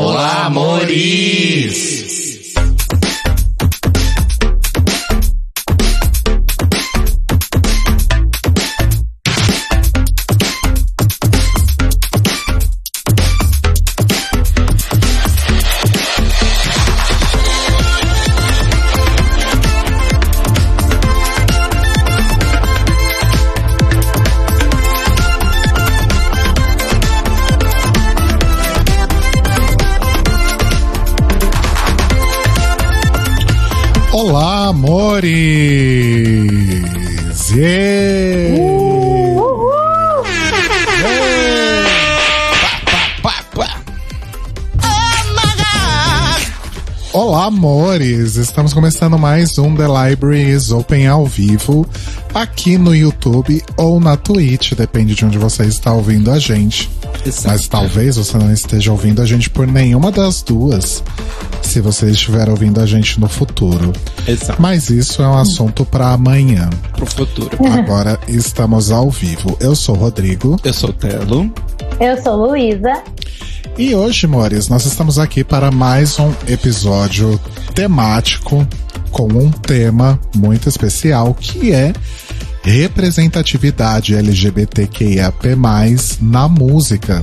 Olá, amores! Estamos começando mais um The Library is Open ao vivo aqui no YouTube ou na Twitch, depende de onde você está ouvindo a gente. Mas talvez você não esteja ouvindo a gente por nenhuma das duas, se você estiver ouvindo a gente no futuro. Exato. Mas isso é um assunto para amanhã. Pro futuro. Agora estamos ao vivo. Eu sou o Rodrigo Eu sou o Telo. Eu sou Luísa. e hoje, amores, nós estamos aqui para mais um episódio temático com um tema muito especial que é representatividade LGBTQIAP+, na música.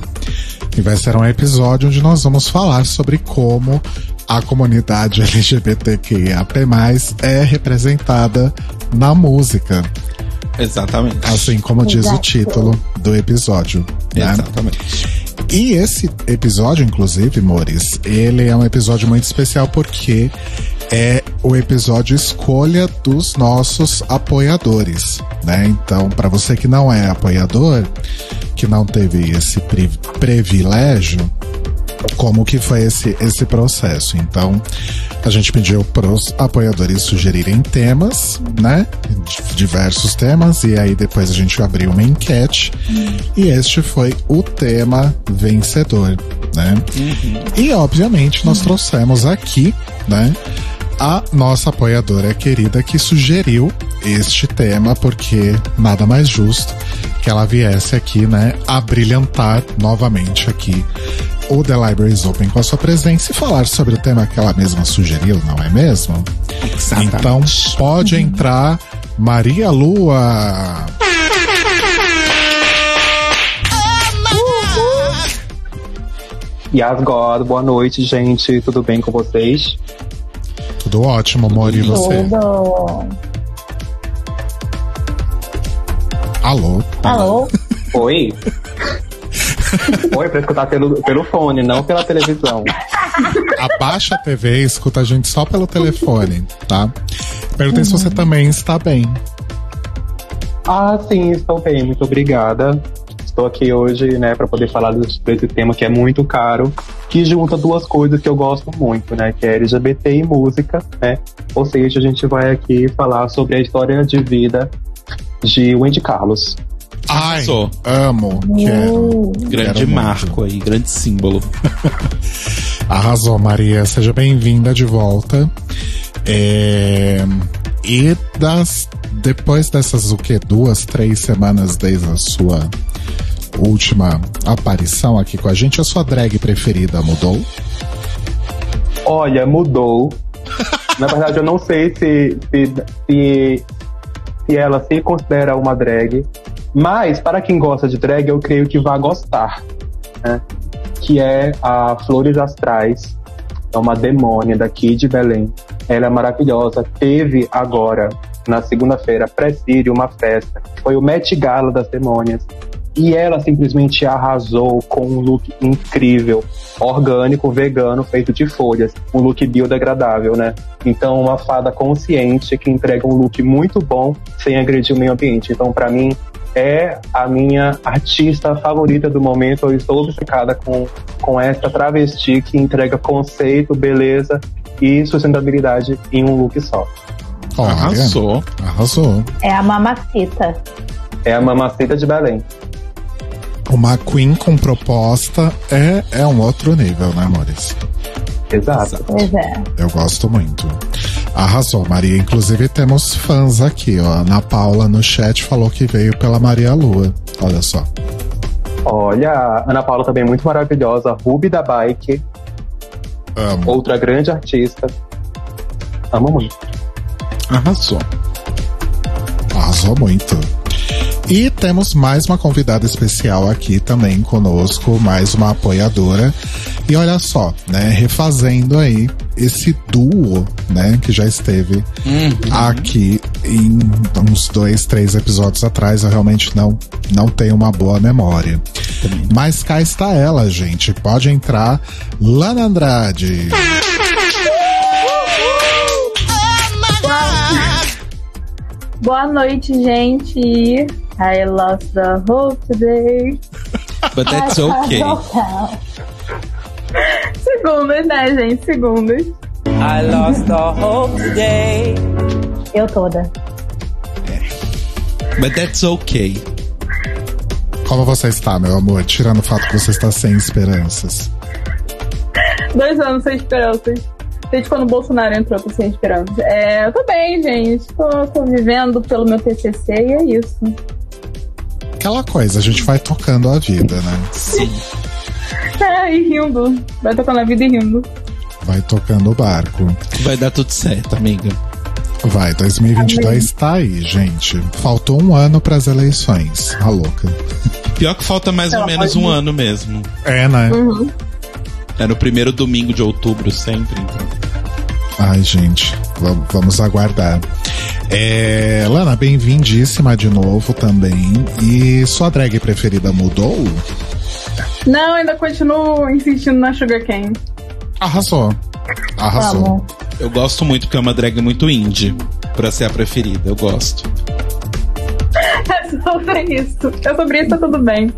E vai ser um episódio onde nós vamos falar sobre como a comunidade LGBTQIAP+, é representada na música, Exatamente. assim como diz o Exato. título do episódio. Né? Exatamente. E esse episódio, inclusive, Mores, ele é um episódio muito especial porque é o episódio escolha dos nossos apoiadores, né? Então, para você que não é apoiador, que não teve esse pri- privilégio, como que foi esse, esse processo. Então, a gente pediu pros apoiadores sugerirem temas, né? Diversos temas, e aí depois a gente abriu uma enquete, e este foi o tema vencedor, né? E obviamente nós trouxemos aqui, né? A nossa apoiadora querida que sugeriu este tema, porque nada mais justo que ela viesse aqui, né, a brilhantar novamente aqui o The Libraries Open com a sua presença e falar sobre o tema que ela mesma sugeriu, não é mesmo? Exatamente. Então pode entrar Maria Lua. Yas God, boa noite, gente. Tudo bem com vocês? Tudo ótimo, amor, e você? Tudo. Alô? Alô? Oi? Oi, pra escutar pelo, pelo fone, não pela televisão. Abaixa a TV e escuta a gente só pelo telefone, tá? Perguntei se você também está bem. Ah, sim, estou bem, muito obrigada. Estou aqui hoje, né, para poder falar desse, desse tema que é muito caro, que junta duas coisas que eu gosto muito, né, que é LGBT e música, né? Ou seja, a gente vai aqui falar sobre a história de vida de Wendy Carlos. Ai, Sou. amo, quero. Uh, Grande Quero muito. marco aí, grande símbolo. Arrasou, Maria. Seja bem-vinda de volta. É, E das... depois dessas, o quê? Duas, três semanas desde a sua última aparição aqui com a gente, a sua drag preferida mudou? Olha, mudou. Na verdade, eu não sei se, se, se, se ela se considera uma drag, mas para quem gosta de drag, eu creio que vai gostar. né? Que é a Flores Astrais. É uma demônia daqui de Belém. Ela é maravilhosa. Teve agora, na segunda-feira, pré-sírio, uma festa. Foi o Met Gala das Demônias. E ela simplesmente arrasou com um look incrível, orgânico, vegano, feito de folhas. Um look biodegradável, né? Então, uma fada consciente que entrega um look muito bom sem agredir o meio ambiente. Então, para mim, é a minha artista favorita do momento. Eu estou obcecada com, com essa travesti que entrega conceito, beleza e sustentabilidade em um look só. Olha, Arrasou. Arrasou. é a mamacita. É a mamacita de Belém. Uma queen com proposta é, é um outro nível, né, amores? Exato. Pois é. Eu gosto muito. Arrasou, Maria. Inclusive temos fãs aqui, ó. A Ana Paula no chat falou que veio pela Maria Lua. Olha só. Olha, a Ana Paula também é muito maravilhosa, Ruby da Bike. Amo. Outra grande artista. Amo muito. Arrasou. Arrasou muito. E temos mais uma convidada especial aqui também conosco, mais uma apoiadora. E olha só, né, refazendo aí esse duo, né, que já esteve aqui em uns dois, três episódios atrás. Eu realmente não, não tenho uma boa memória. Mas cá está ela, gente. Pode entrar, Lana Andrade. Boa noite, gente. I lost the hope today. But that's okay. Segundas, né, gente? Segundas. I lost the hope today. Eu toda. But that's okay. Como você está, meu amor? Tirando o fato que você está sem esperanças. Dois anos sem esperanças. Desde quando o Bolsonaro entrou, tô sem esperança. É, eu tô bem, gente. Tô, tô vivendo pelo meu TCC e é isso. Aquela coisa, a gente vai tocando a vida, né? Sim. É, e rindo. Vai tocando a vida e rindo. Vai tocando o barco. Vai dar tudo certo, amiga. Vai, 2022 tá aí, gente. Faltou um ano pras eleições. A louca. Pior que falta mais ou Ela menos pode um ir. ano mesmo. É, né? É no primeiro domingo de outubro sempre, então. Ai, gente, va- vamos aguardar. É, Lana, bem-vindíssima de novo também. E sua drag preferida mudou? Não, ainda continuo insistindo na Sugar Cane. Arrasou. Arrasou. Vamos. Eu gosto muito porque é uma drag muito indie. Pra ser a preferida, eu gosto. É sobre isso. É sobre isso, tá tudo bem.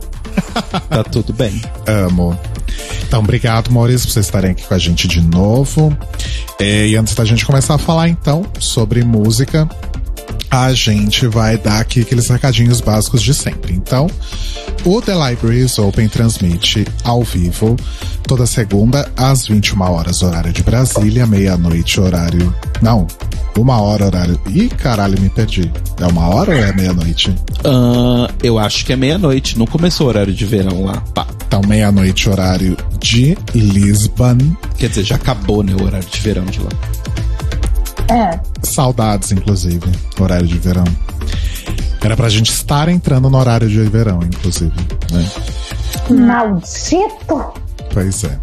Tá tudo bem. Amo. Então, obrigado, Maurício, por vocês estarem aqui com a gente de novo. É, e antes da gente começar a falar, então, sobre música, a gente vai dar aqui aqueles recadinhos básicos de sempre. Então, o The Libraries Open transmite ao vivo toda segunda às 21 horas, horário de Brasília, meia-noite, horário. Não, uma hora, horário. Ih, caralho, me perdi. É uma hora ou é meia-noite? Ah, eu acho que é meia-noite. Não começou o horário de verão lá. Pá. Então, meia-noite, horário de Lisbon. Quer dizer, já acabou, né, o horário de verão de lá. É. Saudades, inclusive, horário de verão. Era pra gente estar entrando no horário de verão, inclusive, né? Maldito! Pois é.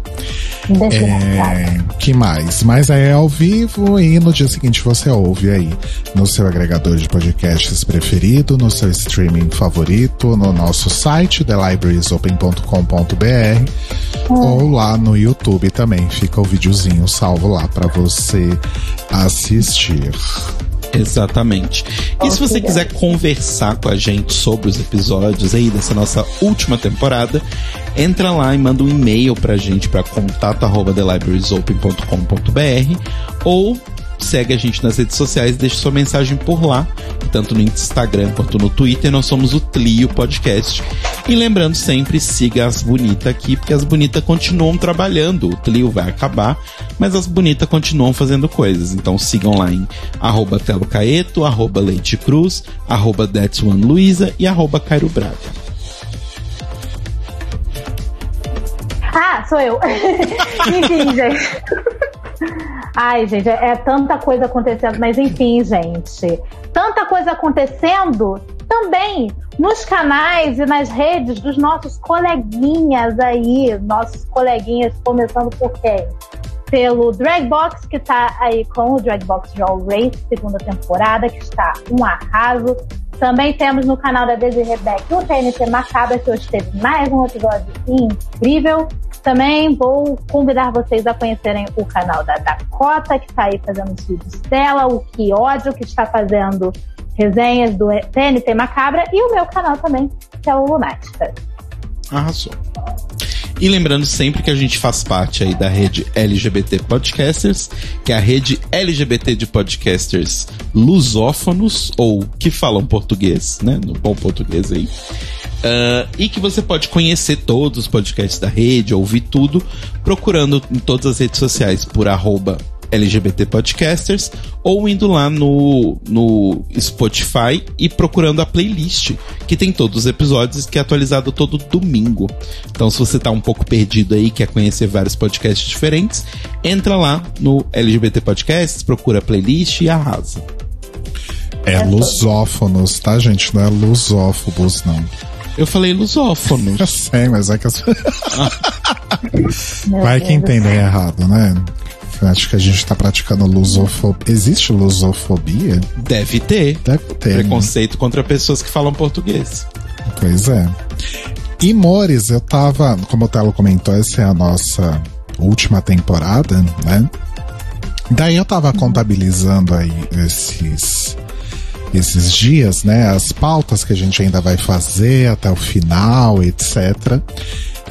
É, que mais? Mas é ao vivo e no dia seguinte você ouve aí no seu agregador de podcasts preferido, no seu streaming favorito, no nosso site thelibrariesopen.com.br ou lá no YouTube também fica o videozinho salvo lá pra você assistir. Exatamente. E se você quiser conversar com a gente sobre os episódios aí dessa nossa última temporada, entra lá e manda um e-mail pra gente para contato@thelibrariesopen.com.br ou segue a gente nas redes sociais, deixa sua mensagem por lá, tanto no Instagram quanto no Twitter, nós somos o Tlio Podcast. E lembrando sempre, siga as bonitas aqui, porque as bonitas continuam trabalhando. O Tlio vai acabar, mas as bonitas continuam fazendo coisas. Então sigam lá em arroba Caeto, arroba Leite Cruz, arroba That's One Luiza e arroba Cairo Braga. Ah, sou eu. enfim, gente. Ai, gente, é, tanta coisa acontecendo, mas enfim, gente. Tanta coisa acontecendo também nos canais e nas redes dos nossos coleguinhas aí, nossos coleguinhas, começando por quem? Pelo Dragbox, que tá aí com o Dragbox Draw Race, segunda temporada, que está um arraso. Também temos no canal da Desi Rebeca o TNT Macabra, que hoje teve mais um episódio incrível. Também vou convidar vocês a conhecerem o canal da Dakota, que está aí fazendo os vídeos dela, o Que Ódio, que está fazendo resenhas do TNT Macabra, e o meu canal também, que é o Lunática. Arrasou. E lembrando sempre que a gente faz parte aí da rede LGBT Podcasters, que é a rede LGBT de podcasters lusófonos, ou que falam português, né? No bom português aí. Ah, e que você pode conhecer todos os podcasts da rede, ouvir tudo, procurando em todas as redes sociais por arroba LGBT Podcasters ou indo lá no, no Spotify e procurando a playlist, que tem todos os episódios que é atualizado todo domingo. Então, se você tá um pouco perdido aí, quer conhecer vários podcasts diferentes, entra lá no LGBT Podcasts, procura a playlist e arrasa. É lusófonos, tá, gente? Não é lusófobos, não. Eu falei lusófono. Eu sei, mas é que as... Vai que entendem errado, né? Acho que a gente tá praticando lusofobia. Existe lusofobia? Deve ter. Deve ter. né? Preconceito contra pessoas que falam português. Pois é. E Mores, eu tava, como o Telo comentou, essa é a nossa última temporada, né? Daí eu tava contabilizando aí esses esses dias, né, as pautas que a gente ainda vai fazer até o final, etc.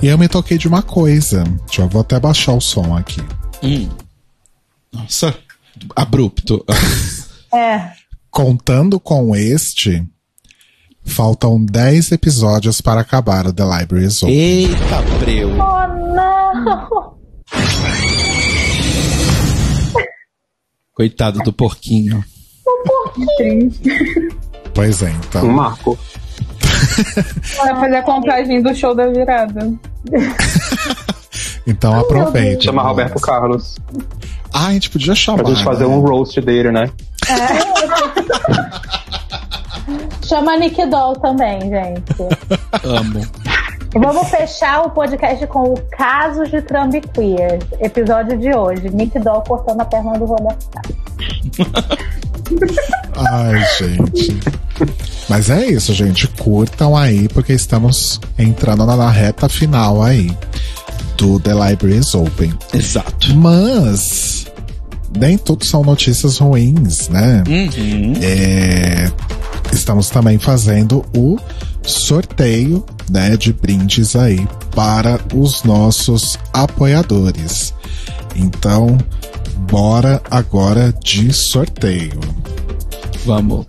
E eu me toquei de uma coisa. Já vou até baixar o som aqui. Hum. Nossa, abrupto. É. Contando com este, faltam 10 episódios para acabar o The Library is Open. Eita, breu. Oh, não! Coitado do porquinho. Pois é, Um então. marco. Vai fazer a contagem do show da virada. Então aproveite. Chama Mores. Roberto Carlos. Ah, a gente podia chamar. Pra gente fazer né? um roast dele, né? Chama Nick Doll também, gente. Amo. Vamos fechar o podcast com o Casos de Trump Queers. Episódio de hoje. Nick Doll cortando a perna do Carlos. Ai, gente. Mas é isso, gente. Curtam aí, porque estamos entrando na, na reta final aí do The Library is Open. Exato. Mas nem tudo são notícias ruins, né? Uhum. É, estamos também fazendo o sorteio né, de brindes aí para os nossos apoiadores. Então, bora agora de sorteio. Vamos.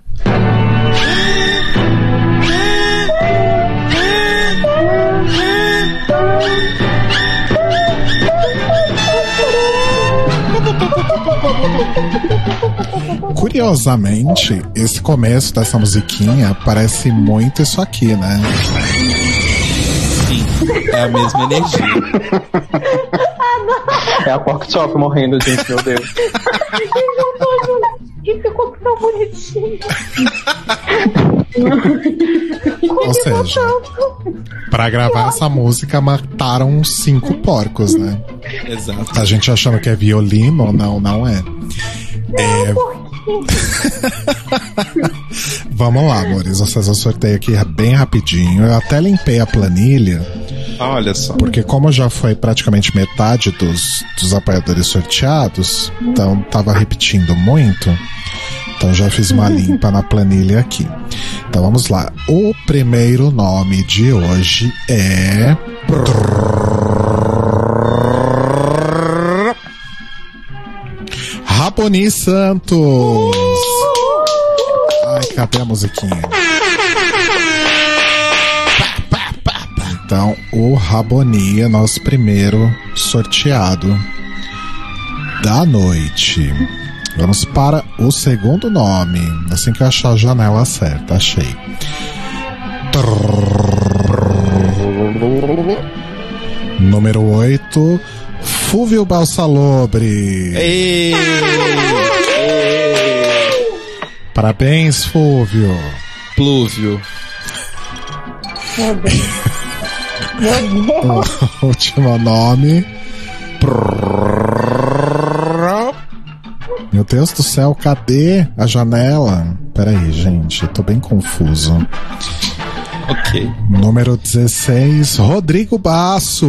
Curiosamente, esse começo dessa musiquinha parece muito isso aqui, né? Sim. É a mesma energia. É a Pork Chop morrendo, gente, meu Deus. E ficou tão bonitinho. Ou seja, para gravar essa música mataram uns cinco porcos, né? Exato. A gente achando que é violino, não, não é. É. Vamos lá, amores. Vou fazer o sorteio aqui bem rapidinho. Eu até limpei a planilha, Olha só. porque como já foi praticamente metade dos, dos apoiadores sorteados, então tava repetindo muito. Então já fiz uma limpa na planilha aqui. Então vamos lá. O primeiro nome de hoje é. Raboni Santos. Ai, cadê a musiquinha? Então, o Raboni é nosso primeiro sorteado da noite. Vamos para o segundo nome. Assim que eu achar a janela certa, achei. Número 8, Fúvio Balsalobre. Ei! Parabéns, Fúvio. Plúvio. Meu Deus. Meu Deus. O último nome. Meu Deus do céu, cadê a janela? Peraí, gente, eu tô bem confuso. Ok. Número 16, Rodrigo Basso.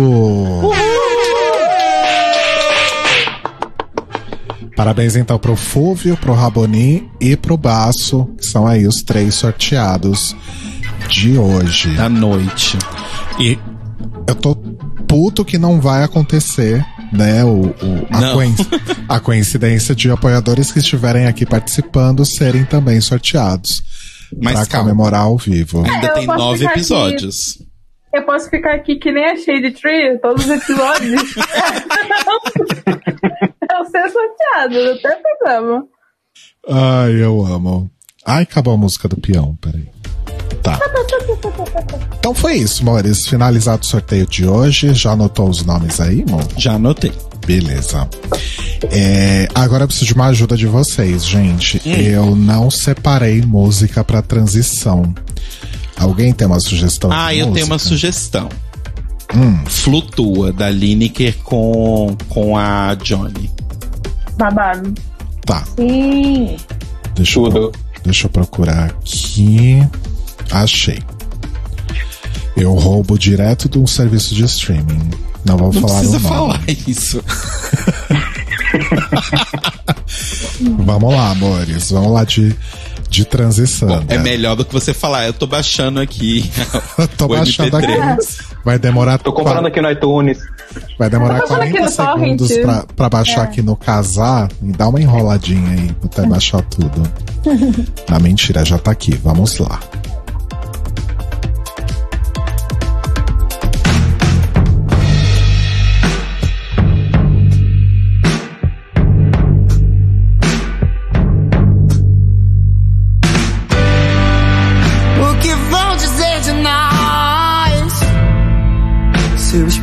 Parabéns então pro Fúvio, pro Raboni e pro Basso, que são aí os três sorteados de hoje. Da noite. E eu tô puto que não vai acontecer, né? O, o- a, a coincidência de apoiadores que estiverem aqui participando serem também sorteados. Mas pra calma. comemorar ao vivo. Ainda eu tem nove episódios. Eu posso ficar aqui que nem a Shade Tree, todos os episódios. eu ser sorteada. nada, não tem problema. Ai, eu amo. Ai, acabou a música do peão, peraí. Tá. Então foi isso, Maurício. Finalizado o sorteio de hoje. Já anotou os nomes aí, amor? Já anotei. Beleza. É, agora eu preciso de uma ajuda de vocês, gente. Eu não separei música pra transição. Alguém tem uma sugestão? Ah, de eu tenho uma sugestão. Hum, Flutua, da Lineker com, com a Johnny. Babado. tá. Sim. Deixa eu, deixa eu procurar aqui. Achei. Eu roubo direto de um serviço de streaming. Não vou Não falar precisa o nome. falar isso. Vamos lá, amores. Vamos lá de, de transição. É né? melhor do que você falar, eu tô baixando aqui. Eu tô o baixando MP3. aqui. Vai demorar, Tô comprando qua- aqui no iTunes. vai demorar Tô baixando aqui 40 no torrent. segundos pra, pra baixar aqui no casar e dar uma enroladinha aí até baixar tudo. Ah, mentira, já tá aqui. Vamos lá.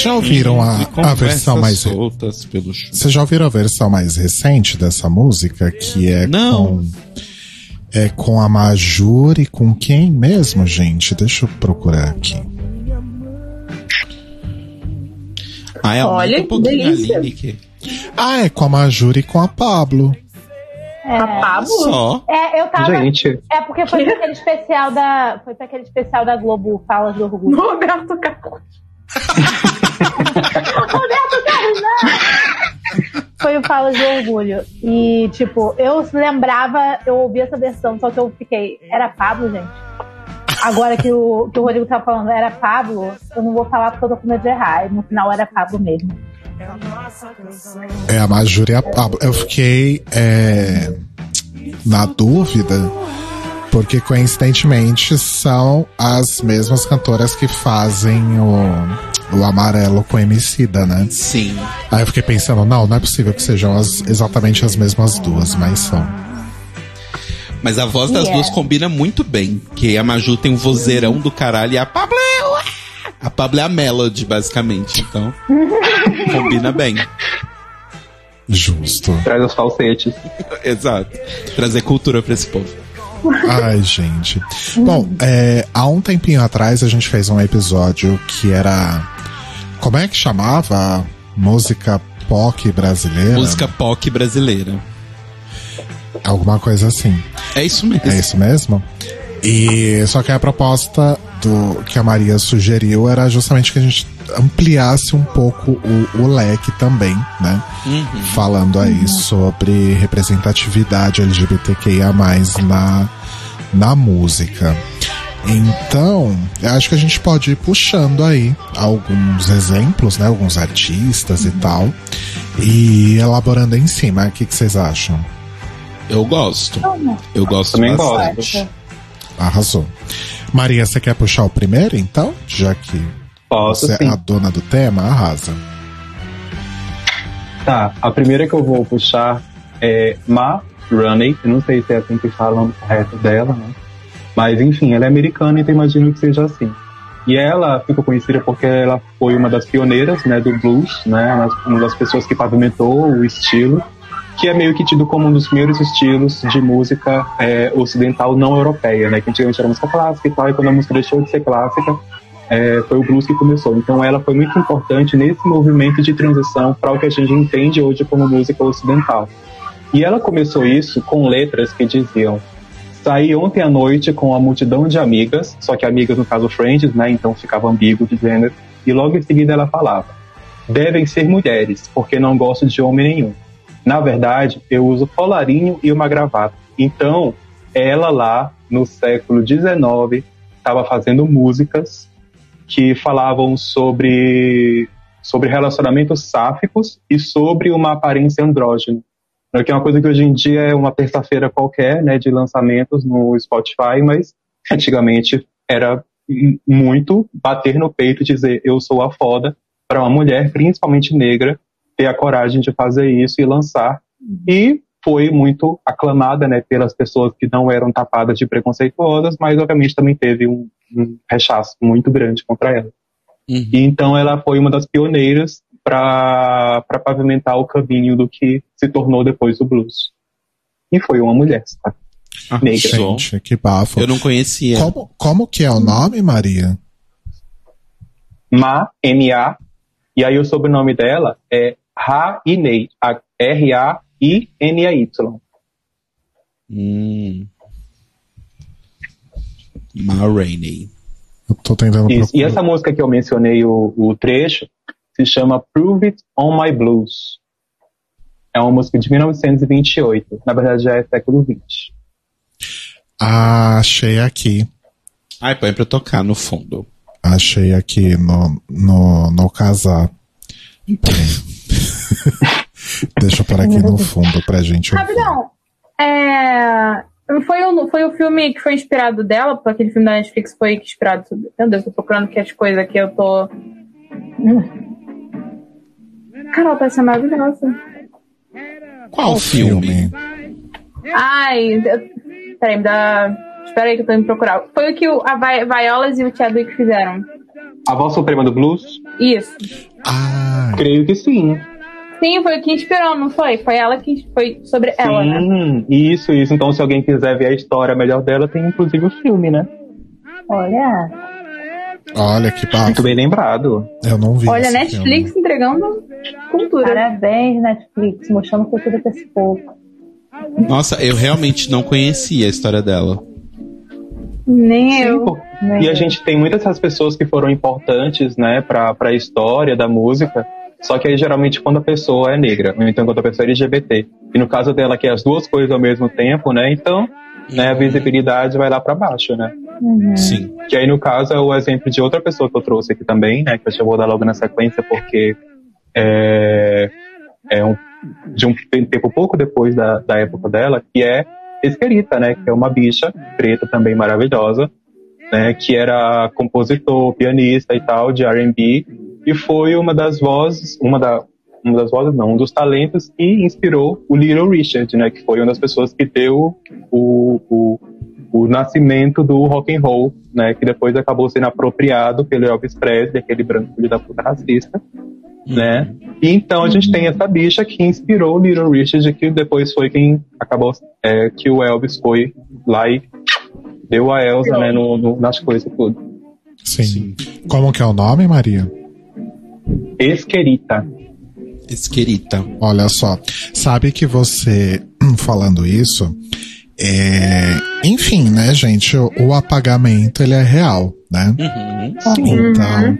Vocês já ouviram a, a versão mais. soltas pelo chão. Vocês já ouviram a versão mais recente dessa música? Que é Não. com. É com a Majur e com quem mesmo, gente? Deixa eu procurar aqui. Ah, é Olha, um que delícia. Ah, é com a Majur e com a Pablo. A Pablo? Só. É, eu tava. Gente, É porque foi pra aquele especial da. Foi pra aquele especial da Globo Falas do Orgulho. Roberto Carlos. Foi o Falas do Orgulho. E, tipo, eu lembrava, eu ouvi essa versão, só que eu fiquei. Era Pablo, gente? Agora que o, que o Rodrigo tava falando, era Pablo, eu não vou falar porque eu tô com medo de errar. E No final era Pablo mesmo. É a Majur e a Pablo. Eu fiquei é, na dúvida, porque coincidentemente são as mesmas cantoras que fazem o, o Amarelo com Emicida, né? Sim. Aí eu fiquei pensando, não, não é possível que sejam as- exatamente as mesmas duas, mas são. Mas a voz das Yeah. duas combina muito bem. Que a Maju tem um vozeirão do caralho e a Pablo. A Pablo é a Melody, basicamente. Então, combina bem. Justo. traz os falsetes. Exato. Trazer cultura pra esse povo. Ai, gente. Bom, é, há um tempinho atrás a gente fez um episódio que era. Como é que chamava? Música POC brasileira? Música POC brasileira. Alguma coisa assim. É isso mesmo. É isso mesmo? E só que a proposta do que a Maria sugeriu era justamente que a gente ampliasse um pouco o, o leque também, né? Falando aí sobre representatividade LGBTQIA na, na música. Então, eu acho que a gente pode ir puxando aí alguns exemplos, né? Alguns artistas e tal. E elaborando em cima. O que, que vocês acham? Eu gosto. Eu gosto Também bastante. Arrasou. Maria, você quer puxar o primeiro, então? Já que Posso você sim. é a dona do tema, arrasa. Tá, a primeira que eu vou puxar é Ma. Eu não sei se é assim que falam o correto dela, né? Mas enfim, ela é americana, então imagino que seja assim. E ela ficou conhecida porque ela foi uma das pioneiras, né, do blues, né, uma das pessoas que pavimentou o estilo, que é meio que tido como um dos primeiros estilos de música é, ocidental não europeia, né, que antigamente era música clássica e tal, e quando a música deixou de ser clássica, é, foi o blues que começou. Então ela foi muito importante nesse movimento de transição para o que a gente entende hoje como música ocidental. E ela começou isso com letras que diziam Saí ontem à noite com a multidão de amigas, só que amigas no caso friends, né? Então ficava ambíguo de gênero. E logo em seguida ela falava: devem ser mulheres, porque não gosto de homem nenhum. Na verdade, eu uso colarinho e uma gravata. Então, ela lá no século XIX estava fazendo músicas que falavam sobre sobre relacionamentos sáficos e sobre uma aparência andrógena que é uma coisa que hoje em dia é uma terça-feira qualquer, né, de lançamentos no Spotify, mas antigamente era muito bater no peito e dizer eu sou a foda para uma mulher, principalmente negra, ter a coragem de fazer isso e lançar. E foi muito aclamada, né, pelas pessoas que não eram tapadas de preconceituosas, mas obviamente também teve um, um rechaço muito grande contra ela. Uhum. E então ela foi uma das pioneiras para pavimentar o caminho do que se tornou depois o blues. E foi uma mulher, sabe? Negra. Gente, que bafo. Eu não conhecia. Como, como que é o nome, Maria? Ma, M-A, e aí o sobrenome dela é Rainei, R-A-I-N-A-Y. Hum. Ma Rainey. Eu tô tentando Isso. E essa música que eu mencionei, o, o trecho, se chama Prove It on My Blues. É uma música de 1928. Na verdade, já é século XX. Ah, achei aqui. Ai, põe pra tocar no fundo. Achei aqui no, no, no casar. Deixa eu pôr aqui no fundo pra gente ouvir. Rapidão. É, foi, o, foi o filme que foi inspirado dela, porque aquele filme da Netflix foi inspirado. Meu Deus, tô procurando que as coisas aqui eu tô. Carol, parece ser maravilhosa. Qual filme? Ai, eu- peraí, me dá. Espera aí que eu tô indo procurar. Foi o que o, a Vi- Violas e o Chadwick fizeram. A voz suprema do blues? Isso. Ah, Creio que sim. Sim, foi o que inspirou, não foi? Foi ela que foi sobre ela, né? Sim, isso, isso. Então, se alguém quiser ver a história melhor dela, tem inclusive o filme, né? Olha. olha que Muito bafo. bem lembrado. Eu não vi. Olha, Netflix filme. entregando cultura. Parabéns, Netflix, mostrando cultura pra esse povo. Nossa, eu realmente não conhecia a história dela. Nem eu. Pô, Nem E a eu. gente tem muitas dessas pessoas que foram importantes, né, pra, pra história da música. Só que aí, geralmente, quando a pessoa é negra, ou então quando a pessoa é LGBT. E no caso dela, que é as duas coisas ao mesmo tempo, né, então, né, a visibilidade vai lá pra baixo, né. Uhum. Sim. Que aí, no caso, é o exemplo de outra pessoa que eu trouxe aqui também, né? Que eu já vou dar logo na sequência, porque é, é um, de um tempo pouco depois da, da época dela, que é Esquerita, né? Que é uma bicha preta também maravilhosa, né? Que era compositor, pianista e tal, de R&B, e foi uma das vozes, uma da uma das vozes não, um dos talentos que inspirou o Little Richard, né? Que foi uma das pessoas que deu o, o o nascimento do rock and roll, né, que depois acabou sendo apropriado pelo Elvis Presley, aquele branco filho da puta racista, né? E então a gente tem essa bicha que inspirou o Little Richard, que depois foi quem acabou é, que o Elvis foi lá e deu a Elsa, né, no, no- nas coisas tudo. Sim. Como que é o nome, Maria? Esquerita. Esquerita. Olha só, sabe que você falando isso, é, enfim, né, gente, o, apagamento ele é real, né? Uhum. Então,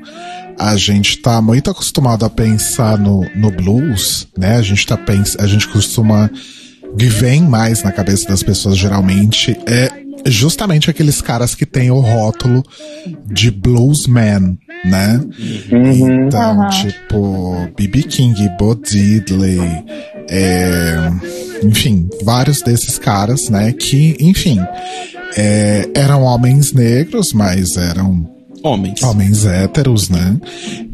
a gente tá muito acostumado a pensar no, no blues, né? A gente tá pens a gente costuma que vem mais na cabeça das pessoas geralmente é justamente aqueles caras que têm o rótulo de bluesman, né? Uhum. Então, Aham. tipo, B.B. King, Bo Diddley, é, enfim, vários desses caras, né, que, enfim, é, eram homens negros, mas eram Homens. homens héteros, né?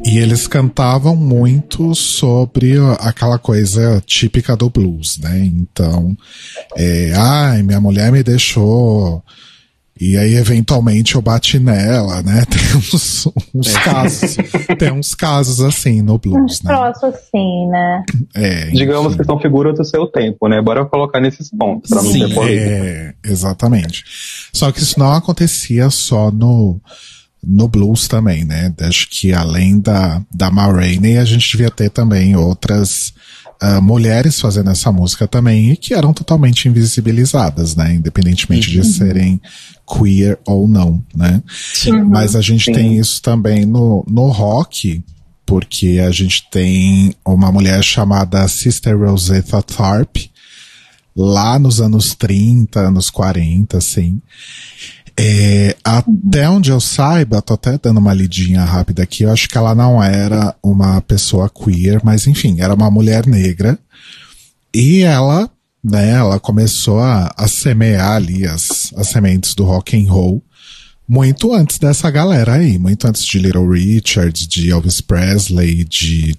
E eles cantavam muito sobre aquela coisa típica do blues, né? Então, é, ai, minha mulher me deixou. E aí, eventualmente, eu bati nela, né? Tem uns, uns casos. Tem uns casos assim no Uns blues, né? troços assim, né? É, Digamos enfim. que são figuras do seu tempo, né? Bora colocar nesses pontos, pra não Sim, ter polêmica. É, exatamente. Só que isso não acontecia só no, no blues também, né? Acho que além da, da Ma Rainey, a gente devia ter também outras ah, mulheres fazendo essa música também e que eram totalmente invisibilizadas, né? Independentemente de serem queer ou não, né? Sim. Mas a gente Sim. tem isso também no, no rock, porque a gente tem uma mulher chamada Sister Rosetta Tharpe, lá nos anos 30, anos 40, assim. É, até onde eu saiba, tô até dando uma lidinha rápida aqui, eu acho que ela não era uma pessoa queer, mas enfim, era uma mulher negra. E ela, né, ela começou a, a semear ali as, as sementes do rock and roll muito antes dessa galera aí, muito antes de Little Richard, de Elvis Presley, de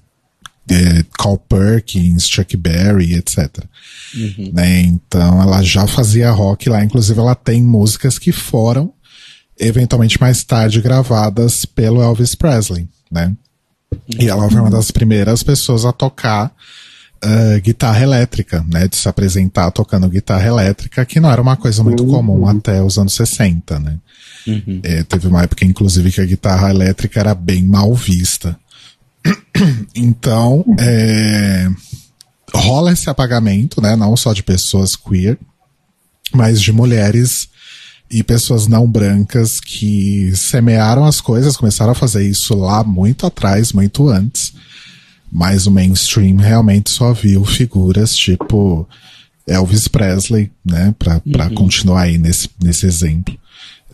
eh, Carl Perkins, Chuck Berry, etc. Né? Então ela já fazia rock lá, inclusive ela tem músicas que foram eventualmente mais tarde gravadas pelo Elvis Presley, né? E ela foi uma das primeiras pessoas a tocar ah, guitarra elétrica, né? De se apresentar tocando guitarra elétrica, que não era uma coisa muito comum até os anos 60, né? É, teve uma época, inclusive, que a guitarra elétrica era bem mal vista. Então, é, rola esse apagamento, né? Não só de pessoas queer, mas de mulheres e pessoas não brancas que semearam as coisas, começaram a fazer isso lá muito atrás, muito antes. Mas o mainstream realmente só viu figuras tipo Elvis Presley, né? Pra, pra continuar aí nesse, nesse exemplo.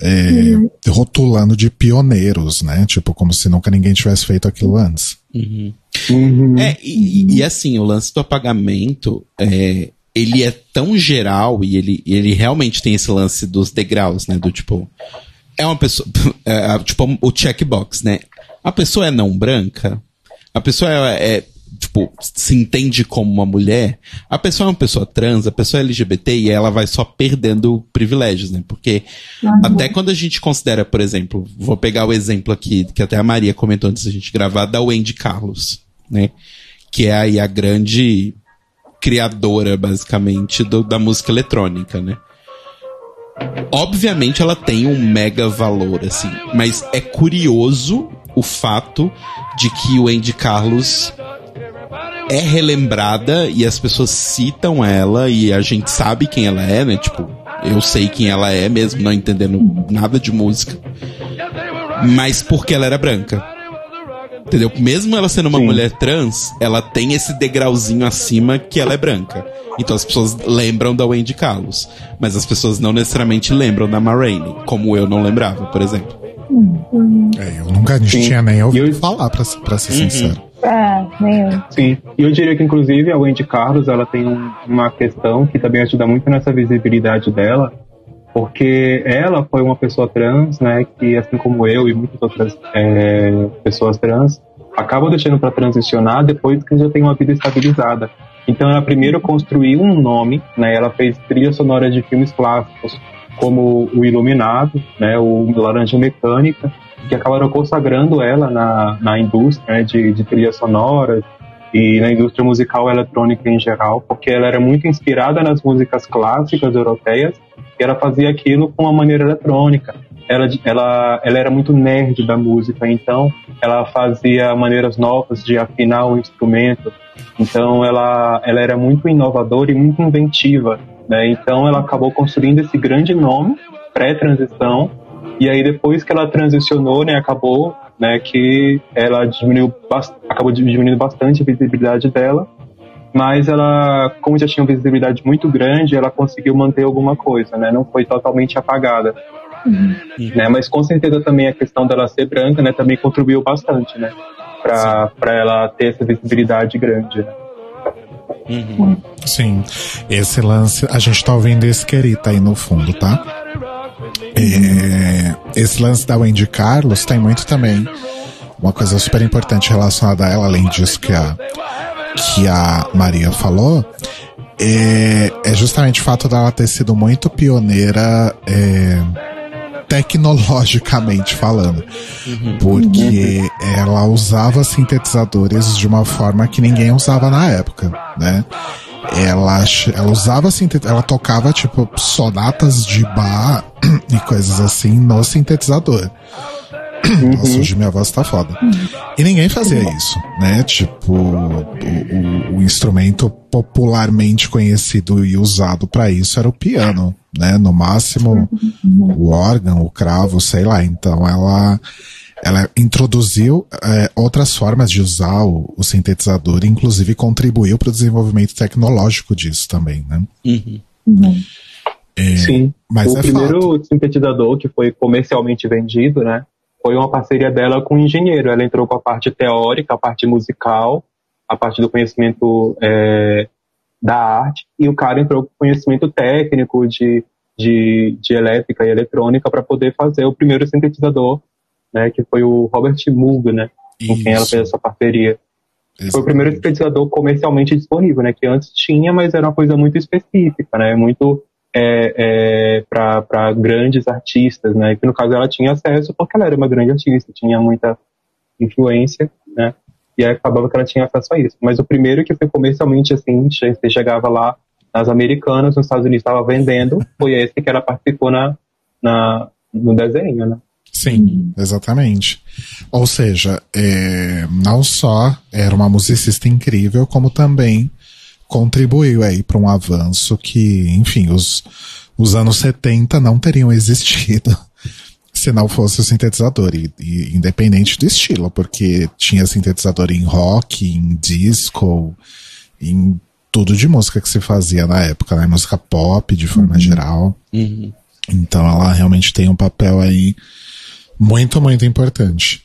É, Rotulando de pioneiros, né? Tipo, como se nunca ninguém tivesse feito aquilo antes. Uhum. É, e, e assim, o lance do apagamento, é, ele é tão geral e ele, ele realmente tem esse lance dos degraus, né? Do tipo, é uma pessoa, é, tipo, o checkbox, né? A pessoa é não branca, a pessoa é, é, tipo, se entende como uma mulher, a pessoa é uma pessoa trans, a pessoa é LGBT e ela vai só perdendo privilégios, né? Porque até quando a gente considera, por exemplo, vou pegar o exemplo aqui, que até a Maria comentou antes da gente gravar, da Wendy Carlos, né? Que é aí a grande criadora, basicamente, do- da música eletrônica, né? Obviamente ela tem um mega valor, assim, mas é curioso o fato de que o Andy Carlos é relembrada e as pessoas citam ela e a gente sabe quem ela é, né? Tipo, eu sei quem ela é, mesmo não entendendo nada de música. Mas porque ela era branca. Entendeu? Mesmo ela sendo uma Sim. mulher trans, ela tem esse degrauzinho acima que ela é branca. Então as pessoas lembram da Wendy Carlos. Mas as pessoas não necessariamente lembram da Ma Rainey, como eu não lembrava, por exemplo. É, eu nunca Sim. tinha nem ouvido eu- falar, pra, pra ser sincero. Nem eu. Sim, e eu diria que inclusive a Wendy Carlos ela tem um- uma questão que também ajuda muito nessa visibilidade dela, porque ela foi uma pessoa trans, né, que assim como eu e muitas outras é, pessoas trans acabam deixando para transicionar depois que já tem uma vida estabilizada. Então ela primeiro construiu um nome, né, ela fez trilha sonora de filmes clássicos como o Iluminado, né, o Laranja Mecânica, que acabaram consagrando ela na, na indústria né, de, de trilha sonora e na indústria musical eletrônica em geral, porque ela era muito inspirada nas músicas clássicas europeias e ela fazia aquilo com uma maneira eletrônica. Ela, ela, ela era muito nerd da música, então ela fazia maneiras novas de afinar o instrumento. Então ela, ela era muito inovadora e muito inventiva. Né? Então ela acabou construindo esse grande nome pré-transição e aí depois que ela transicionou, né, acabou, né, que ela diminuiu, acabou diminuindo bastante a visibilidade dela, mas ela, como já tinha uma visibilidade muito grande, ela conseguiu manter alguma coisa, né, não foi totalmente apagada. Né, mas com certeza também a questão dela ser branca, né, também contribuiu bastante, né, para para ela ter essa visibilidade grande. Né. Sim. Esse lance, a gente tá ouvindo esse querita aí no fundo, tá? É, esse lance da Wendy Carlos tem muito também uma coisa super importante relacionada a ela, além disso que a, que a Maria falou, é, é justamente o fato dela ter sido muito pioneira é, tecnologicamente falando. Porque ela usava sintetizadores de uma forma que ninguém usava na época, né? Ela, ela usava sintet... ela tocava tipo sonatas de bar e coisas assim no sintetizador. Nossa, hoje minha voz tá foda. E ninguém fazia isso, né? Tipo, o, o, o instrumento popularmente conhecido e usado para isso era o piano, né? No máximo, o órgão, o cravo, sei lá. Então ela ela introduziu é, outras formas de usar o, o sintetizador, inclusive contribuiu para o desenvolvimento tecnológico disso também, né? Uhum. É, Sim. mas o é primeiro fato. sintetizador que foi comercialmente vendido, né? Foi uma parceria dela com um engenheiro. Ela entrou com a parte teórica, a parte musical, a parte do conhecimento é, da arte, e o cara entrou com conhecimento técnico de, de, de elétrica e eletrônica para poder fazer o primeiro sintetizador, né? Que foi o Robert Moog, né? Com quem ela Isso. fez essa parceria. Foi o primeiro sintetizador comercialmente disponível, né? Que antes tinha, mas era uma coisa muito específica, né? Muito é, é, para grandes artistas, né? Que no caso ela tinha acesso porque ela era uma grande artista, tinha muita influência, né? E aí acabava que ela tinha acesso a isso. Mas o primeiro que foi comercialmente assim, você chegava lá nas americanas, nos Estados Unidos estava vendendo, foi esse que ela participou na, na, no desenho, né? Sim, exatamente. Ou seja, é, não só era uma musicista incrível, como também contribuiu aí para um avanço que, enfim, os, os anos 70 não teriam existido se não fosse o sintetizador, e, e independente do estilo, porque tinha sintetizador em rock, em disco, em tudo de música que se fazia na época, né? Música pop de forma geral. Uhum. Então ela realmente tem um papel aí muito, muito importante.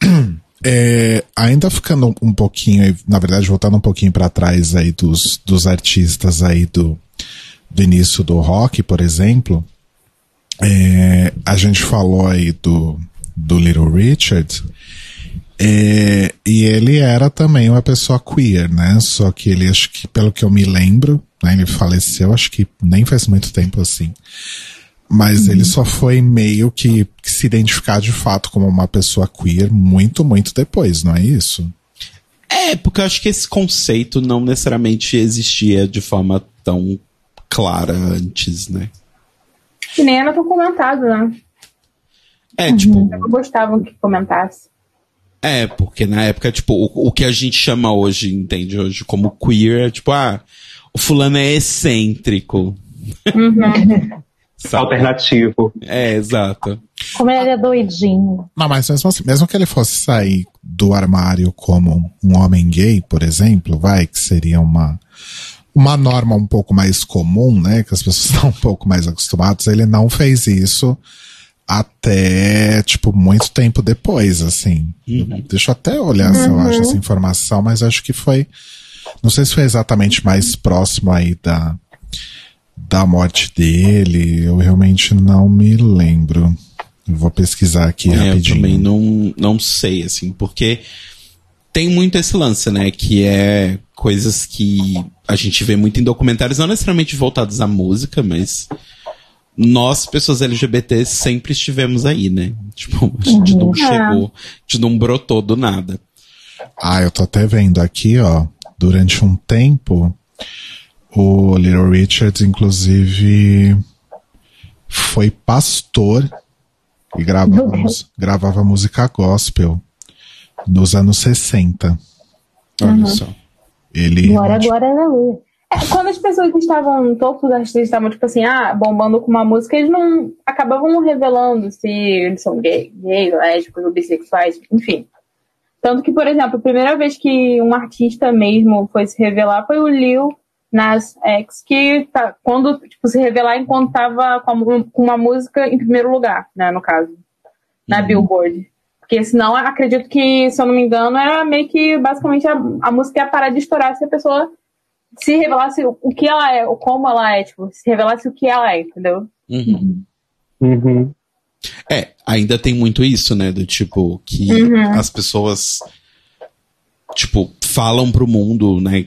É, ainda ficando um pouquinho, na verdade, voltando um pouquinho para trás aí dos, dos artistas aí do, do início do rock, por exemplo, é, a gente falou aí do, do Little Richard, é, e ele era também uma pessoa queer, né? Só que ele, acho que, pelo que eu me lembro, né, ele faleceu, acho que nem faz muito tempo assim. Mas ele só foi meio que, que se identificar de fato como uma pessoa queer muito, muito depois, não é isso? É, porque eu acho que esse conceito não necessariamente existia de forma tão clara antes, né? Que nem era tão comentado, né? É, tipo, Eu gostava que comentasse. é, porque na época, tipo, o, o que a gente chama hoje, entende, hoje como queer, é tipo, ah, o fulano é excêntrico. Sabe? Alternativo. É, exato. Como ele é doidinho. Não, mas mesmo assim, mesmo que ele fosse sair do armário como um homem gay, por exemplo, vai, que seria uma, uma norma um pouco mais comum, né? Que as pessoas estão um pouco mais acostumadas, ele não fez isso até, tipo, muito tempo depois, assim. Deixa eu até olhar se eu acho essa informação, mas acho que foi. Não sei se foi exatamente mais próximo aí da, da morte dele. Eu realmente não me lembro. Eu vou pesquisar aqui É, eu rapidinho. também não, não sei, assim, porque tem muito esse lance, né? Que é coisas que a gente vê muito em documentários, não necessariamente voltados à música, mas nós, pessoas LGBT, sempre estivemos aí, né? Tipo, a gente não chegou, a gente não brotou do nada. Ah, eu tô até vendo aqui, ó. Durante um tempo, o Little Richard, inclusive, foi pastor e gravava, gravava música gospel nos anos 60. Olha só. Ele Glória, glória, aleluia. É, quando as pessoas que estavam no topo dos artistas estavam, tipo assim, ah, bombando com uma música, eles não acabavam revelando se eles são gay, gay, lésbicos ou bissexuais, enfim. Tanto que, por exemplo, a primeira vez que um artista mesmo foi se revelar foi o Lil Nas X, que tá, quando tipo, se revelar enquanto tava com, a- com uma música em primeiro lugar, né, no caso, na Billboard. Porque senão, acredito que, se eu não me engano, era meio que basicamente a, a música ia parar de estourar se a pessoa se revelasse o que ela é, ou como ela é, tipo, se revelasse o que ela é, entendeu? Uhum. Uhum. É, ainda tem muito isso, né? Do tipo, que as pessoas, tipo, falam pro mundo, né?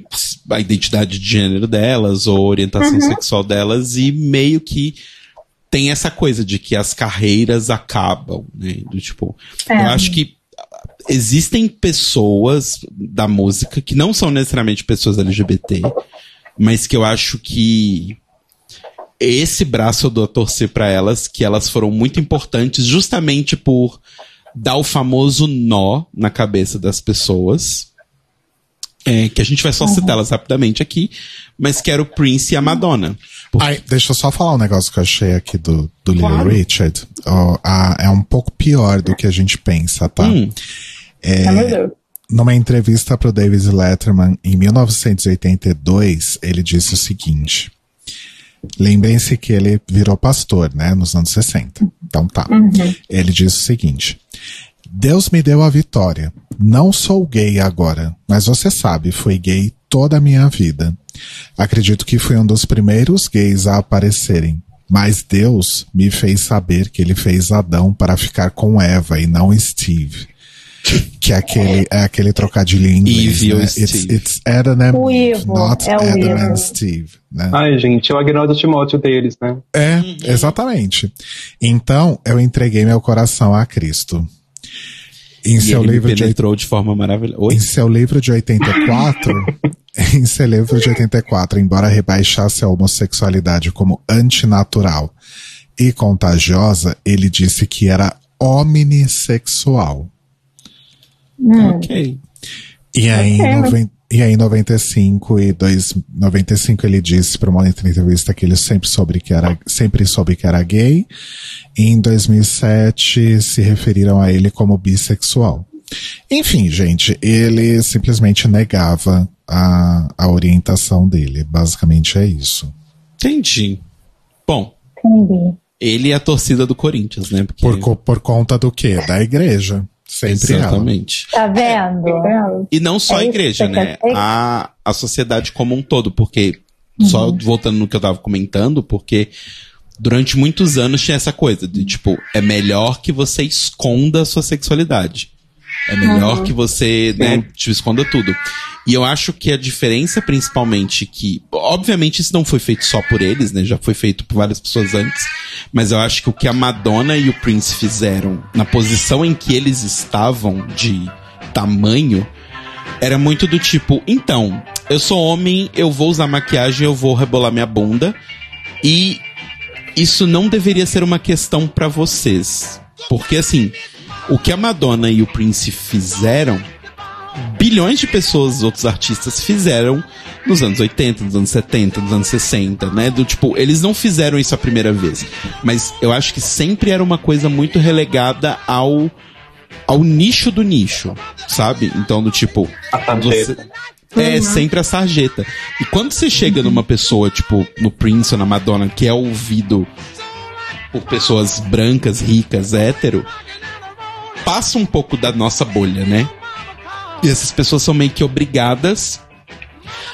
A identidade de gênero delas ou orientação sexual delas e meio que tem essa coisa de que as carreiras acabam, né? Do tipo, É. eu acho que existem pessoas da música que não são necessariamente pessoas LGBT, mas que eu acho que esse braço eu dou a torcer pra elas, que elas foram muito importantes justamente por dar o famoso nó na cabeça das pessoas. É, que a gente vai só citá-las rapidamente aqui, mas que era o Prince e a Madonna. Por- Ai, deixa eu só falar um negócio que eu achei aqui do, do Little Claro. Richard. Ó, a- é um pouco pior do que a gente pensa, tá? Hum, Ah, meu Deus. Numa entrevista para o David Letterman em 1982, ele disse o seguinte: Lembrem-se que ele virou pastor, né, nos anos 60. Então tá. Ele disse o seguinte: Deus me deu a vitória. Não sou gay agora, mas você sabe, fui gay toda a minha vida. Acredito que fui um dos primeiros gays a aparecerem. Mas Deus me fez saber que ele fez Adão para ficar com Eva e não Steve. Que é aquele, é aquele trocadilho em inglês. Eve ou né? Steve. It's, it's Adam and O Ivo, not é o Adam Ivo. and Steve. Né? Ai, gente, eu agnoro o Timóteo deles, né? É, exatamente. Então, eu entreguei meu coração a Cristo. Em e seu ele me livro de penetrou de forma maravilhosa. Oi? em seu livro de 84, em seu livro de 84, embora rebaixasse a homossexualidade como antinatural e contagiosa, ele disse que era omnissexual. Ok. E aí, Ok, em noven- e aí, em 95 e dois, 95 ele disse para uma entrevista que ele sempre soube que era, sempre soube que era gay. E em 2007 se referiram a ele como bissexual. Enfim, gente, ele simplesmente negava a, a orientação dele. Basicamente é isso. Entendi. Bom, Entendi. ele é a torcida do Corinthians, né? Porque... Por, por conta do quê? Da igreja. Sempre ela. Exatamente. Tá vendo? E não só É a igreja, né? A, a sociedade como um todo, porque, só voltando no que eu tava comentando, porque durante muitos anos tinha essa coisa de, tipo, é melhor que você esconda a sua sexualidade. É melhor que você, né, te esconda tudo. E eu acho que a diferença, principalmente, que, obviamente, isso não foi feito só por eles, né? Já foi feito por várias pessoas antes. Mas eu acho que o que a Madonna e o Prince fizeram, na posição em que eles estavam de tamanho, era muito do tipo, então, eu sou homem, eu vou usar maquiagem, eu vou rebolar minha bunda. E isso não deveria ser uma questão pra vocês. Porque assim, o que a Madonna e o Prince fizeram, bilhões de pessoas, outros artistas fizeram nos anos 80, nos anos 70, nos anos 60, né? Do tipo, eles não fizeram isso a primeira vez, mas eu acho que sempre era uma coisa muito relegada ao ao nicho do nicho, sabe? Então do tipo, A sarjeta. é sempre a sarjeta. E quando você chega numa pessoa, tipo, no Prince ou na Madonna, que é ouvido por pessoas brancas, ricas, hétero, passa um pouco da nossa bolha, né? E essas pessoas são meio que obrigadas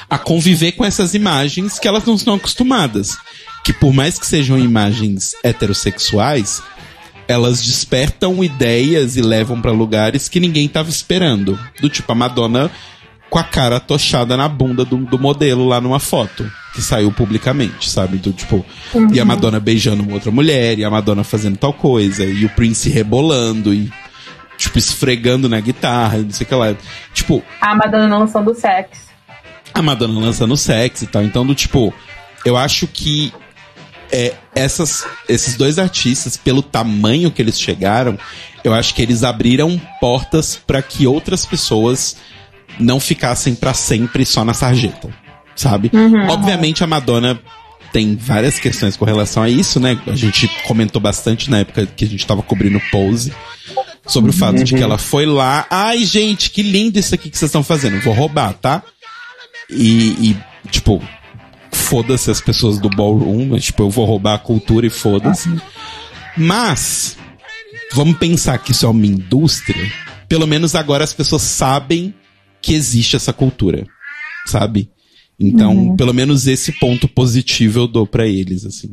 a conviver com essas imagens que elas não estão acostumadas. Que por mais que sejam imagens heterossexuais, elas despertam ideias e levam pra lugares que ninguém tava esperando. Do tipo a Madonna com a cara tochada na bunda do, do modelo lá numa foto que saiu publicamente, sabe? Do tipo, e a Madonna beijando uma outra mulher, e a Madonna fazendo tal coisa, e o Prince rebolando e tipo esfregando na guitarra, e não sei o que lá. Tipo, A Madonna não são do sexo. a Madonna lançando sexo e tal. Então, do tipo, eu acho que é, essas, esses dois artistas, pelo tamanho que eles chegaram, eu acho que eles abriram portas para que outras pessoas não ficassem para sempre só na sarjeta, sabe? Obviamente a Madonna tem várias questões com relação a isso, né? A gente comentou bastante na época que a gente tava cobrindo Pose sobre o fato de que ela foi lá, ai gente, que lindo isso aqui que vocês estão fazendo, vou roubar, tá? E, e, tipo, foda-se as pessoas do ballroom, mas, tipo, eu vou roubar a cultura e foda-se. Mas, vamos pensar que isso é uma indústria. Pelo menos agora as pessoas sabem que existe essa cultura, sabe? Então, pelo menos esse ponto positivo eu dou pra eles, assim.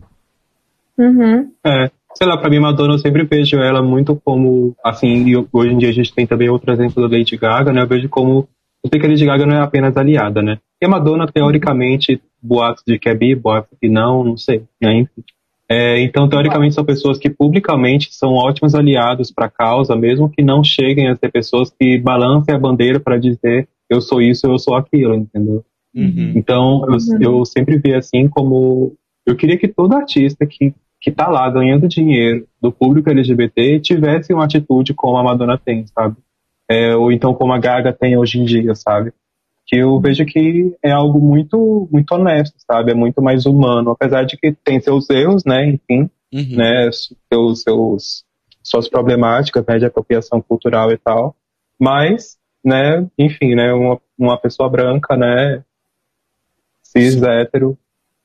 Uhum. É. sei lá, pra mim, Madonna, eu sempre vejo ela muito como, assim, e hoje em dia a gente tem também outro exemplo da Lady Gaga, né? Eu vejo como, eu sei que a Lady Gaga não é apenas aliada, né? E a Madonna, teoricamente, boatos de que é bi, boatos que não, não sei, né? Enfim. É, então, teoricamente, são pessoas que publicamente são ótimos aliados para a causa, mesmo que não cheguem a ser pessoas que balancem a bandeira para dizer eu sou isso, eu sou aquilo, entendeu? Uhum. Então, eu, eu sempre vi assim como. Eu queria que todo artista que, que tá lá ganhando dinheiro do público LGBT tivesse uma atitude como a Madonna tem, sabe? É, ou então como a Gaga tem hoje em dia, sabe? Que eu vejo que é algo muito, muito honesto, sabe? É muito mais humano, apesar de que tem seus erros, né? Enfim, Uhum. né? Seus, seus, suas problemáticas, né? De apropriação cultural e tal. Mas, né? Enfim, né? Uma, uma pessoa branca, né? Cis, hétero.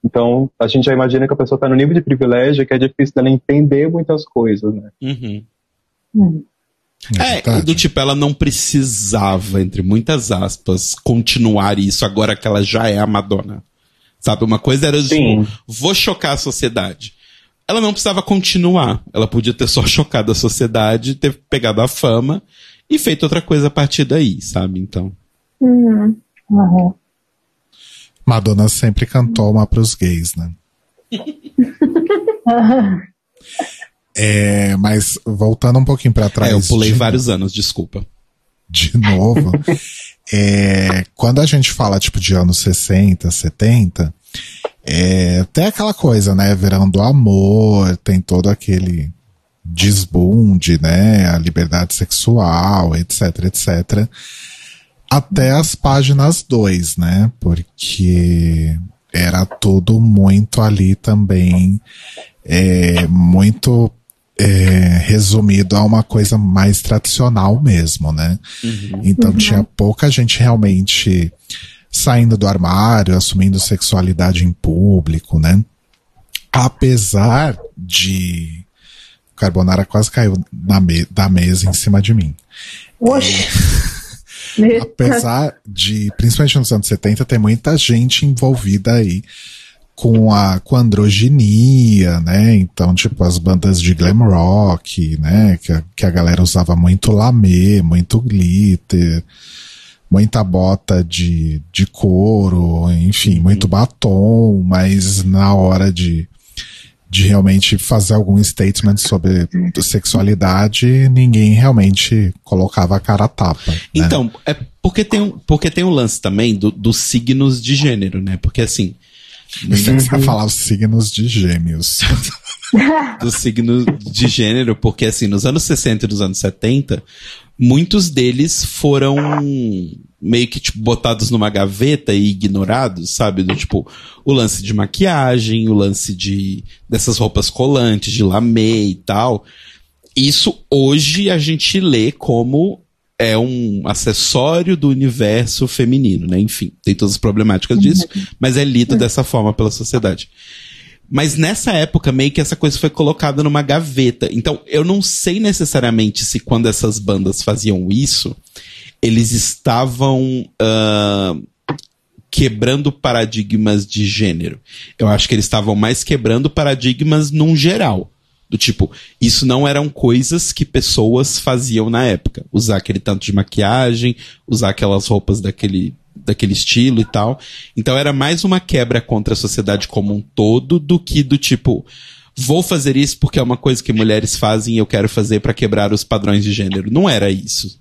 Então, a gente já imagina que a pessoa está no nível de privilégio que é difícil dela entender muitas coisas, né? Uhum. Hum. É, verdade. do tipo, ela não precisava, entre muitas aspas, continuar isso agora que ela já é a Madonna. Sabe? Uma coisa era, Sim. tipo, vou chocar a sociedade. Ela não precisava continuar. Ela podia ter só chocado a sociedade, ter pegado a fama e feito outra coisa a partir daí, sabe? Então. Uhum. Uhum. Madonna sempre cantou uma pros gays, né? É, mas voltando um pouquinho pra trás. É, eu pulei de- vários anos, desculpa. de novo. é, quando a gente fala tipo de anos 60, 70, é, tem aquela coisa, né? Verão do amor, tem todo aquele desbunde, né? A liberdade sexual, etc, etc. Até as páginas 2, né? Porque era tudo muito ali também, é, muito é, resumido a uma coisa mais tradicional mesmo, né? Então tinha pouca gente realmente saindo do armário, assumindo sexualidade em público, né? Apesar de Carbonara quase caiu na me- da mesa em cima de mim. Oxe. Apesar de, principalmente nos anos 70, ter muita gente envolvida aí com a, com androginia, né? Então, tipo, as bandas de glam rock, né? Que a, que a galera usava muito lamê, muito glitter, muita bota de, de couro, enfim, muito batom, mas na hora de, de realmente fazer algum statement sobre sexualidade, ninguém realmente colocava a cara a tapa. né? Então, é porque tem, um, porque tem um lance também do- dos signos de gênero, né? Porque assim, Você vai falar os signos de gêmeos. do signo de gênero, porque assim, nos anos 60 e nos anos 70, muitos deles foram meio que tipo, botados numa gaveta e ignorados, sabe? Do tipo, o lance de maquiagem, o lance de dessas roupas colantes, de lamê e tal. Isso hoje a gente lê como é um acessório do universo feminino, né? Enfim, tem todas as problemáticas disso, mas é lido dessa forma pela sociedade. Mas nessa época, meio que essa coisa foi colocada numa gaveta. Então, eu não sei necessariamente se quando essas bandas faziam isso, eles estavam ah, quebrando paradigmas de gênero. Eu acho que eles estavam mais quebrando paradigmas num geral. Do tipo, isso não eram coisas que pessoas faziam na época. Usar aquele tanto de maquiagem, usar aquelas roupas daquele, daquele estilo e tal. Então era mais uma quebra contra a sociedade como um todo do que do tipo, vou fazer isso porque é uma coisa que mulheres fazem e eu quero fazer pra quebrar os padrões de gênero. Não era isso.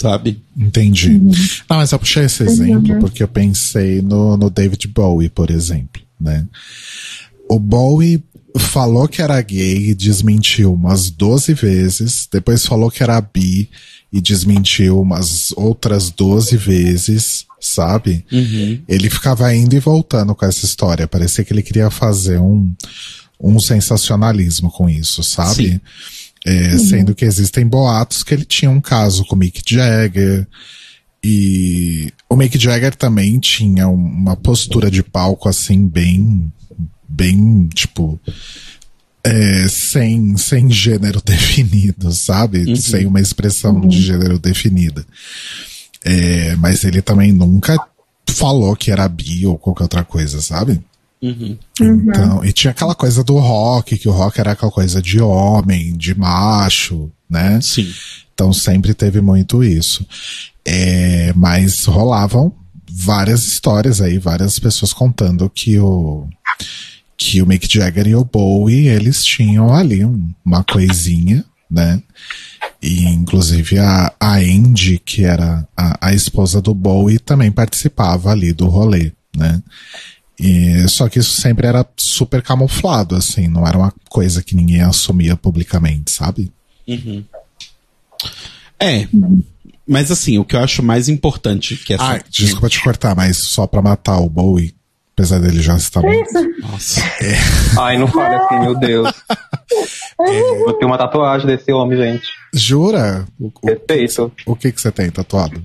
Sabe? Entendi. Não, mas eu puxei esse exemplo porque eu pensei no, no David Bowie, por exemplo, né? O Bowie falou que era gay e desmentiu umas 12 vezes, depois falou que era bi e desmentiu umas outras 12 vezes, sabe? Ele ficava indo e voltando com essa história, parecia que ele queria fazer um, um sensacionalismo com isso, sabe? É, Sendo que existem boatos que ele tinha um caso com Mick Jagger. E o Mick Jagger também tinha um- uma postura de palco assim, bem. bem, tipo. é, sem, sem gênero definido, sabe? Sem uma expressão de gênero definida. É, mas ele também nunca falou que era bi ou qualquer outra coisa, sabe? Uhum. Então, e tinha aquela coisa do rock, que o rock era aquela coisa de homem, de macho, né? Sim. Então sempre teve muito isso. É, mas rolavam várias histórias aí, várias pessoas contando que o que o Mick Jagger e o Bowie, eles tinham ali um- uma coisinha, né? E inclusive a, a Andy, que era a, a esposa do Bowie, também participava ali do rolê, né? E, só que isso sempre era super camuflado, assim, não era uma coisa que ninguém assumia publicamente, sabe? Uhum. É. Mas assim, o que eu acho mais importante que essa. Ah, desculpa te cortar, mas só pra matar o Bowie, apesar dele já estar morto. Nossa. Ai, não fale assim, meu Deus. Eu tenho uma tatuagem desse homem, gente. Jura? O, o, Respeito. o que que você tem tatuado?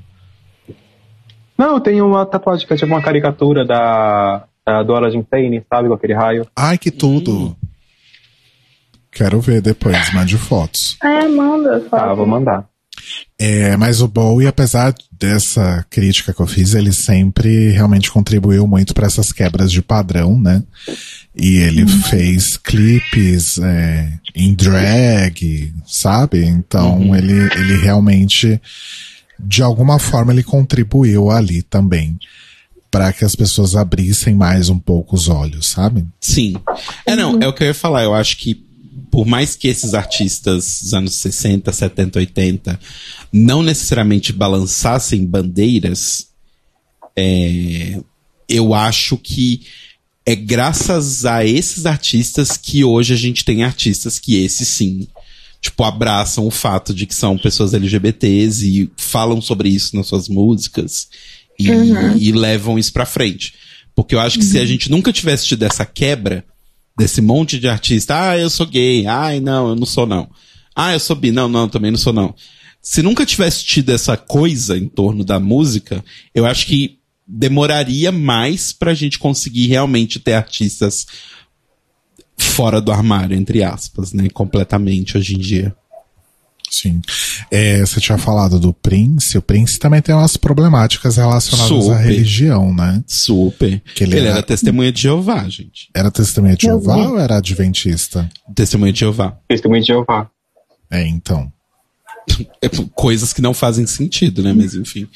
Não, eu tenho uma tatuagem que é tipo uma caricatura da, da do Aladdin Sane, sabe? Com aquele raio. Ai, que tudo! Quero ver depois, mande fotos. É, manda. Tá, vou mandar. É, mas o Bowie, apesar dessa crítica que eu fiz, ele sempre realmente contribuiu muito para essas quebras de padrão, né? E ele fez clipes é, em drag, sabe? Então ele, ele realmente, de alguma forma, ele contribuiu ali também para que as pessoas abrissem mais um pouco os olhos, sabe? Sim. É, não, é o que eu ia falar. Eu acho que, por mais que esses artistas dos anos 60, 70, 80 não necessariamente balançassem bandeiras, é, eu acho que é graças a esses artistas que hoje a gente tem artistas que esses sim, tipo, abraçam o fato de que são pessoas LGBTs e falam sobre isso nas suas músicas e, e levam isso pra frente. Porque eu acho que se a gente nunca tivesse tido essa quebra desse monte de artista, ah, eu sou gay, ai, não, eu não sou não. Ah, eu sou bi, não, não, também não sou não. Se nunca tivesse tido essa coisa em torno da música, eu acho que demoraria mais pra gente conseguir realmente ter artistas fora do armário, entre aspas, né? Completamente hoje em dia. Sim. É, você tinha falado do Prince. O Prince também tem umas problemáticas relacionadas à Super. religião, né? Super. Que ele ele era- era testemunha de Jeová, gente. Era testemunha de Jeová ou era adventista? Testemunha de Jeová. Testemunho de Jeová. É, então. É, coisas que não fazem sentido, né? Mas enfim.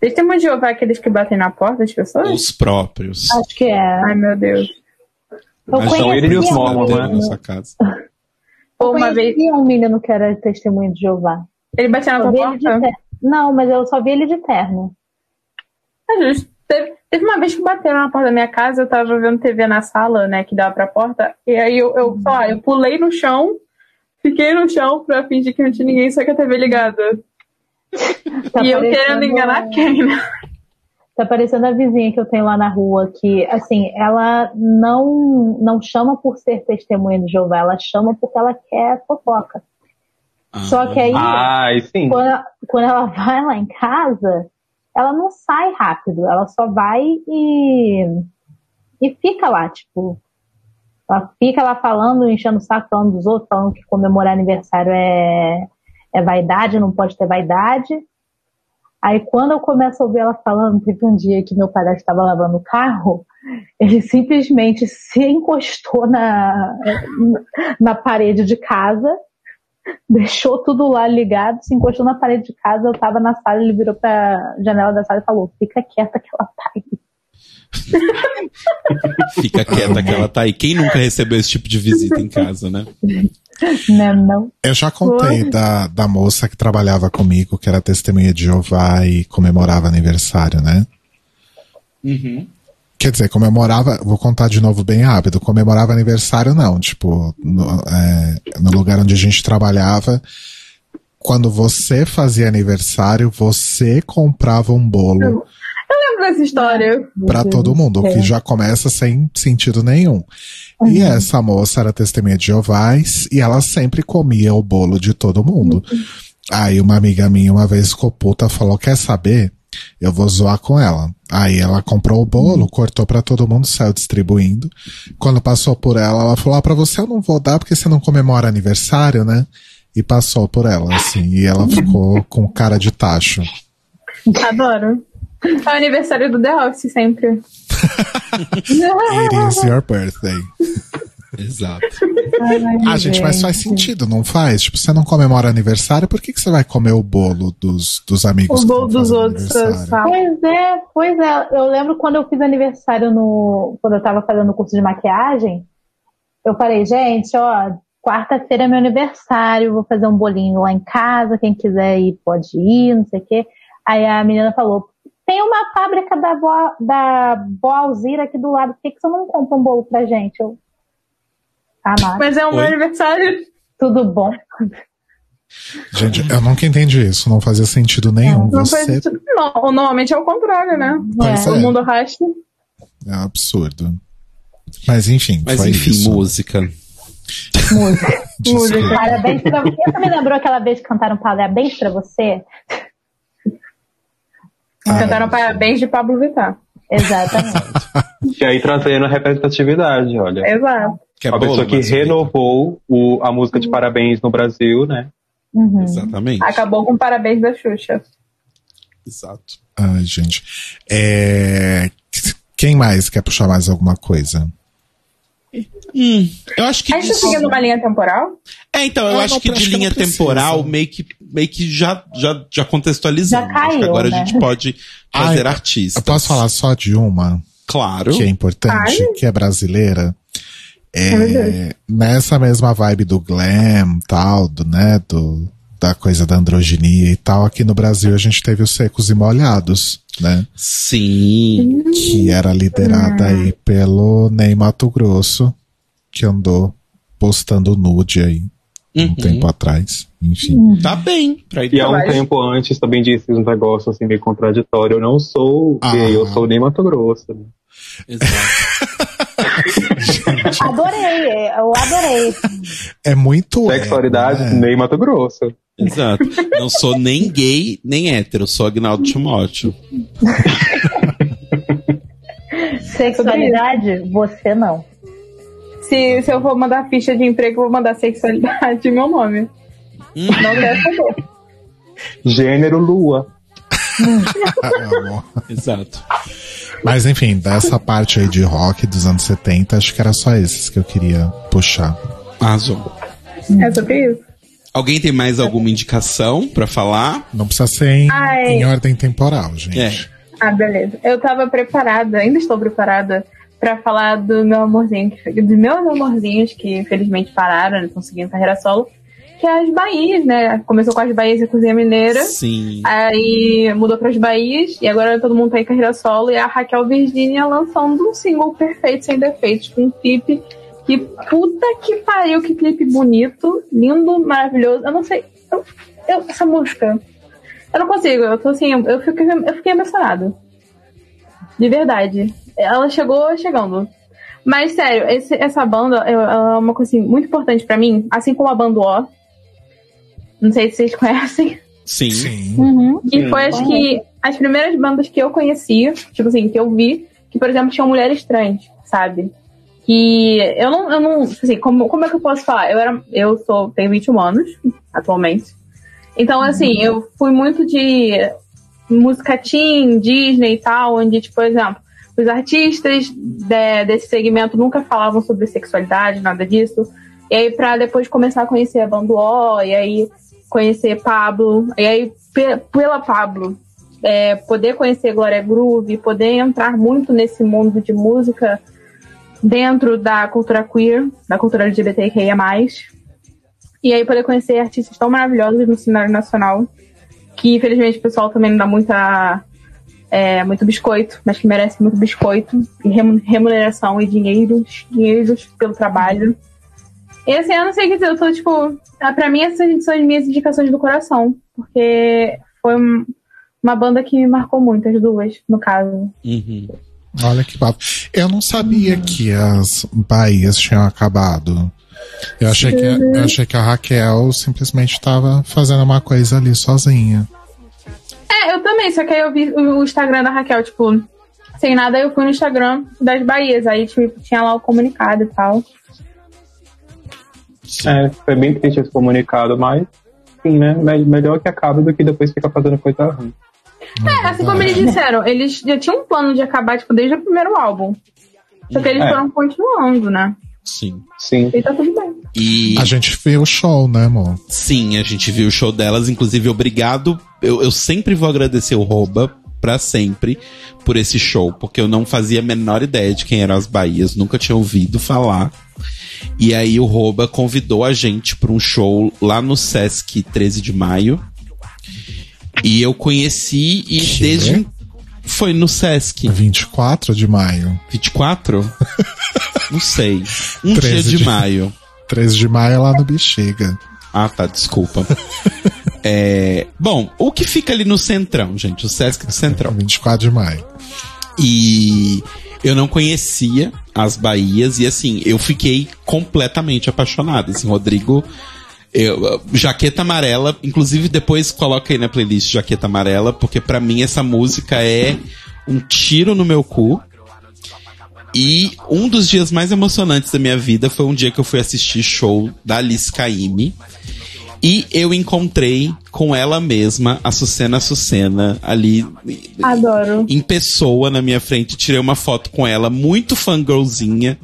Testemunho de Jeová é aqueles que batem na porta das pessoas? Os próprios. Acho que é. Ai, meu Deus. Eu Mas são eles e os mormons, né? na sua casa. Ou Eu uma vez. um menino que era testemunho de Jeová. Ele batia na tua porta? Não, mas eu só vi ele de terno. É justo. Teve, teve uma vez que bateram na porta da minha casa, eu tava vendo TV na sala, né, que dava pra porta, e aí eu, eu, eu pulei no chão, fiquei no chão pra fingir que não tinha ninguém, só que a TV ligada. Tá e eu querendo enganar quem, né? Tá parecendo a vizinha que eu tenho lá na rua, que, assim, ela não, não chama por ser testemunha de Jeová, ela chama porque ela quer fofoca. Ah, Só que aí, Ai, sim. quando, ela- quando ela vai lá em casa, ela não sai rápido, ela só vai e, e fica lá, tipo. Ela fica lá falando, enchendo o saco, falando dos outros, falando que comemorar aniversário é, é vaidade, não pode ter vaidade. Aí quando eu começo a ouvir ela falando, teve um dia que meu padrasto estava lavando o carro, ele simplesmente se encostou na, na parede de casa, deixou tudo lá ligado, se encostou na parede de casa, eu tava na sala, ele virou pra janela da sala e falou, fica quieta que ela tá aí. Fica quieta que ela tá aí. Quem nunca recebeu esse tipo de visita em casa, né? Né, não? Eu já contei da, da moça que trabalhava comigo, que era testemunha de Jeová e comemorava aniversário, né? Uhum. Quer dizer, comemorava, vou contar de novo bem rápido, comemorava aniversário não, tipo, no, é, no lugar onde a gente trabalhava, quando você fazia aniversário, você comprava um bolo Eu dessa história. pra todo mundo, o que já começa sem sentido nenhum. E essa moça era testemunha de Jeová e ela sempre comia o bolo de todo mundo. Aí uma amiga minha uma vez ficou puta, falou, quer saber? Eu vou zoar com ela. Aí ela comprou o bolo, cortou pra todo mundo, saiu distribuindo. Quando passou por ela, ela falou, ah, pra você eu não vou dar porque você não comemora aniversário, né? E passou por ela, assim, e ela ficou com cara de tacho. Adoro. É o aniversário do The Office sempre. It is your birthday. Exato. Ah, gente, mas faz sentido, não faz? Tipo, você não comemora aniversário, por que, que você vai comer o bolo dos, dos amigos? O bolo dos outros? Pois é, pois é. Eu lembro quando eu fiz aniversário no. Quando eu tava fazendo o curso de maquiagem, eu falei, gente, ó, quarta-feira é meu aniversário, vou fazer um bolinho lá em casa, quem quiser ir pode ir, não sei o quê. Aí a menina falou, tem uma fábrica da Boa, da Boa Alzira aqui do lado, por que, que você não compra um bolo pra gente? Eu. Ah. Mas é o meu Oi? aniversário. Tudo bom. Gente, eu nunca entendi isso, não fazia sentido nenhum. Não Você faz sentido. Não, normalmente é o contrário, né? Pois O é. mundo racha. é um absurdo. Mas enfim, Mas foi enfim, isso. música. Música. Desculpa. Parabéns pra você. Você me lembrou aquela vez que cantaram parabéns pra você? Ah, Cantaram parabéns de Pablo Vittar. Exatamente. E aí trazendo a representatividade, olha. Exato. Que é Uma pessoa bolo, que renovou o- a música de parabéns no Brasil, né? Uhum. Exatamente. Acabou com parabéns da Xuxa. Exato. Ai, gente. É, Quem mais quer puxar mais alguma coisa? Hum, eu acho que. A gente tá de- seguindo uma linha temporal? É, então, eu Ah, acho não, que de linha temporal meio que, meio que já, já, já contextualizamos. Já caiu, acho que agora né? a gente pode trazer Ai, artistas. Eu posso falar só de uma Claro. que é importante, Ai. que é brasileira? É, nessa mesma vibe do glam, tal, do, né, do, da coisa da androginia e tal, aqui no Brasil a gente teve os secos e molhados, né? Sim. Que era liderada aí pelo Ney Mato Grosso, que andou postando nude aí um Uhum. tempo atrás. Enfim. Tá bem. Pra ir E há um tempo antes também disse um negócio assim meio contraditório. Eu não sou Ah. gay, eu sou nem Mato Grosso. né? Exato. Adorei, eu adorei. É muito. Sexualidade, ego, né? nem Mato Grosso. Exato. Não sou nem gay, nem hétero. Sou Agnaldo Timóteo. Sexualidade, você não. Se, se eu for mandar ficha de emprego, eu vou mandar sexualidade meu nome. Hum. Não quero saber. Gênero Lua. Exato. Mas enfim, dessa parte aí de rock dos anos 70, acho que era só esses que eu queria puxar. Arrasou. É sobre isso. Alguém tem mais alguma indicação pra falar? Não precisa ser em, em ordem temporal, gente. É. Ah, beleza. Eu tava preparada, ainda estou preparada, pra falar do meu amorzinho, que, dos meus amorzinhos que infelizmente pararam, não conseguiram carreira solo, que é as Bahias, né? Começou com as Bahias e a Cozinha Mineira. Sim. Aí mudou pras Bahias e agora todo mundo tá em carreira solo e a Raquel Virginia lançando um single perfeito, sem defeitos, com um clipe que puta que pariu, que clipe bonito, lindo, maravilhoso. Eu não sei, eu, eu- essa música, eu não consigo, eu tô assim, eu fiquei, eu fiquei emocionada. De verdade. Ela chegou chegando. Mas sério, esse- essa banda é, é uma coisa assim, muito importante pra mim, assim como a banda O. Não sei se vocês conhecem. Sim. Sim. Uhum. E foi acho que as primeiras bandas que eu conheci, tipo assim, que eu vi, que, por exemplo, tinham mulheres trans, sabe? Que eu não, eu não, assim, como, como é que eu posso falar? Eu era, eu sou, tenho 21 anos, atualmente. Então, assim, eu fui muito de música teen, Disney e tal, onde, tipo, por exemplo, os artistas de- desse segmento nunca falavam sobre sexualidade, nada disso. E aí, pra depois começar a conhecer a banda O, e aí conhecer Pablo, e aí pe- pela Pablo, é, poder conhecer Glória Groove, poder entrar muito nesse mundo de música dentro da cultura queer, da cultura LGBTQIA+. E aí poder conhecer artistas tão maravilhosos no cenário nacional, que infelizmente o pessoal também não dá muita, é, muito biscoito, mas que merece muito biscoito, e remu- remuneração e dinheiros, dinheiros pelo trabalho. E assim, eu não sei o que dizer, eu tô tipo. ah, Pra mim, essas são as minhas indicações do coração. Porque foi um- uma banda que me marcou muito, as duas, no caso. Uhum. Olha que papo. Eu não sabia que as Bahias tinham acabado. Eu achei, que, eu achei que a Raquel simplesmente estava fazendo uma coisa ali sozinha. É, eu também, só que aí eu vi o Instagram da Raquel, tipo, sem nada, eu fui no Instagram das Bahias. Aí, tipo, tinha lá o comunicado e tal. É, foi bem triste esse comunicado, mas sim, né? Me- Melhor que acabe do que depois fica fazendo coisa ruim. É, assim como eles disseram, eles já tinham um plano de acabar, tipo, desde o primeiro álbum. Só que eles É. foram continuando, né? Sim. Sim. E tá tudo bem. E A gente viu o show, né, amor? sim, a gente viu o show delas, inclusive obrigado. Eu, eu sempre vou agradecer o Roba pra sempre por esse show, porque eu não fazia a menor ideia de quem eram as Bahias, nunca tinha ouvido falar. E aí o Roba convidou a gente pra um show lá no Sesc 13 de maio. E eu conheci e Que? desde foi no Sesc 24 de maio. 24? não sei. Um 13 dia de, de- maio. 13 de maio é lá no Bexiga. Ah, tá, desculpa. É, bom, o que fica ali no Centrão, gente? O Sesc do Centrão. 24 de maio. E eu não conhecia as Bahias e assim, eu fiquei completamente apaixonado. Assim, Rodrigo. Eu- Jaqueta Amarela, inclusive depois coloca aí na playlist Jaqueta Amarela, porque pra mim essa música é um tiro no meu cu. E um dos dias mais emocionantes da minha vida foi um dia que eu fui assistir show da Alice Caymmi. E eu encontrei com ela mesma, a Sucena Sucena, ali Adoro. em pessoa na minha frente, tirei uma foto com ela, muito fangirlzinha.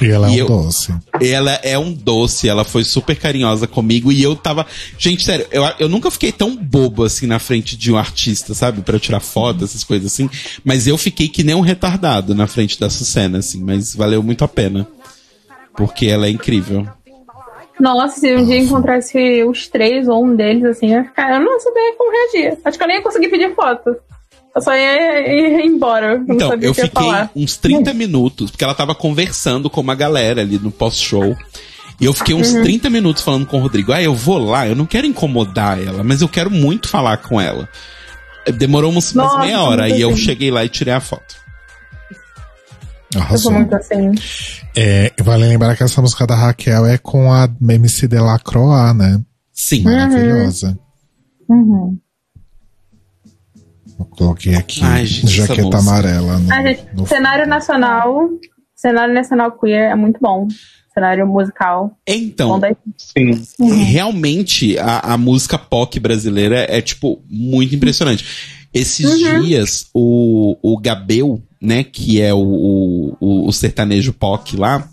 E ela é E um eu- doce. Ela é um doce, ela foi super carinhosa comigo e eu tava. Gente, sério, eu, eu nunca fiquei tão bobo assim na frente de um artista, sabe? Pra eu tirar foto, essas coisas assim. Mas eu fiquei que nem um retardado na frente da Sucena, assim. Mas valeu muito a pena. Porque ela é incrível. Nossa, se um dia encontrasse os três ou um deles, assim, eu ia ficar. Eu não sabia como reagir. Acho que eu nem ia conseguir pedir foto. Eu só ia, ia embora. Eu não Então, sabia eu fiquei falar. uns 30 minutos, porque ela tava conversando com uma galera ali no pós-show. E eu fiquei Uhum. uns 30 minutos falando com o Rodrigo. Ah, eu vou lá, eu não quero incomodar ela, mas eu quero muito falar com ela. Demorou umas Nossa, meia hora, aí eu assim. cheguei lá e tirei a foto. Eu Arrasou. sou muito assim. É, vale lembrar que essa música da Raquel é com a MC Delacroix, né? Sim. Maravilhosa. Uhum. Eu coloquei aqui Ai, gente, jaqueta amarela. No, Ah, gente, no- cenário nacional. Cenário nacional queer é muito bom. Cenário musical. Então, Sim. realmente a, a música POC brasileira é, tipo, muito impressionante. Esses Uhum. dias, o, o Gabel, né, que é o, o, o- sertanejo POC lá,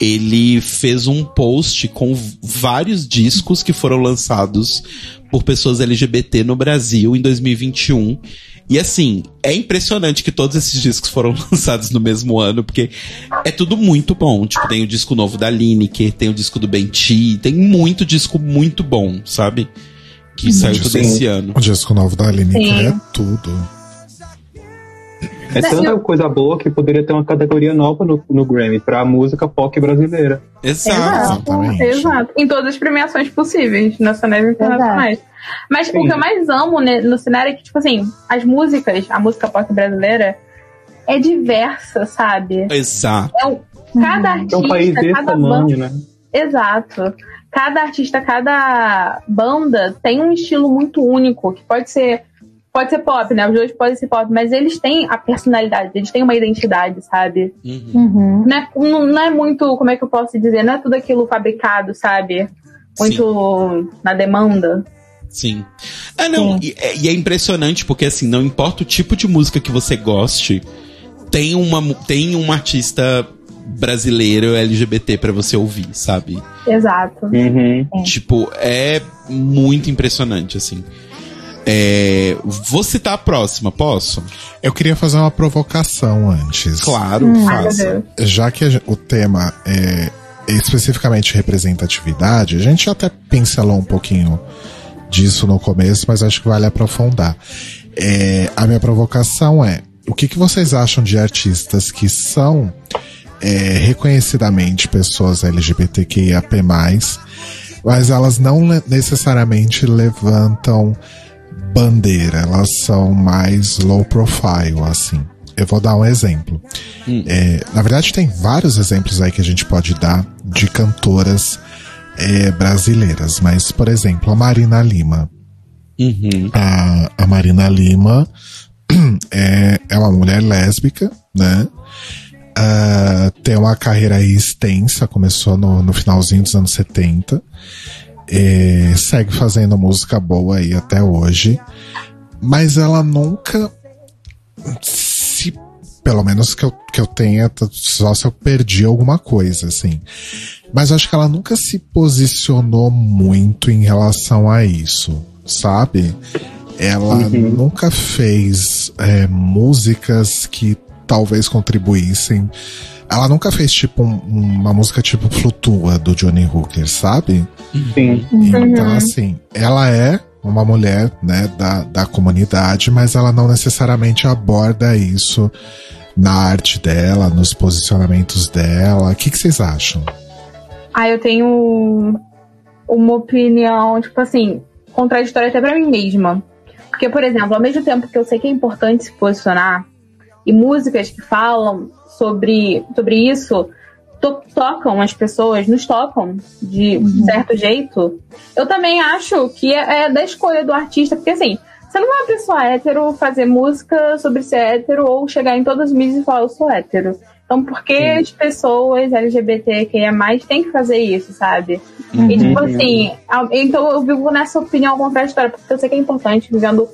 ele fez um post com vários discos que foram lançados por pessoas LGBT no Brasil em 2021. E assim, é impressionante que todos esses discos foram lançados no mesmo ano, porque é tudo muito bom. Tipo, tem o disco novo da Lineker, tem o disco do Benti, tem muito disco muito bom, sabe? Que saiu disco. todo esse ano. O disco novo da Aline Sim. é tudo. É tanta coisa boa que poderia ter uma categoria nova no, no Grammy pra música pop brasileira. Exato. Exatamente. Exato. Em todas as premiações possíveis, nacionais e internacionais. Mas Sim. o que eu mais amo né, no cenário é que, tipo assim, as músicas, a música pop brasileira é diversa, sabe? Exato. É um, cada artista, É um país desse cada tamanho, banda. né? Exato. Cada artista, cada banda tem um estilo muito único, que pode ser. Pode ser pop, né? Os dois podem ser pop, mas eles têm a personalidade, eles têm uma identidade, sabe? Uhum. Uhum. Não é, não, não é muito, como é que eu posso dizer? Não é tudo aquilo fabricado, sabe? Muito na demanda. Sim. Ah, não. E, é- e é impressionante porque, assim, não importa o tipo de música que você goste, tem uma, tem um artista brasileiro LGBT pra você ouvir, sabe? Exato. Uhum. Tipo, é muito impressionante, assim. É, vou citar a próxima, posso? Eu queria fazer uma provocação antes. Claro, meu faça. Já que o tema é especificamente representatividade, a gente até pincelou um pouquinho disso no começo, mas acho que vale aprofundar. É, a minha provocação é: o que, que vocês acham de artistas que são é, reconhecidamente pessoas LGBTQIAP+, mas elas não necessariamente levantam bandeira, elas são mais low profile, assim. Eu vou dar um exemplo. É, na verdade, tem vários exemplos aí que a gente pode dar de cantoras é, brasileiras, mas, por exemplo, a Marina Lima. Uhum. A, a Marina Lima é, é uma mulher lésbica, né? Ah, tem uma carreira aí extensa, começou no, no finalzinho dos anos 70. É, segue fazendo música boa aí até hoje. mas ela nunca se pelo menos que eu, que eu tenha, só se eu perdi alguma coisa, assim. Mas acho que ela nunca se posicionou muito em relação a isso, sabe? Ela uhum. nunca fez é, músicas que talvez contribuíssem. Ela nunca fez tipo um, uma música tipo Flutua do Johnny Hooker, sabe? Sim. Então, uhum. assim, ela é uma mulher né, da, da comunidade, mas ela não necessariamente aborda isso na arte dela, nos posicionamentos dela. O que, que vocês acham? Ah, eu tenho uma opinião, tipo assim, contraditória até pra mim mesma. Porque, por exemplo, ao mesmo tempo que eu sei que é importante se posicionar, e músicas que falam sobre, sobre isso to tocam as pessoas, nos tocam de uhum. certo jeito, eu também acho que é, é da escolha do artista, porque assim, você não é uma pessoa hétero fazer música sobre ser hétero ou chegar em todas as mídias e falar eu sou hétero. Então, por que Sim. as pessoas LGBTQIA têm que fazer isso, sabe? Uhum. E, tipo assim, então eu vivo nessa opinião contraditória, porque eu sei que é importante, vivendo,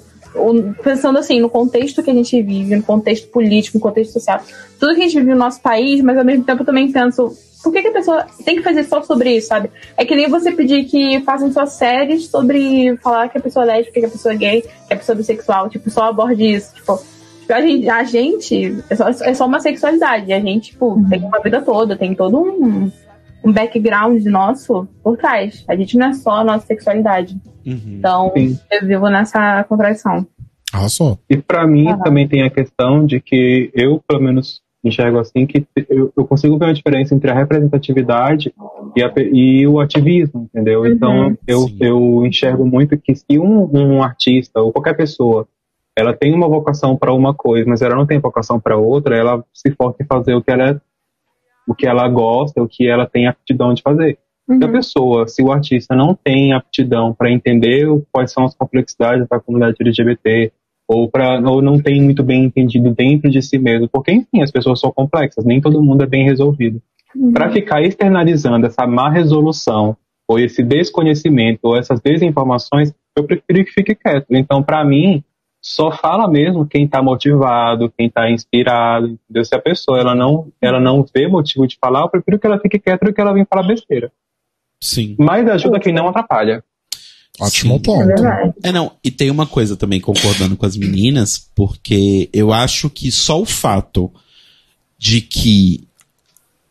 pensando assim, no contexto que a gente vive, no contexto político, no contexto social, tudo que a gente vive no nosso país, mas ao mesmo tempo eu também penso, por que, que, a pessoa tem que fazer só sobre isso, sabe? É que nem você pedir que façam suas séries sobre falar que a pessoa é lésbica, que a pessoa é gay, que a pessoa é bissexual, tipo, só aborde isso. Tipo, a gente, a gente é, só, é só uma sexualidade. A gente, tipo, uhum. tem uma vida toda, tem todo um, um background nosso por trás. A gente não é só a nossa sexualidade. Uhum. Então, Sim. eu vivo nessa contradição. Arrasou. E para mim uhum. também tem a questão de que eu, pelo menos, enxergo assim que eu, eu, consigo ver a diferença entre a representatividade e, a, e o ativismo, entendeu? Uhum, então eu, eu enxergo muito que se um, um artista ou qualquer pessoa ela tem uma vocação para uma coisa, mas ela não tem vocação para outra, ela se força em fazer o que ela o que ela gosta, o que ela tem aptidão de fazer. Uhum. Se a pessoa, se o artista não tem aptidão para entender quais são as complexidades da comunidade LGBT, ou, pra, ou não tem muito bem entendido dentro de si mesmo, porque, enfim, as pessoas são complexas, nem todo mundo é bem resolvido. Uhum. Para ficar externalizando essa má resolução, ou esse desconhecimento, ou essas desinformações, eu prefiro que fique quieto. Então, para mim, só fala mesmo quem está motivado, quem está inspirado, entendeu? Se a pessoa ela não, ela não vê motivo de falar, eu prefiro que ela fique quieta do que ela venha falar besteira. Sim. Mas ajuda quem não atrapalha. Ótimo Sim. ponto. É, não, e tem uma coisa também concordando com as meninas, porque eu acho que só o fato de que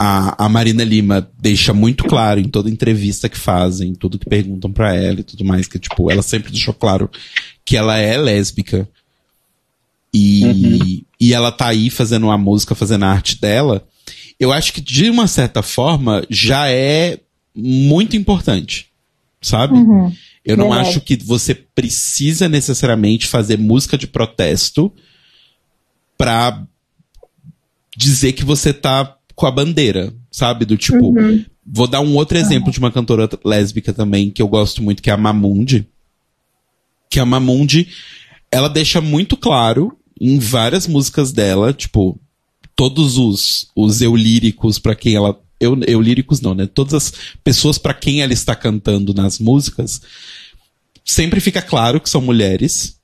a, a Marina Lima deixa muito claro em toda entrevista que fazem, tudo que perguntam para ela e tudo mais, que tipo, ela sempre deixou claro que ela é lésbica. E, uhum. e ela tá aí fazendo uma música, fazendo a arte dela. Eu acho que de uma certa forma já é muito importante, sabe? Uhum. Eu não Verdade. acho que você precisa necessariamente fazer música de protesto pra dizer que você tá com a bandeira, sabe? Do tipo. Uhum. Vou dar um outro exemplo de uma cantora lésbica também que eu gosto muito, que é a Mamundi. Que a Mamundi, ela deixa muito claro em várias músicas dela, tipo, todos os, os eu líricos para quem ela eu, eu líricos não, né? Todas as pessoas para quem ela está cantando nas músicas, sempre fica claro que são mulheres.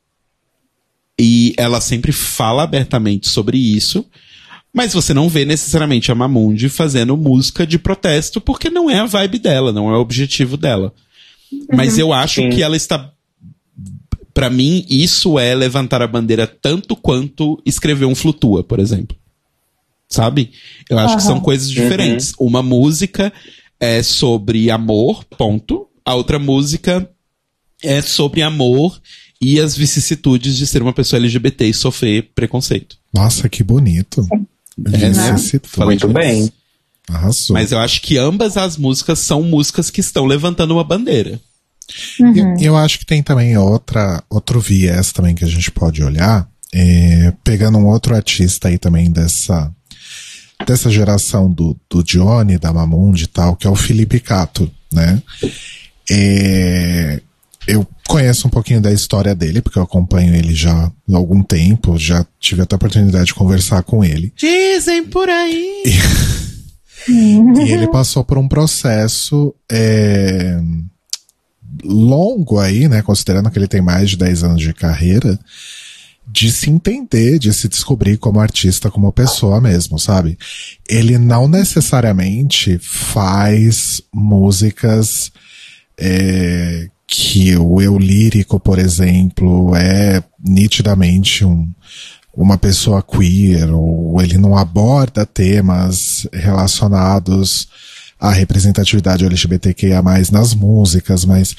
E ela sempre fala abertamente sobre isso. Mas você não vê necessariamente a Mamundi fazendo música de protesto, porque não é a vibe dela, não é o objetivo dela. Uhum. Mas eu acho Sim. que ela está. para mim, isso é levantar a bandeira tanto quanto escrever um Flutua, por exemplo sabe? Eu acho uhum. que são coisas diferentes. Uhum. Uma música é sobre amor, ponto. A outra música é sobre amor e as vicissitudes de ser uma pessoa LGBT e sofrer preconceito. Nossa, que bonito. É, Muito bem. Arrasou. Mas eu acho que ambas as músicas são músicas que estão levantando uma bandeira. Uhum. Eu, eu, acho que tem também outra, outro viés também que a gente pode olhar, é, pegando um outro artista aí também dessa dessa geração do, do Johnny, da Mamundi e tal, que é o Felipe Cato, né? É, eu conheço um pouquinho da história dele, porque eu acompanho ele já há algum tempo, já tive até a oportunidade de conversar com ele. Dizem por aí! E, e ele passou por um processo é, longo aí, né? Considerando que ele tem mais de 10 anos de carreira, de se entender, de se descobrir como artista, como pessoa mesmo, sabe? Ele não necessariamente faz músicas é, que o eu lírico, por exemplo, é nitidamente um, uma pessoa queer, ou ele não aborda temas relacionados à representatividade LGBTQIA+, nas músicas, mas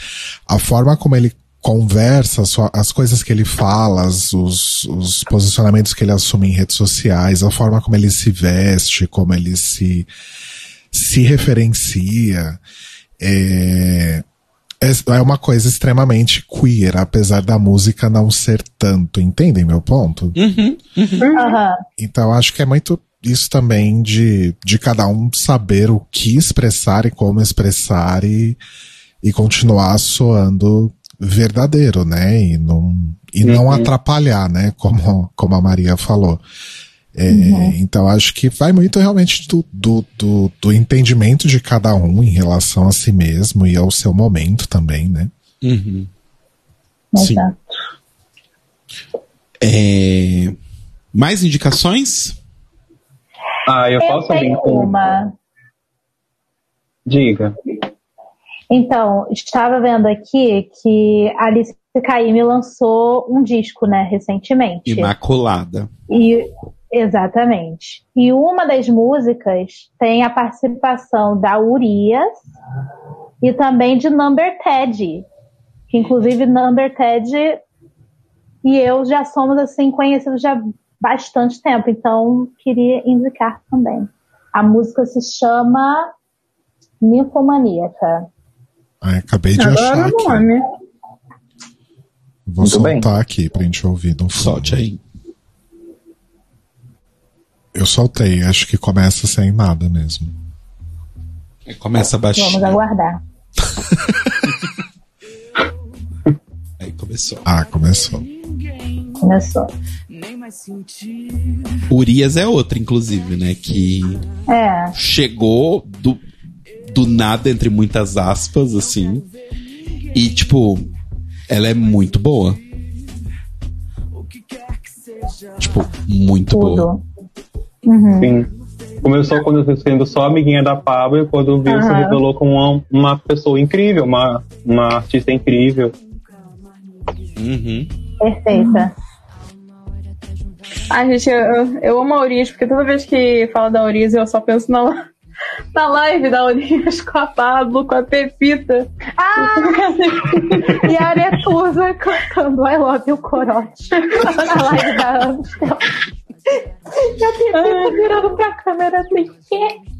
a forma como ele conversa, as coisas que ele fala, os, os posicionamentos que ele assume em redes sociais, a forma como ele se veste, como ele se, se referencia, é, é, é uma coisa extremamente queer, apesar da música não ser tanto, entendem meu ponto? Uhum, uhum. Então acho que é muito isso também de, de cada um saber o que expressar e como expressar e, e continuar soando verdadeiro, né? E não, e uhum. não atrapalhar, né? Como, como a Maria falou. É, uhum. Então acho que vai muito realmente do, do, do, do, entendimento de cada um em relação a si mesmo e ao seu momento também, né? Uhum. Sim. É... Mais indicações? Ah, eu, eu posso com uma. Diga. Então, estava vendo aqui que a Alice Caymmi lançou um disco, né, recentemente. Imaculada. E exatamente. E uma das músicas tem a participação da Urias e também de Number Ted, que inclusive Number Ted e eu já somos assim conhecidos já há bastante tempo, então queria indicar também. A música se chama Ninfomaníaca. Ai, acabei de Agora achar aqui. nome. Vou Muito soltar bem. aqui pra gente ouvir. Solte aí. Eu soltei, acho que começa sem nada mesmo. Começa baixinho. Vamos aguardar. Aí começou. Ah, começou. Começou. Urias é outra, inclusive, né? Que É. chegou do, do nada, entre muitas aspas, assim. E, tipo, ela é muito boa. Tipo, muito boa. Uhum. Sim. Começou quando sendo só amiguinha da Pablo e quando viu se Aham. revelou como uma, uma pessoa incrível, uma, uma artista incrível. Uhum. Perfeita. Ai, gente, eu, eu amo a Urias, porque toda vez que fala da Urias eu só penso na, na live da Urias com a Pablo, com a Pepita. Ah! e a Aretusa cantando I Love You Corote na live da Amstel. E a Pepita virando pra câmera assim, que?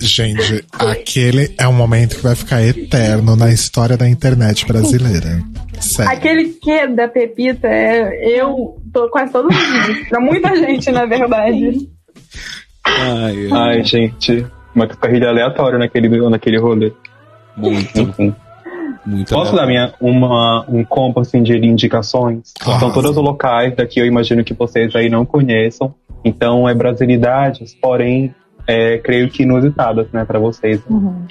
Gente, aquele é um momento que vai ficar eterno na história da internet brasileira. Sério. Aquele que da Pepita é eu tô quase todos os dias. Pra muita gente, na verdade. Ai, ai, Ai, gente, uma carrilha aleatória naquele, naquele rolê. muito. Muito. Posso legal. dar minha, uma, um combo assim, de indicações? Claro. São todas locais, daqui eu imagino que vocês aí não conheçam. Então é brasilidades, porém, é, creio que inusitadas, né, para vocês. Uhum.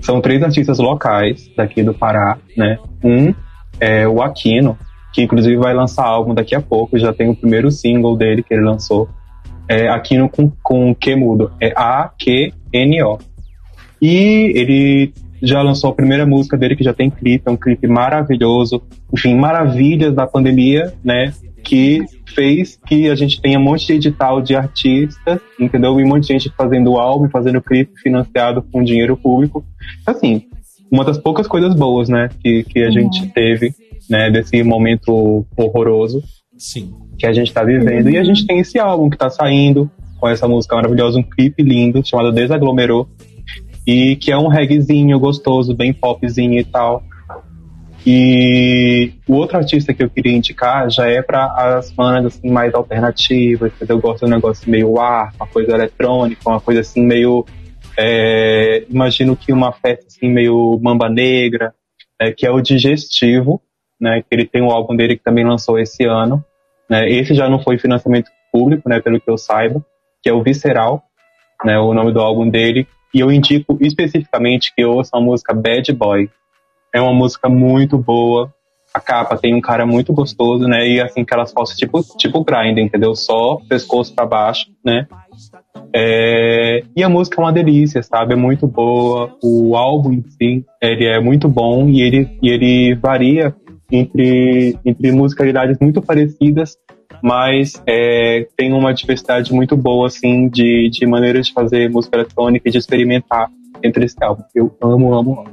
São três artistas locais daqui do Pará, né? Um é o Aquino, que inclusive vai lançar álbum daqui a pouco, já tem o primeiro single dele que ele lançou. É Aquino com, com Q mudo, é A-Q-N-O. E ele já lançou a primeira música dele, que já tem clipe, é um clipe maravilhoso. Enfim, maravilhas da pandemia, né? Que fez que a gente tenha um monte de edital de artistas, entendeu? E um monte de gente fazendo álbum, fazendo clipe financiado com dinheiro público. Assim, uma das poucas coisas boas, né? Que, que a gente teve, né? Desse momento horroroso Sim. que a gente tá vivendo. E a gente tem esse álbum que tá saindo com essa música maravilhosa, um clipe lindo chamado Desaglomerou. E que é um reggaezinho gostoso, bem popzinho e tal. E o outro artista que eu queria indicar já é para as bandas assim, mais alternativas, entendeu? Eu gosto de um negócio meio ar, uma coisa eletrônica, uma coisa assim meio. é, imagino que uma festa assim meio mamba negra, é, que é o Digestivo, né? Que ele tem um álbum dele que também lançou esse ano. Né? Esse já não foi financiamento público, né? Pelo que eu saiba, que é o Visceral, né? O nome do álbum dele. E eu indico especificamente que ouça a música Bad Boy. É uma música muito boa. A capa tem um cara muito gostoso, né? E assim, aquelas fotos tipo, tipo grind, entendeu? Só pescoço pra baixo, né? É, e a música é uma delícia, sabe? É muito boa. O álbum em si, ele é muito bom e ele, e ele varia entre, entre musicalidades muito parecidas, mas é, tem uma diversidade muito boa, assim, de, de maneiras de fazer música eletrônica e de experimentar entre esse álbum. Eu amo, amo, amo.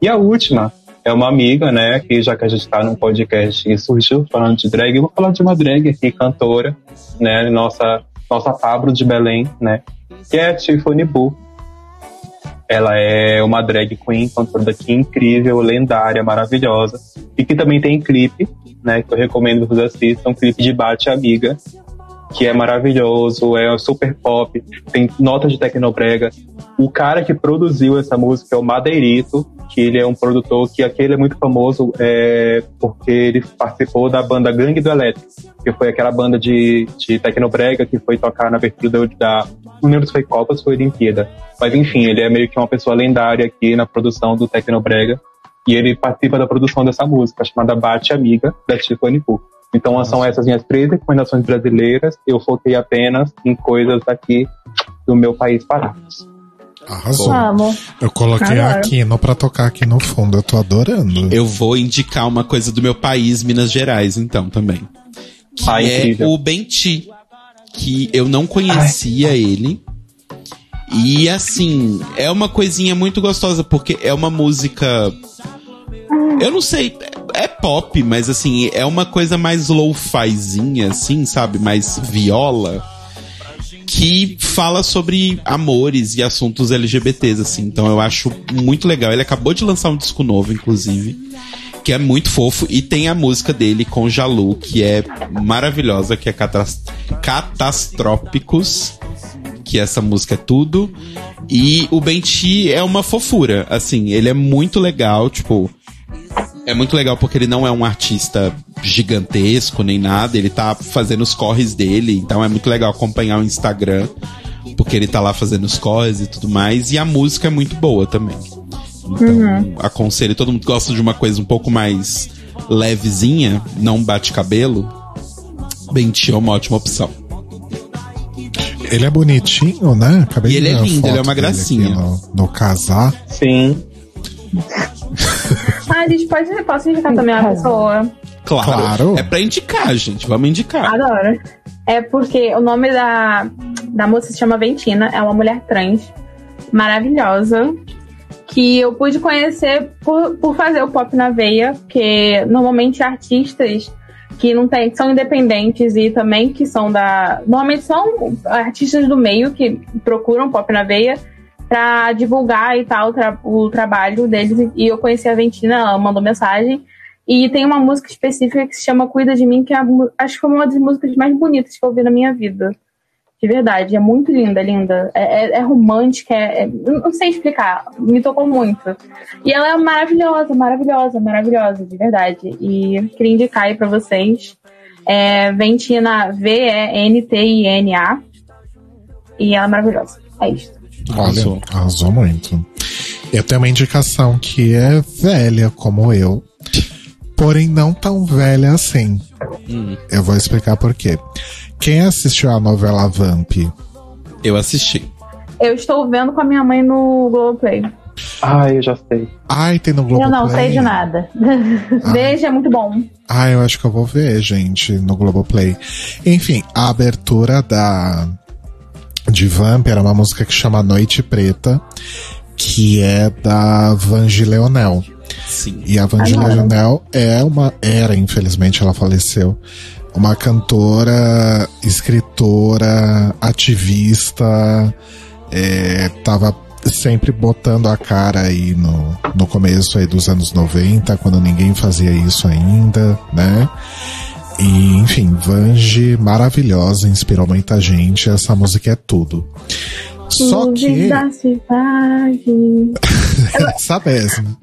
E a última é uma amiga, né, que já que a gente está num podcast e surgiu falando de drag, eu vou falar de uma drag aqui, cantora, né, nossa, nossa Pablo de Belém, né, que é a Tiffany Boo. Ela é uma drag queen, cantora daqui incrível, lendária, maravilhosa. E que também tem clipe, né? Que eu recomendo que vocês assistam, um clipe de Bate Amiga, que é maravilhoso, é super pop, tem notas de tecnobrega. O cara que produziu essa música é o Madeirito, que ele é um produtor que aquele é muito famoso é, porque ele participou da banda Gangue do Elétrico, que foi aquela banda de, de tecnobrega que foi tocar na abertura da, não lembro se foi Copa ou se foi Olimpíada. Mas enfim, ele é meio que uma pessoa lendária aqui na produção do Tecnobrega. E ele participa da produção dessa música, chamada Bate Amiga, da Tiffany Poo. Então Nossa. são essas minhas três recomendações brasileiras. Eu foquei apenas em coisas aqui do meu país Parados. Arrasou. Amo. Eu coloquei Adoro. aqui no pra tocar aqui no fundo. Eu tô adorando. Eu vou indicar uma coisa do meu país, Minas Gerais, então, também. Que Ai, é incrível. o Benti. Que eu não conhecia Ai. ele. E assim, é uma coisinha muito gostosa, porque é uma música. Eu não sei, é pop, mas assim, é uma coisa mais low-fizinha, assim, sabe? Mais viola. Que fala sobre amores e assuntos LGBTs, assim. Então eu acho muito legal. Ele acabou de lançar um disco novo, inclusive. Que é muito fofo. E tem a música dele com Jalu, que é maravilhosa, que é Catastrópicos que essa música é tudo. E o Benti é uma fofura, assim, ele é muito legal, tipo. É muito legal porque ele não é um artista gigantesco nem nada, ele tá fazendo os corres dele, então é muito legal acompanhar o Instagram, porque ele tá lá fazendo os corres e tudo mais, e a música é muito boa também. Então, uhum. aconselho, todo mundo gosta de uma coisa um pouco mais levezinha, não bate cabelo. Benti é uma ótima opção. Ele é bonitinho, né? Acabei e ele é lindo, ele é uma gracinha. No, no, casar. Sim. ah, a gente pode, posso indicar também a pessoa. Claro, claro. É pra indicar, gente. Vamos indicar. Adoro. É porque o nome da, da moça se chama Ventina, é uma mulher trans maravilhosa que eu pude conhecer por, por fazer o pop na veia, porque normalmente artistas que não tem, que são independentes e também que são da. Normalmente são artistas do meio que procuram pop na veia para divulgar e tal tra o trabalho deles. E eu conheci a Ventina, ela mandou mensagem. E tem uma música específica que se chama Cuida de Mim, que é, acho que foi uma das músicas mais bonitas que eu ouvi na minha vida. De verdade, é muito linda, linda. É, é, é romântica, é, é, não sei explicar, me tocou muito. E ela é maravilhosa, maravilhosa, maravilhosa, de verdade. E queria indicar aí pra vocês. É Ventina, V-E-N-T-I-N-A. E ela é maravilhosa. É isso. Olha, arrasou muito. Eu tenho uma indicação que é velha, como eu, porém não tão velha assim. Hum. Eu vou explicar por quê. Quem assistiu a novela Vamp? Eu assisti. Eu estou vendo com a minha mãe no Globoplay. Ah, eu já sei. Ai, tem no Globoplay. Eu não sei de nada. Veja, é muito bom. Ah, eu acho que eu vou ver, gente, no Globoplay. Enfim, a abertura da de Vamp era uma música que chama Noite Preta, que é da Vange Leonel. Sim. E a Vange Leonel é uma era, infelizmente ela faleceu, uma cantora, escritora, ativista, é, tava sempre botando a cara aí no, no começo aí dos anos 90, quando ninguém fazia isso ainda, né? E, enfim, Vange, maravilhosa, inspirou muita gente, essa música é tudo. Só que. essa mesmo.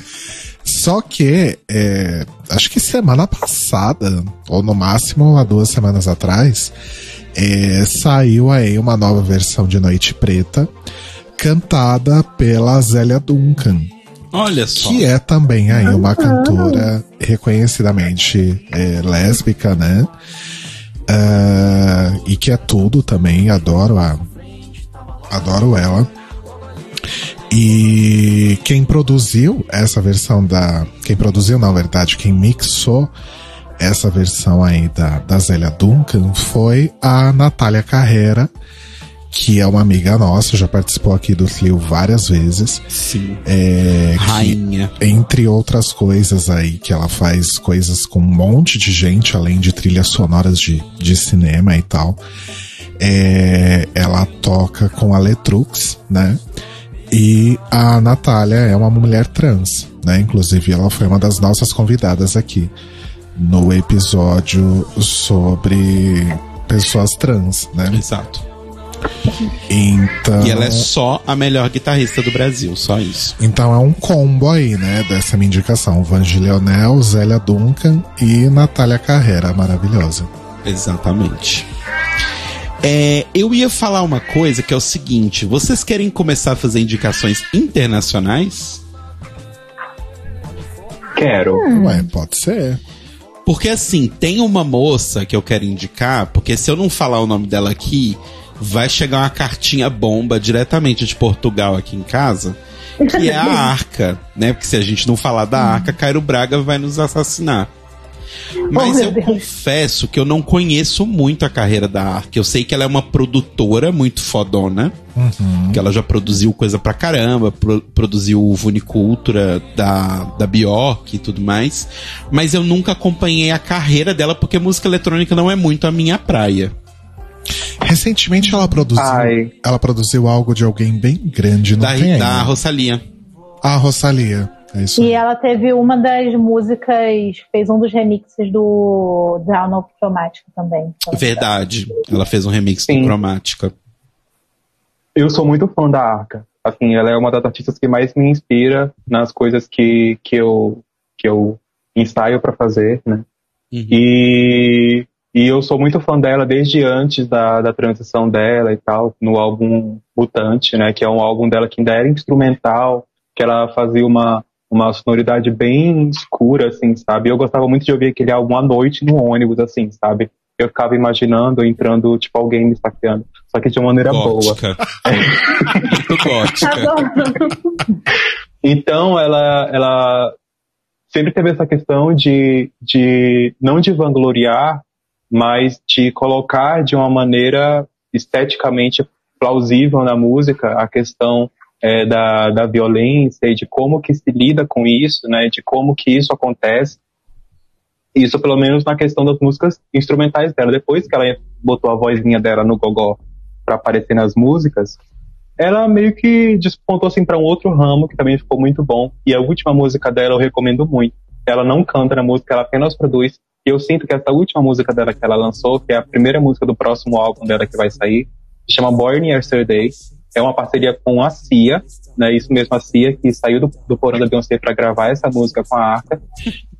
Só que, é, acho que semana passada, ou no máximo há duas semanas atrás, é, saiu aí uma nova versão de Noite Preta, cantada pela Zélia Duncan. Olha só. que é também aí uma cantora reconhecidamente é, lésbica, né? Ah, e que é tudo também, adoro a. Adoro ela. E quem produziu essa versão da. Quem produziu, na verdade, quem mixou essa versão aí da, da Zélia Duncan foi a Natália Carrera, que é uma amiga nossa, já participou aqui do Clio várias vezes. Sim. É, que, Rainha. entre outras coisas aí, que ela faz coisas com um monte de gente, além de trilhas sonoras de, de cinema e tal. É, ela toca com a Letrux, né? E a Natália é uma mulher trans, né? Inclusive, ela foi uma das nossas convidadas aqui no episódio sobre pessoas trans, né? Exato. Então. E ela é só a melhor guitarrista do Brasil, só isso. Então é um combo aí, né, dessa minha indicação. Vange Leonel, Zélia Duncan e Natália Carrera, maravilhosa. Exatamente. É, eu ia falar uma coisa que é o seguinte: vocês querem começar a fazer indicações internacionais? Quero. Ué, pode ser. Porque assim, tem uma moça que eu quero indicar, porque se eu não falar o nome dela aqui, vai chegar uma cartinha bomba diretamente de Portugal aqui em casa, que é a Arca, né? Porque se a gente não falar da Arca, Cairo Braga vai nos assassinar. Mas meu eu Deus. confesso que eu não conheço muito a carreira da Arca. Eu sei que ela é uma produtora muito fodona, que ela já produziu coisa pra caramba, pro- produziu o Vunicultura da, da Bjork e tudo mais. Mas eu nunca acompanhei a carreira dela porque música eletrônica não é muito a minha praia. Recentemente ela produziu, Ai. ela produziu algo de alguém bem grande, não Da, tem da. Rosalia. A Rosalia. É isso. E ela teve uma das músicas, fez um dos remixes do Down of Chromatica também. Verdade. Ela fez um remix Sim. do Cromática. Eu sou muito fã da Arca. Assim, ela é uma das artistas que mais me inspira nas coisas que, que, eu, que eu ensaio pra fazer, né? Uhum. E, e eu sou muito fã dela desde antes da, da transição dela e tal, no álbum Mutante, né? Que é um álbum dela que ainda era instrumental, que ela fazia uma, uma sonoridade bem escura, assim, sabe? Eu gostava muito de ouvir aquele álbum à noite no ônibus, assim, sabe? Eu ficava imaginando, entrando, tipo, alguém me saqueando. Só que de uma maneira boa. Gótica. Muito gótica. Então, ela, ela sempre teve essa questão de, de não de vangloriar, mas de colocar de uma maneira esteticamente plausível na música a questão é, da, da violência e de como que se lida com isso, né, de como que isso acontece. Isso pelo menos na questão das músicas instrumentais dela. Depois que ela botou a vozinha dela no gogó para aparecer nas músicas, ela meio que despontou assim para um outro ramo que também ficou muito bom. E a última música dela eu recomendo muito. Ela não canta na música, ela apenas produz. E eu sinto que essa última música dela que ela lançou, que é a primeira música do próximo álbum dela que vai sair, se chama Born Yesterday. É uma parceria com a Cia, né? Isso mesmo, a Cia, que saiu do, do porão da Beyoncé para gravar essa música com a Arca.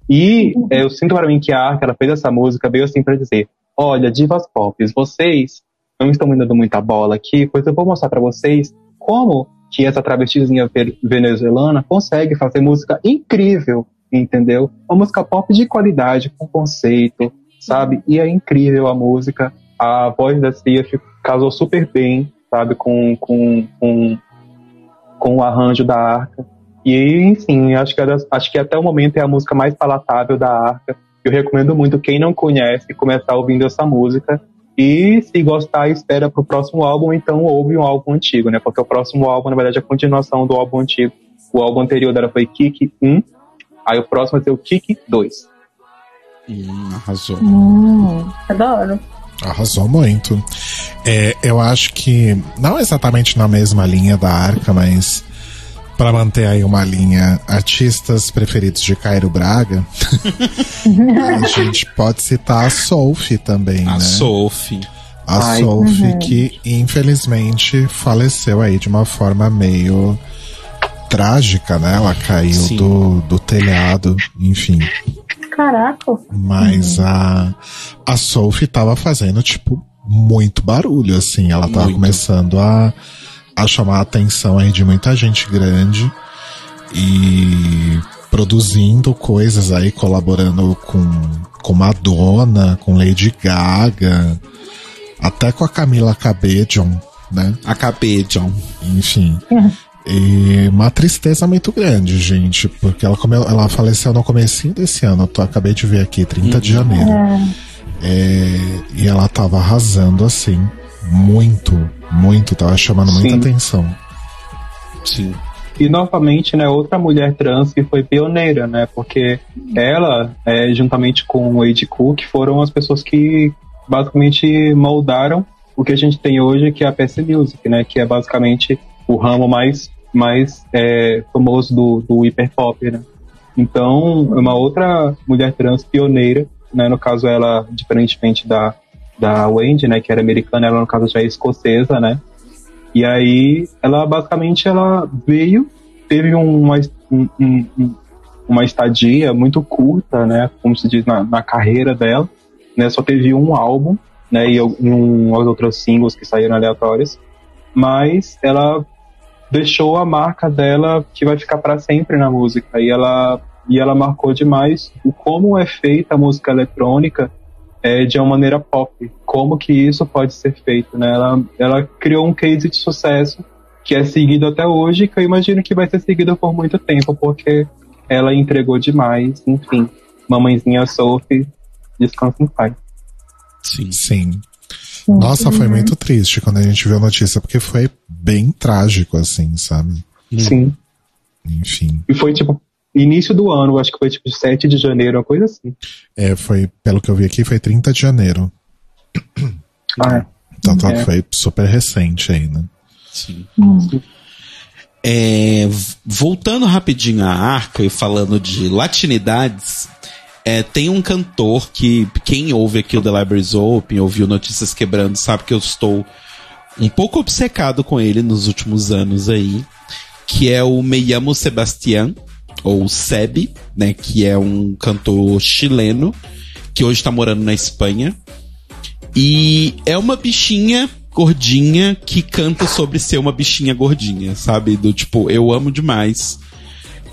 E é, eu sinto para mim que a Arca, ela fez essa música meio assim para dizer: olha, divas pop, vocês não estão me dando muita bola aqui, pois eu vou mostrar para vocês como que essa travestizinha ve- venezuelana consegue fazer música incrível, entendeu? Uma música pop de qualidade, com conceito, sabe? E é incrível a música. A voz da Cia casou super bem, sabe? Com, com, com, com o arranjo da arca. E, enfim, acho que, das- acho que até o momento é a música mais palatável da arca. Eu recomendo muito quem não conhece começar ouvindo essa música. E se gostar, espera pro próximo álbum, então ouve um álbum antigo, né? Porque o próximo álbum, na verdade, é a continuação do álbum antigo. O álbum anterior dela foi Kick 1, aí o próximo vai ser o Kick 2. Hum, arrasou. Hum. Adoro. Arrasou muito. É, eu acho que, não exatamente na mesma linha da Arca, mas para manter aí uma linha artistas preferidos de Cairo Braga, a gente pode citar a Sophie também, A né? Sophie. A Ai. Sophie que infelizmente faleceu aí de uma forma meio trágica, né? Ela caiu Sim. do, do telhado, enfim. Caraca. Mas a, a Sophie tava fazendo, tipo, muito barulho, assim. Ela tava Muito. começando a, a chamar a atenção aí de muita gente grande. e produzindo coisas aí, colaborando com, com Madonna, com Lady Gaga, até com a Camila Cabello, né? A Cabello. Enfim. E uma tristeza muito grande, gente, porque ela, come, ela faleceu no comecinho desse ano, eu tô, acabei de ver aqui, 30 de janeiro. É, e ela tava arrasando assim, muito, muito, tava chamando muita Sim. atenção. Sim. E novamente, né, outra mulher trans que foi pioneira, né? Porque ela, é, juntamente com o Wade Cook, foram as pessoas que basicamente moldaram o que a gente tem hoje, que é a PC Music, né? Que é basicamente o ramo mais, mais é, famoso do, do hiperpop, né? Então, é uma outra mulher trans pioneira, né? No caso, ela, diferentemente da, da Wendy, né? Que era americana, ela, no caso, já é escocesa, né? E aí, ela basicamente ela veio, teve uma, um- um- um- uma estadia muito curta, né? Como se diz, na, na carreira dela, né? Só teve um álbum, né? E al- um, as outras singles que saíram aleatórias. Mas ela deixou a marca dela que vai ficar para sempre na música. E ela, e ela marcou demais o como é feita a música eletrônica é, de uma maneira pop. Como que isso pode ser feito, né? Ela, ela criou um case de sucesso que é seguido até hoje, que eu imagino que vai ser seguido por muito tempo, porque ela entregou demais, enfim. Mamãezinha Sophie, descansa em paz. Sim. Sim. Nossa, foi muito triste quando a gente viu a notícia, porque foi bem trágico, assim, sabe? Sim. Enfim. E foi tipo início do ano, acho que foi tipo 7 de janeiro, uma coisa assim. É, foi, pelo que eu vi aqui, foi 30 de janeiro. Ah, é. Então É. foi super recente aí, né? Sim. É, v- voltando rapidinho à arca e falando de latinidades, é, tem um cantor que quem ouve aqui o The Libraries Open, ouviu Notícias Quebrando, sabe que eu estou um pouco obcecado com ele nos últimos anos aí, que é o Me Llamo Sebastián, ou Seb, né, que é um cantor chileno, que hoje está morando na Espanha. E é uma bichinha gordinha que canta sobre ser uma bichinha gordinha, sabe? Do tipo, eu amo demais.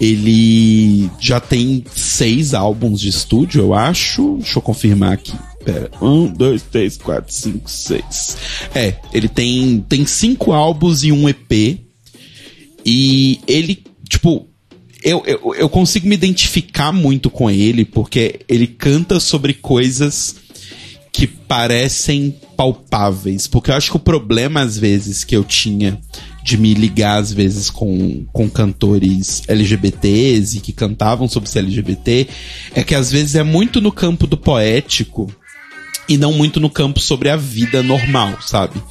Ele já tem seis álbuns de estúdio, eu acho. Deixa eu confirmar aqui. Pera. Um, dois, três, quatro, cinco, seis. É, ele tem, tem cinco álbuns e um EP. E ele, tipo, eu, eu, eu consigo me identificar muito com ele, porque ele canta sobre coisas que parecem palpáveis. Porque eu acho que o problema, às vezes, que eu tinha de me ligar, às vezes, com, com cantores LGBTs e que cantavam sobre ser LGBT, é que às vezes é muito no campo do poético e não muito no campo sobre a vida normal, sabe?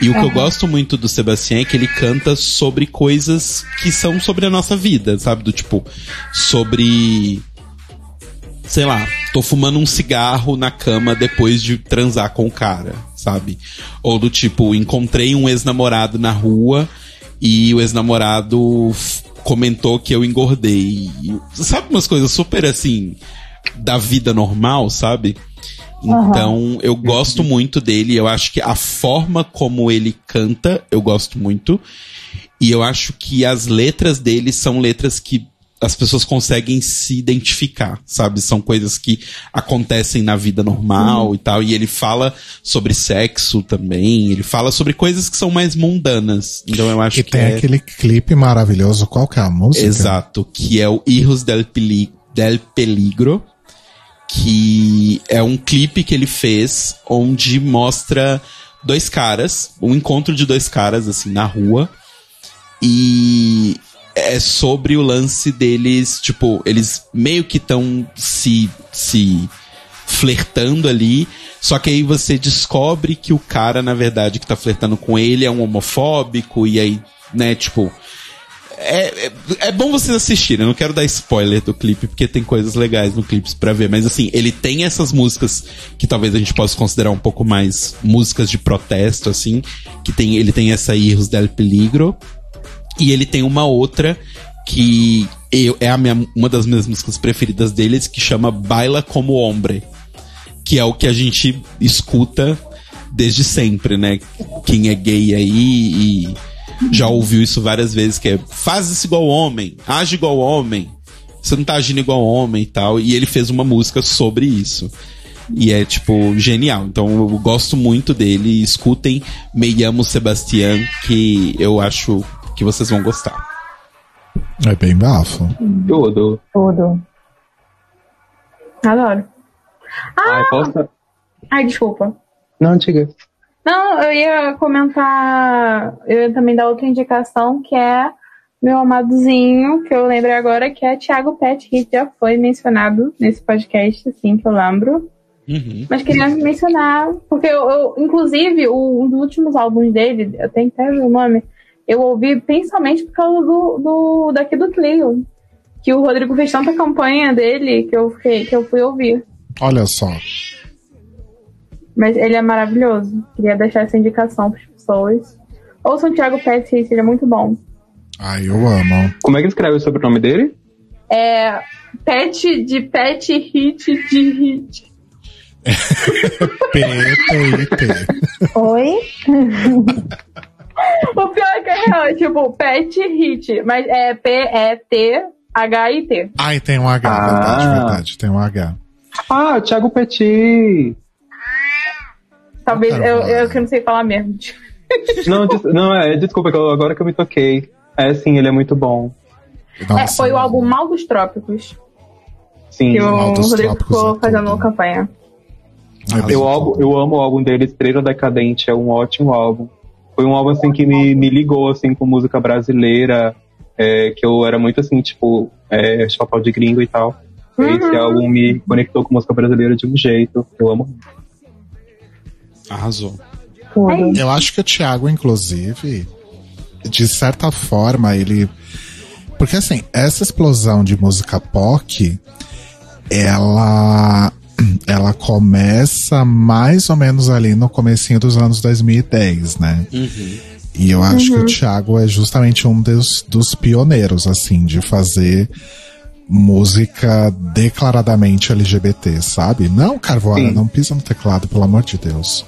E o que eu gosto muito do Sebastião é que ele canta sobre coisas que são sobre a nossa vida, sabe? Do tipo, sobre. Sei lá, tô fumando um cigarro na cama depois de transar com o cara, sabe? Ou do tipo, encontrei um ex-namorado na rua e o ex-namorado comentou que eu engordei. Sabe umas coisas super assim, da vida normal, sabe? Então, eu gosto muito dele. Eu acho que a forma como ele canta, eu gosto muito. E eu acho que as letras dele são letras que as pessoas conseguem se identificar, sabe? São coisas que acontecem na vida normal e tal. E ele fala sobre sexo também. Ele fala sobre coisas que são mais mundanas. Então eu acho E que tem é... aquele clipe maravilhoso, qual que é a música? Exato, que é o Hijos del, Peli del Peligro, que é um clipe que ele fez onde mostra dois caras, um encontro de dois caras assim na rua e é sobre o lance deles, tipo, eles meio que estão se se flertando ali, só que aí você descobre que o cara na verdade que tá flertando com ele é um homofóbico e aí, né, tipo, é, é, é bom vocês assistirem, eu não quero dar spoiler do clipe, porque tem coisas legais no clipe pra ver, mas assim, ele tem essas músicas que talvez a gente possa considerar um pouco mais músicas de protesto, assim, que tem, ele tem essa Irros del Peligro, e ele tem uma outra que eu, é a minha, uma das minhas músicas preferidas deles, que chama Baila como Hombre, que é o que a gente escuta desde sempre, né? Quem é gay aí e já ouviu isso várias vezes, que é faz isso igual homem, age igual homem, você não tá agindo igual homem e tal. E ele fez uma música sobre isso. E é, tipo, genial. Então eu gosto muito dele. Escutem Me Amo Sebastián, que eu acho que vocês vão gostar. É bem bafo. Tudo. Tudo. Adoro. Ai, posso... Ai, desculpa. Não, diga. Não, eu ia comentar, eu ia também dar outra indicação, que é meu amadozinho, que eu lembrei agora, que é Thiago Pet, que já foi mencionado nesse podcast, assim, que eu lembro. Uhum. Mas queria mencionar, porque eu, eu- inclusive, o- um dos últimos álbuns dele, eu tenho até ver o nome, eu ouvi principalmente por causa do, do daqui do Clio. Que o Rodrigo fez tanta campanha dele que eu, fiquei, que eu fui ouvir. Olha só. Mas ele é maravilhoso. Queria deixar essa indicação para as pessoas. Ouçam o Thiago Pet, ele é muito bom. Ai, eu amo. Como é que escreve o sobrenome dele? É Pet de Pet, Hit de Hit. P, P, P. Oi? O pior é que é real, é tipo Pet Hit, mas é P-E-T-H-I-T. Ai, tem um H, Ah. verdade, verdade. Tem um H. Ah, Thiago Petit. Talvez eu, eu que não sei falar mesmo. Não, des- não é, desculpa, eu- agora que eu me toquei. É sim, ele é muito bom. Nossa, É, foi o álbum Mal dos Trópicos Sim. que o Mal dos Rodrigo Trópicos ficou é fazendo tudo. campanha. É Eu, álbum- eu amo o álbum dele, Estrela Decadente, é um ótimo álbum. Foi um álbum assim que me, me ligou assim com música brasileira, é, que eu era muito assim, tipo, é, chapéu de gringo e tal. Esse álbum me conectou com música brasileira de um jeito. Eu amo. Arrasou. Tudo. Eu acho que o Thiago, inclusive, de certa forma, ele. Porque assim, essa explosão de música POC, ela. Ela começa mais ou menos ali no comecinho dos anos 2010, né? E eu acho que o Thiago é justamente um dos, dos pioneiros, assim, de fazer música declaradamente LGBT, sabe? Não, Carvoara, Sim. não pisa no teclado, pelo amor de Deus.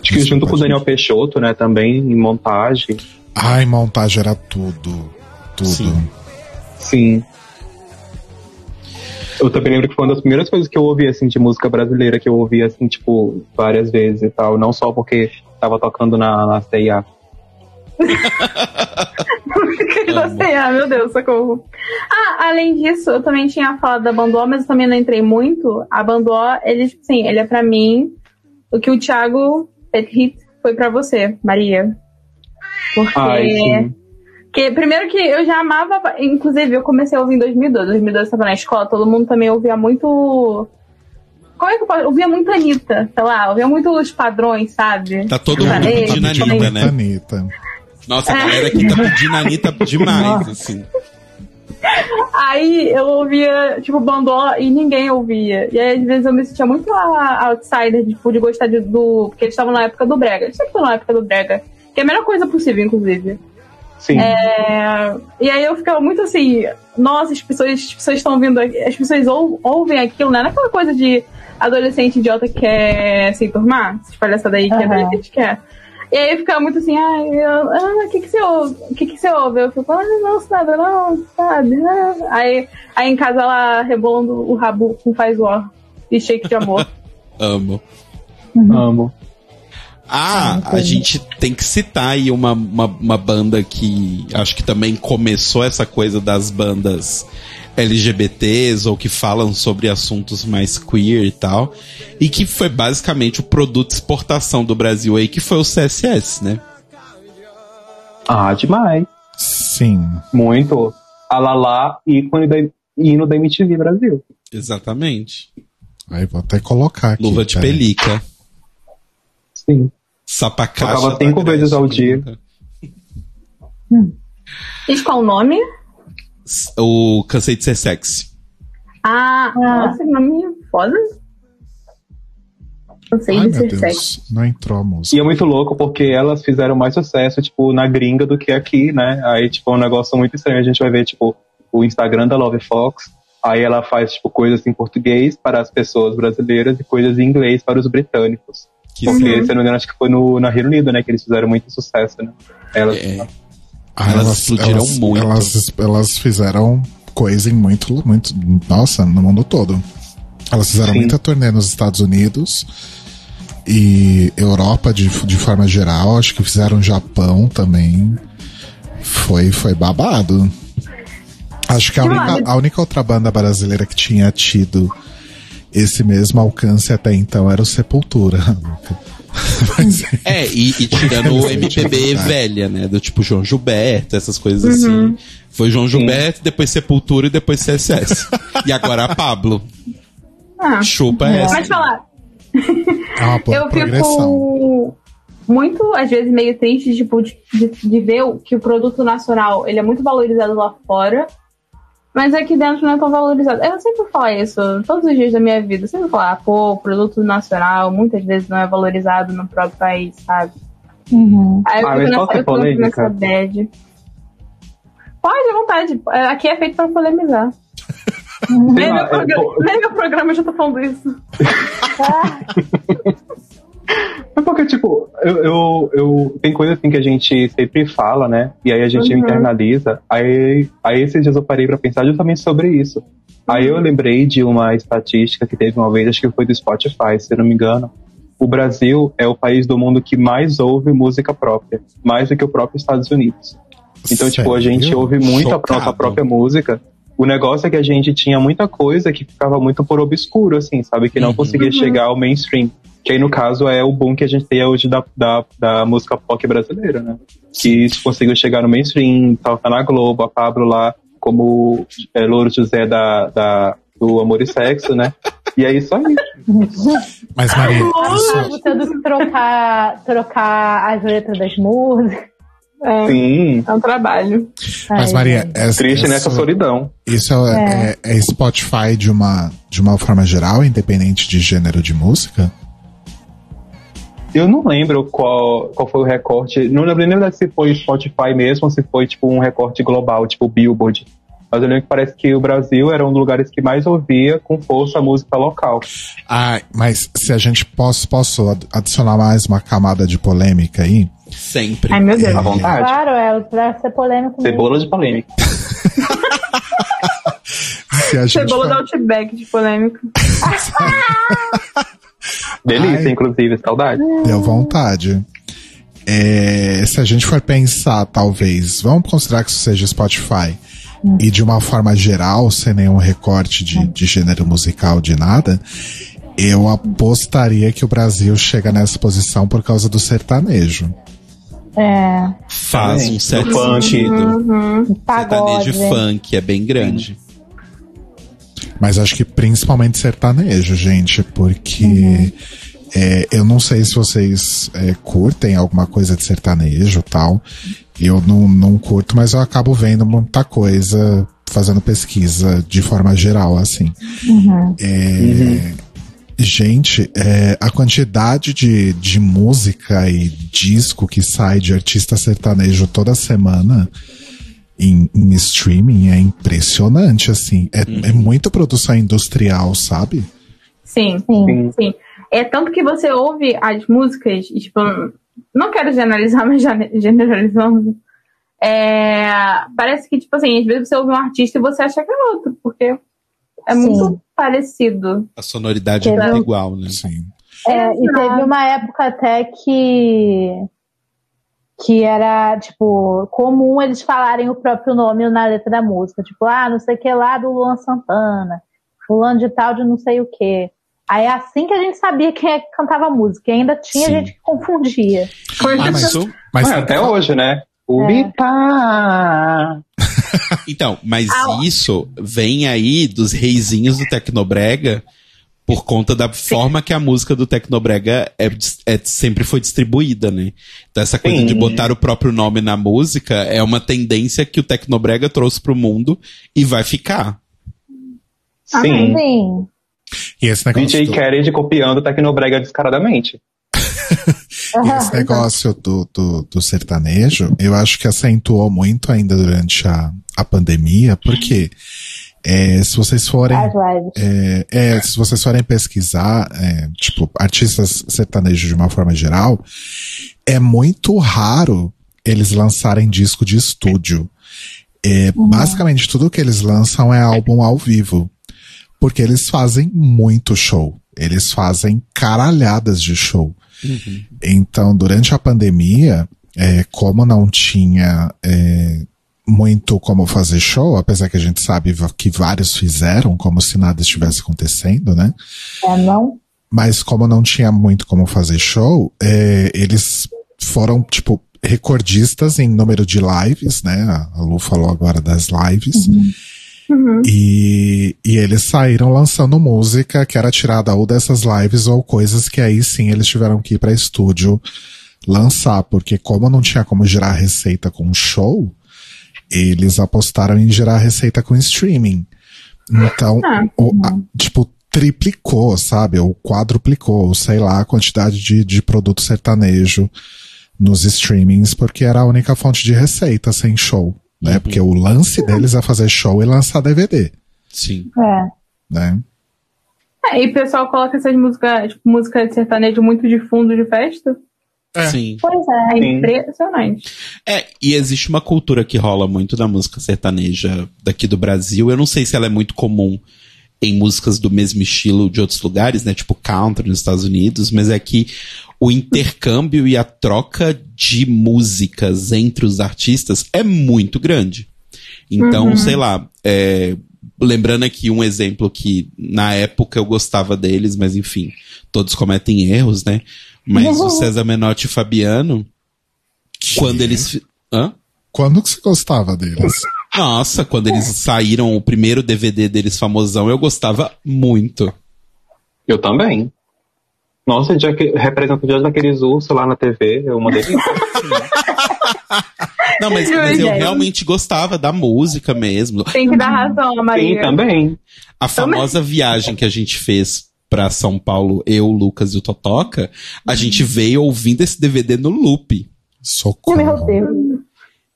Acho que Isso junto com o Daniel Peixoto, né, também, em montagem. Ai, montagem era tudo. Tudo. Sim. Sim. Eu também lembro que foi uma das primeiras coisas que eu ouvi, assim, de música brasileira, que eu ouvi, assim, tipo, várias vezes e tal. Não só porque tava tocando na, na CIA. sei, ah, meu Deus, socorro. Ah, além disso, eu também tinha falado da Bandó, mas eu também não entrei muito. A Bandó, ele, tipo assim, ele é pra mim o que o Thiago Pet Hit foi pra você, Maria. Porque. Ai, sim. Que, primeiro que eu já amava, inclusive eu comecei a ouvir em 2012. 2012 eu estava na escola, todo mundo também ouvia muito. Como é que eu posso? Ouvia muito Anitta, sei lá, ouvia muito os padrões, sabe? Tá todo mundo pedindo a também. Anitta, né? Anitta. Nossa, a galera aqui tá pedindo Anitta demais, assim. Aí eu ouvia, tipo, bandó e ninguém ouvia. E aí, às vezes, eu me sentia muito a outsider, tipo, de gostar de- do. Porque eles estavam na época do Brega. Eles sempre estão na época do Brega. Que é a melhor coisa possível, inclusive. Sim. É, E aí eu ficava muito assim, nossa, as pessoas as pessoas estão ouvindo, aqui- as pessoas ou- ouvem aquilo, né? Não é aquela coisa de adolescente idiota que quer se enturmar, essas palhaçadas aí que Aham. adolescente quer. E aí eu ficava muito assim, ai, eu- ah, o que que você ouve? O que que você ouve? Eu fico, ah, não, nada, não, sabe? ah." Aí, aí em casa ela rebolando o rabo com faz war e shake de amor. Amo. Amo. Ah, a gente tem que citar aí uma, uma, uma banda que acho que também começou essa coisa das bandas LGBTs ou que falam sobre assuntos mais queer e tal. E que foi basicamente o produto de exportação do Brasil aí, que foi o CSS, né? Ah, demais. Sim. Muito. A Lala, ícone da, hino da MTV Brasil. Exatamente. Aí vou até colocar aqui. Luva de pelica. Sim. Sapacaixa. Tocava cinco Grécia, vezes ao dia. Diz qual o nome? O Cansei de Ser Sexy. Ah, nossa, que nome foda. Não sei Ai, de ser sexy. Deus. Não entrou a música. E é muito louco porque elas fizeram mais sucesso, tipo, na gringa do que aqui, né? Aí, tipo, é um negócio muito estranho. A gente vai ver, tipo, o Instagram da Love Fox. Aí ela faz, tipo, coisas em português para as pessoas brasileiras e coisas em inglês para os britânicos. Que Porque, sim. se eu não me engano, acho que foi no, na Reino Unido, né? Que eles fizeram muito sucesso, né? Elas, É. Ah, Elas explodiram muito. Elas, elas fizeram coisa em muito, muito. Nossa, no mundo todo. Elas fizeram Sim. muita turnê nos Estados Unidos e Europa de, de forma geral. Acho que fizeram Japão também. Foi, foi babado. Acho que a única, a única outra banda brasileira que tinha tido esse mesmo alcance até então era o Sepultura. Mas, É, e, e tirando o MPB É. velha, né? Do tipo João Gilberto, essas coisas assim. Foi João Gilberto, depois Sepultura e depois CSS. e agora a Pablo. Ah, Chupa essa. pode falar. é uma boa eu progressão. fico muito, às vezes, meio triste tipo, de, de, de ver que o produto nacional ele é muito valorizado lá fora, mas aqui dentro não é tão valorizado. Eu sempre falo isso, todos os dias da minha vida. Eu sempre falo, ah, pô, produto nacional muitas vezes não é valorizado no próprio país, sabe? Uhum. Aí eu Ah, fico nessa, eu fico polêmica? nessa bad. Pode, à vontade. É, Aqui é feito pra polemizar. Nem lá, meu, é, programa, nem meu programa eu já tô falando isso. É porque, tipo, eu, eu, eu- Tem coisa assim que a gente sempre fala, né? E aí a gente Uhum. internaliza. Aí, aí esses dias eu parei pra pensar justamente sobre isso. Aí eu lembrei de uma estatística que teve uma vez, acho que foi do Spotify, se eu não me engano. O Brasil é o país do mundo que mais ouve música própria, mais do que o próprio Estados Unidos. Então, tipo, a gente Sério? ouve muito a nossa própria música. O negócio é que a gente tinha muita coisa que ficava muito por obscuro, assim, sabe? Que não Uhum. conseguia chegar ao mainstream. Que aí, no caso, é o boom que a gente tem hoje da, da, da música pop brasileira, né? Que isso conseguiu chegar no mainstream, toca na Globo, a Pablo lá, como é, Louro José da, da, do Amor e Sexo, né? E é isso aí. Mas, Maria, isso, tendo que trocar, trocar as letras das músicas. É, Sim. é um trabalho. mas Maria, essa, Triste essa- nessa solidão. Isso é, é- é Spotify de uma, de uma forma geral, independente de gênero de música? Eu não lembro qual, qual foi o recorte. Não lembro nem se foi Spotify mesmo ou se foi tipo um recorte global, tipo Billboard. Mas eu lembro que parece que o Brasil era um dos lugares que mais ouvia com força a música local. Ah, mas se a gente posso, posso ad- adicionar mais uma camada de polêmica aí? Sempre. Ai, meu Deus. À vontade. Claro, é pra ser polêmico. mesmo. Cebola de polêmica. Se a gente Cebola for- da Outback de polêmica. Delícia, Ai. inclusive, saudade. Deu vontade. É, se a gente for pensar, talvez, vamos considerar que isso seja Spotify, e de uma forma geral, sem nenhum recorte de, de gênero musical, de nada, eu apostaria que o Brasil chega nessa posição por causa do sertanejo. É, Faz um certo sentido. Uhum. pagode. Sertanejo funk é bem grande. Mas acho que principalmente sertanejo, gente, porque é, eu não sei se vocês é, curtem alguma coisa de sertanejo tal. Eu não, não curto, mas eu acabo vendo muita coisa, fazendo pesquisa de forma geral, assim. É, Gente, é, a quantidade de, de música e disco que sai de artista sertanejo toda semana em, em streaming é impressionante, assim. É, é muita produção industrial, sabe? Sim, Sim. Sim. É tanto que você ouve as músicas, e, tipo, não quero generalizar, mas gene- generalizando. É, parece que, tipo assim, às vezes você ouve um artista e você acha que é outro, porque é Sim. muito parecido. A sonoridade é muito igual, né? Sim. É, e teve uma época até que que era, tipo, comum eles falarem o próprio nome na letra da música. Tipo, ah, não sei o que lá do Luan Santana, fulano de tal de não sei o que. Aí é assim que a gente sabia quem é que cantava a música. E ainda tinha Sim. gente que confundia. Ah, mas, Isso, mas Mas até hoje, né? O É. Então, mas Ah, isso vem aí dos reizinhos do Tecnobrega por conta da forma que a música do Tecnobrega é, é- sempre foi distribuída, né? Então essa coisa Sim. de botar o próprio nome na música é uma tendência que o Tecnobrega trouxe pro mundo e vai ficar. Sim. Sim. E esse negócio, DJ do, Khaled copiando Tecnobrega descaradamente. e esse negócio do, do, do sertanejo, eu acho que acentuou muito ainda durante a, a pandemia, porque é, se vocês forem. É, é, se vocês forem pesquisar, é, tipo, artistas sertanejos de uma forma geral, é muito raro eles lançarem disco de estúdio. É, Basicamente, tudo que eles lançam é álbum ao vivo. Porque eles fazem muito show. Eles fazem caralhadas de show. Então, durante a pandemia, é, como não tinha é, muito como fazer show, apesar que a gente sabe que vários fizeram, como se nada estivesse acontecendo, né? É, não? Mas como não tinha muito como fazer show, é, eles foram, tipo, recordistas em número de lives, né? A Lu falou agora das lives. E, e eles saíram lançando música que era tirada ou dessas lives ou coisas que aí sim eles tiveram que ir pra estúdio lançar, porque como não tinha como gerar receita com show, eles apostaram em gerar receita com streaming. Então, Ah, o- a- tipo, triplicou, sabe? Ou quadruplicou, sei lá, a quantidade de, de produto sertanejo nos streamings, porque era a única fonte de receita sem show, né? Porque o lance deles é fazer show e lançar DVD, Sim. É. né? É, e o pessoal coloca essas músicas, tipo, música de sertanejo muito de fundo de festa. Sim. Pois é. É Sim. impressionante. É, e existe uma cultura que rola muito da música sertaneja daqui do Brasil. Eu não sei se ela é muito comum em músicas do mesmo estilo de outros lugares, né? Tipo country nos Estados Unidos, mas é que o intercâmbio e a troca de músicas entre os artistas é muito grande. Então, sei lá, é, lembrando aqui um exemplo que na época eu gostava deles, mas enfim, todos cometem erros, né? Mas o César Menotti e Fabiano, quando eles. Hã? Quando que você gostava deles? Nossa, quando eles saíram, o primeiro DVD deles famosão, eu gostava muito. Eu também. Nossa, dia que representa o dia daqueles ursos lá na TV, eu mandei. Não, mas, mas eu realmente gostava da música mesmo. Tem que dar razão, a Sim, Maria. também. A famosa viagem que a gente fez pra São Paulo, eu, o Lucas e o Totoca, a gente veio ouvindo esse DVD no loop. Socorro. Meu Deus.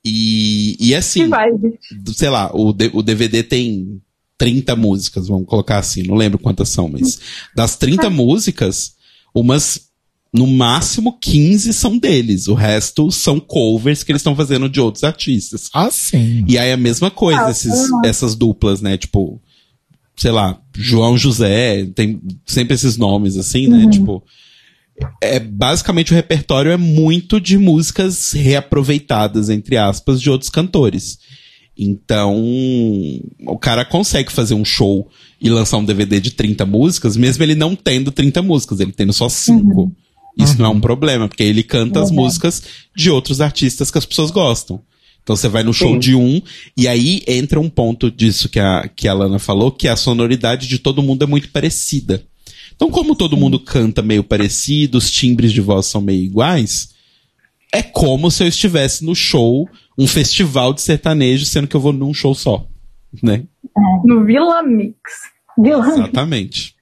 E, e Que assim, vibe. sei lá, o, o DVD tem 30 músicas, vamos colocar assim, não lembro quantas são, mas das 30 músicas, umas, no máximo 15 são deles, o resto são covers que eles estão fazendo de outros artistas. Ah, sim. E aí é a mesma coisa, Ah, esses, essas duplas, né, tipo, sei lá, João José, tem sempre esses nomes assim, né, tipo, é basicamente o repertório é muito de músicas reaproveitadas entre aspas de outros cantores. Então, o cara consegue fazer um show e lançar um DVD de 30 músicas, mesmo ele não tendo 30 músicas, ele tendo só 5. Isso não é um problema, porque ele canta as músicas de outros artistas que as pessoas gostam. Então você vai no show Sim. de um, e aí entra um ponto disso que a, que a Lana falou, que a sonoridade de todo mundo é muito parecida. Então, como todo mundo canta meio parecido, os timbres de voz são meio iguais, é como se eu estivesse no show, um festival de sertanejo, sendo que eu vou num show só. Né? No Vila Mix. Viu? Exatamente.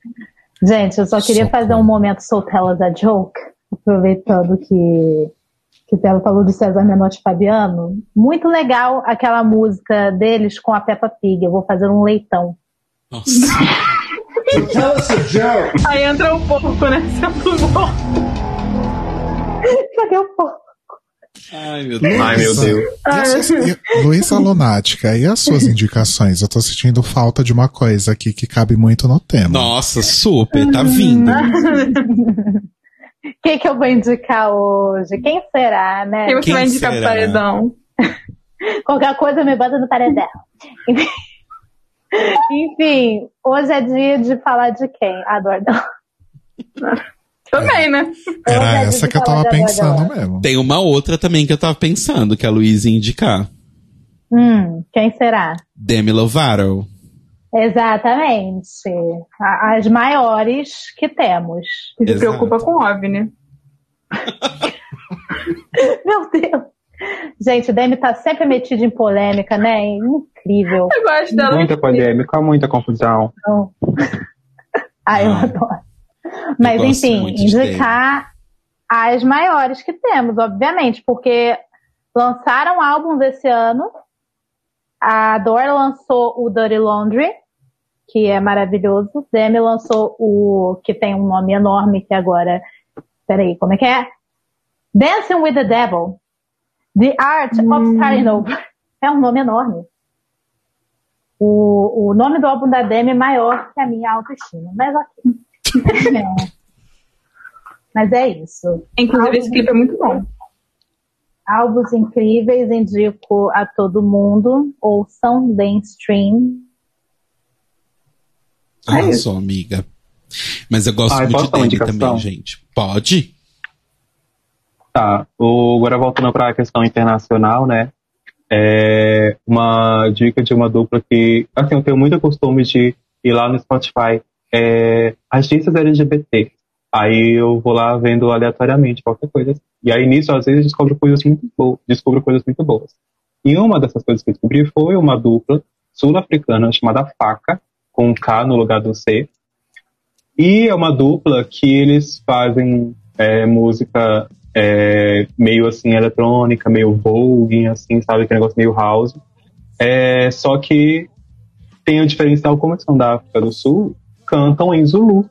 Gente, eu só queria Socorro. fazer um momento So Tell Us a Joke, aproveitando que, que ela falou do César Menotti e Fabiano. Muito legal aquela música deles com a Peppa Pig. Eu vou fazer um leitão. Nossa. Aí entra um pouco, né? Bom. Cadê o povo? Ai, meu Deus. Ai, meu Deus. E as suas- e- Luísa Lunática, e as suas indicações? Eu tô sentindo falta de uma coisa aqui que cabe muito no tema. Nossa, super, tá vindo. O que, eu vou indicar hoje? Quem será, né? Quem você Quem vai indicar pro será? paredão? Qualquer coisa me bota no paredão. Enfim, hoje é dia de falar de quem? Adoro. Também, né? Era é essa que eu tava pensando mesmo. Tem uma outra também que eu tava pensando, que a Luísa ia indicar. Hum, quem será? Demi Lovato. Exatamente. As maiores que temos. Que se Exato. preocupa com o OVNI. Meu Deus. Gente, o Demi tá sempre metido em polêmica, né? Incrível. Eu gosto dela. Muita polêmica, muita confusão. Então... Ah, eu adoro. Mas, gosto enfim, indicar as maiores que temos, obviamente, porque lançaram álbuns esse ano. A Dor lançou o Dirty Laundry, que é maravilhoso. Demi lançou o que tem um nome enorme que agora. Peraí, como é que é? Dancing with the Devil. The Art of Starting Over. É um nome enorme. O, o nome do álbum da Demi é maior que a minha autoestima. Mas ok. É. Mas é isso. Inclusive, esse clipe é muito bom. Álbuns incríveis, indico a todo mundo. Ouçam, deem stream. É Arrasou, amiga. Mas eu gosto Ah, eu muito posso de dar uma Demi indicação? também, gente. Pode? Tá, o, agora voltando para a questão internacional, né? É uma dica de uma dupla que, assim, eu tenho muito costume de ir lá no Spotify, é, artistas LGBT. Aí eu vou lá vendo aleatoriamente qualquer coisa. E aí nisso, às vezes, descubro coisas muito boas. Descubro coisas muito boas. E uma dessas coisas que eu descobri foi uma dupla sul-africana chamada Faca, com um K no lugar do C. E é uma dupla que eles fazem é, música é, meio assim eletrônica, meio vogue, assim, sabe? Que negócio meio house. É, só que tem o diferencial, como eles são da África do Sul, cantam em Zulu.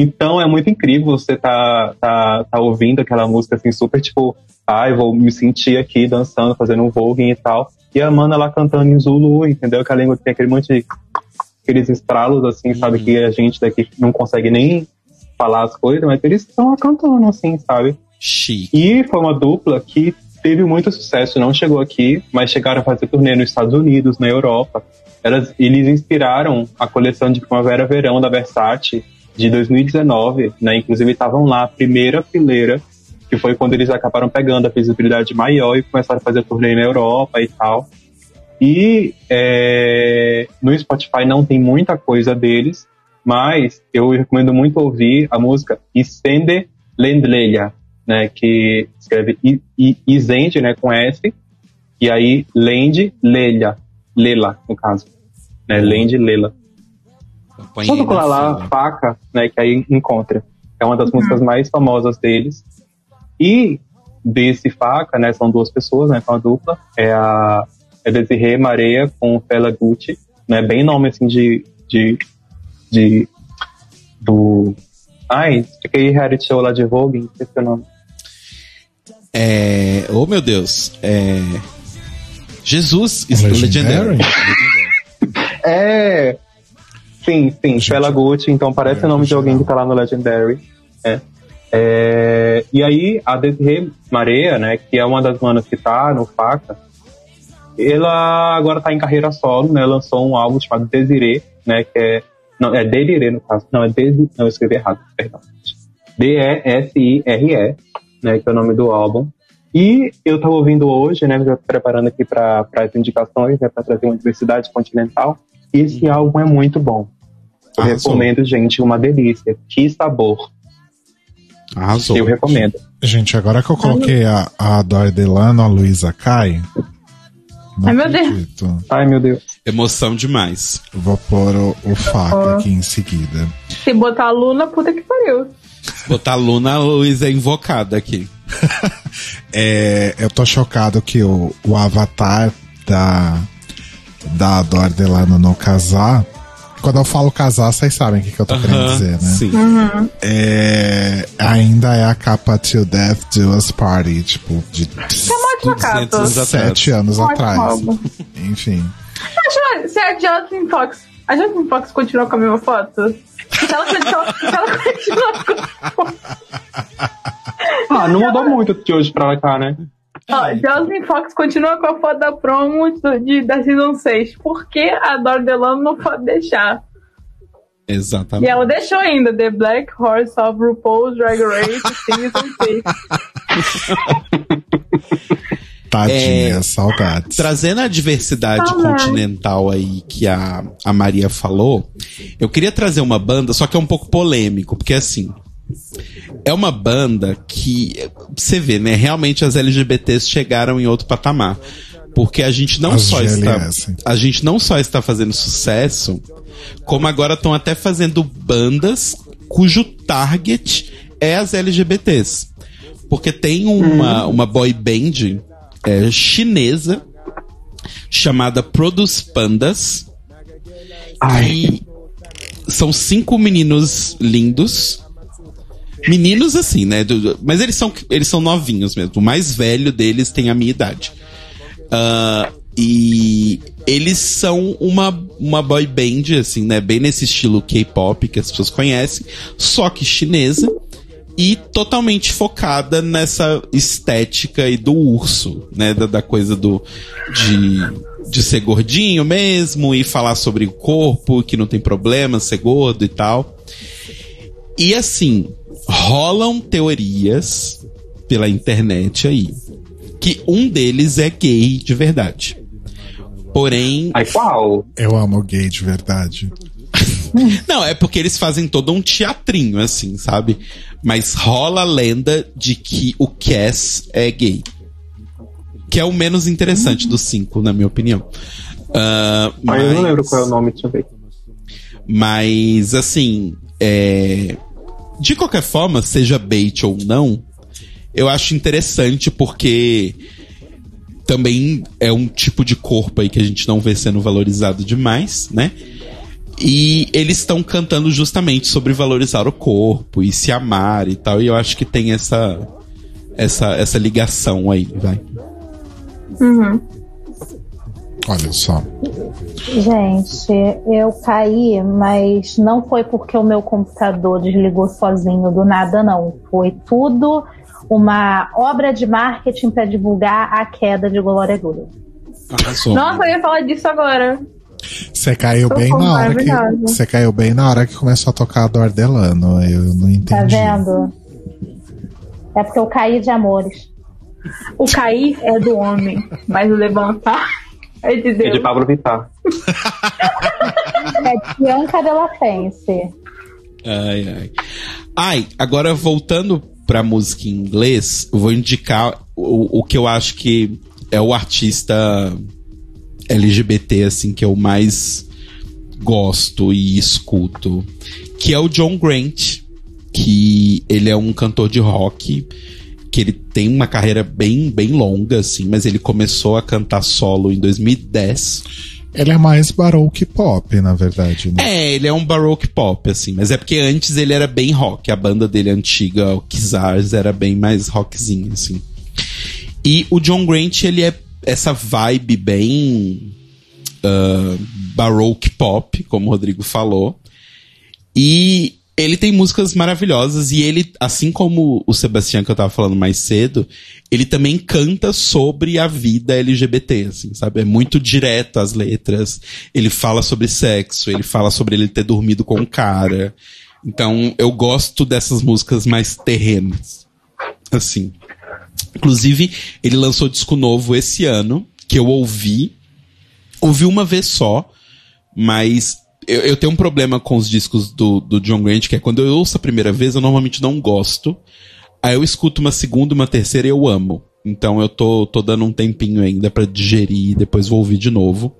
Então é muito incrível você tá, tá, tá ouvindo aquela música assim, super tipo, ai, vou me sentir aqui dançando, fazendo um vogue e tal. E a Mana lá cantando em Zulu, entendeu? Que a língua tem aquele monte de aqueles estralos, assim, sabe? Uhum. Que a gente daqui não consegue nem falar as coisas, mas eles estão lá cantando, assim, sabe? Chique. E foi uma dupla que teve muito sucesso, não chegou aqui, mas chegaram a fazer turnê nos Estados Unidos, na Europa. Elas, eles inspiraram a coleção de Primavera-Verão da Versace de 2019, né? Inclusive estavam lá, primeira fileira, que foi quando eles acabaram pegando a visibilidade maior e começaram a fazer turnê na Europa e tal. E é, no Spotify não tem muita coisa deles, mas eu recomendo muito ouvir a música Estende Lendleia, né, que escreve Isende, né, com S, e aí Lend Leia, Lela, no caso, né, Lend Lela. Acompanhei na lá fila. Faca, né, que aí encontra. É uma das músicas mais famosas deles. E desse Faca, né, são duas pessoas, né, com a dupla, é a é Desirê Mareia com o Fela Gucci, né, bem nome assim de de, de do ai, fiquei reality show lá de Vogue, esqueci o nome. É. Oh, meu Deus. É. Jesus, Legendary? Legendary. É. Sim, sim, Gente, Fela Gucci, então parece é, o nome de alguém que tá lá no Legendary. É. É, e aí, a Desirê Mareia, né, que é uma das manas que tá no Faca, ela agora tá em carreira solo, né, lançou um álbum chamado Desirê, né, que é, não, é Delirê no caso, não, é Desi, não, eu escrevi errado, perdão. D-E-S-I-R-E, né, que é o nome do álbum. E eu tava ouvindo hoje, né, já preparando aqui para as indicações, né, para trazer uma diversidade continental, e esse álbum é muito bom. Eu Arrasou. recomendo, gente, uma delícia. Que sabor. Arrasou. Eu recomendo. Gente, agora que eu coloquei a, a Dor Delano, a Luísa Kai. não Ai, meu Deus. acredito. Ai, meu Deus. Emoção demais. Vou pôr o, o faca Ó. aqui em seguida. Se botar a Luna, puta que pariu. Botar a Luna, a Luísa é invocada aqui. É, eu tô chocado que o, o avatar da, da Dor Delano no casar. Quando eu falo casar, vocês sabem o que, que eu tô querendo Aham, dizer, né? Sim. É, ainda é a capa Till Death Do Us Party, tipo, de Ótima 200 capa. anos atrás. sete anos Ótimo atrás. Enfim. Acho, se a Jocelyn Fox. A Jocelyn Fox continua com a mesma foto? Se ela se ela continua com Ah, não mudou muito de hoje pra cá, né? Ó, Jocelyn Fox continua com a foto da promo do- de, da Season 6. Por que a Dor Delano não pode deixar? E Exatamente. ela deixou ainda The Black Horse of RuPaul's Drag Race Season 6. Tadinha, É, saudades. Trazendo a diversidade continental aí que a, a Maria falou, eu queria trazer uma banda, só que é um pouco polêmico, porque assim. É uma banda que você vê, né? Realmente as LGBTs chegaram em outro patamar. Porque a gente não As só está. GLS. A gente não só está fazendo sucesso, como agora estão até fazendo bandas cujo target é as LGBTs. Porque tem uma, uma boy band é, chinesa chamada Produce Pandas. Ai. E são cinco meninos lindos. Meninos assim, né? do- mas eles são, eles são novinhos mesmo. O mais velho deles tem a minha idade. Ah, e eles são uma, uma boy band, assim, né? Bem nesse estilo K-pop que as pessoas conhecem, só que chinesa. E totalmente focada nessa estética aí do urso, né? Da, da coisa do. De, de ser gordinho mesmo e falar sobre o corpo, que não tem problema ser gordo e tal. E assim, rolam teorias pela internet aí que um deles é gay de verdade. Porém, Ai, qual? Eu amo gay de verdade. não, é porque eles fazem todo um teatrinho assim, sabe? Mas rola a lenda de que o Cass é gay. Que é o menos interessante dos cinco, na minha opinião. Ah, Ai, eu não mas- lembro qual é o nome, deixa eu ver. Mas, assim, é... de qualquer forma, seja bait ou não, eu acho interessante porque também é um tipo de corpo aí que a gente não vê sendo valorizado demais, né? E eles estão cantando justamente sobre valorizar o corpo e se amar e tal. E eu acho que tem essa essa, essa ligação aí, vai. Olha só. Gente, eu caí, mas não foi porque o meu computador desligou sozinho do nada, não. Foi tudo uma obra de marketing para divulgar a queda de Glória Groove. Arrasou. Nossa, eu ia falar disso agora. Você caiu Tô bem na hora que. Você caiu bem na hora que começou a tocar a do Ardelano. Eu não entendi. Tá vendo? É porque eu caí de amores. O cair é do homem, mas o levantar é de É Deus. de Pablo Vittar. É Bianca Della Fence. Ai, ai. Ai, agora voltando pra música em inglês, eu vou indicar o, o que eu acho que é o artista LGBT, assim, que eu mais gosto e escuto, que é o John Grant, que ele é um cantor de rock, que ele tem uma carreira bem, bem longa, assim, mas ele começou a cantar solo em 2010. Ele é mais baroque pop, na verdade. Né? É, ele é um baroque pop, assim, mas é porque antes ele era bem rock. A banda dele antiga, o Kizars, era bem mais rockzinho, assim. E o John Grant, ele é essa vibe bem ah, baroque pop, como o Rodrigo falou. E ele tem músicas maravilhosas e ele, assim como o Sebastião que eu tava falando mais cedo, ele também canta sobre a vida LGBT, assim, sabe? É muito direto as letras. Ele fala sobre sexo, ele fala sobre ele ter dormido com um cara. Então, eu gosto dessas músicas mais terrenas. Assim. Inclusive, ele lançou disco novo esse ano, que eu ouvi. Ouvi uma vez só, mas eu, eu tenho um problema com os discos do, do John Grant, que é quando eu ouço a primeira vez, eu normalmente não gosto. Aí eu escuto uma segunda, uma terceira e eu amo. Então eu tô, tô dando um tempinho ainda pra digerir e depois vou ouvir de novo.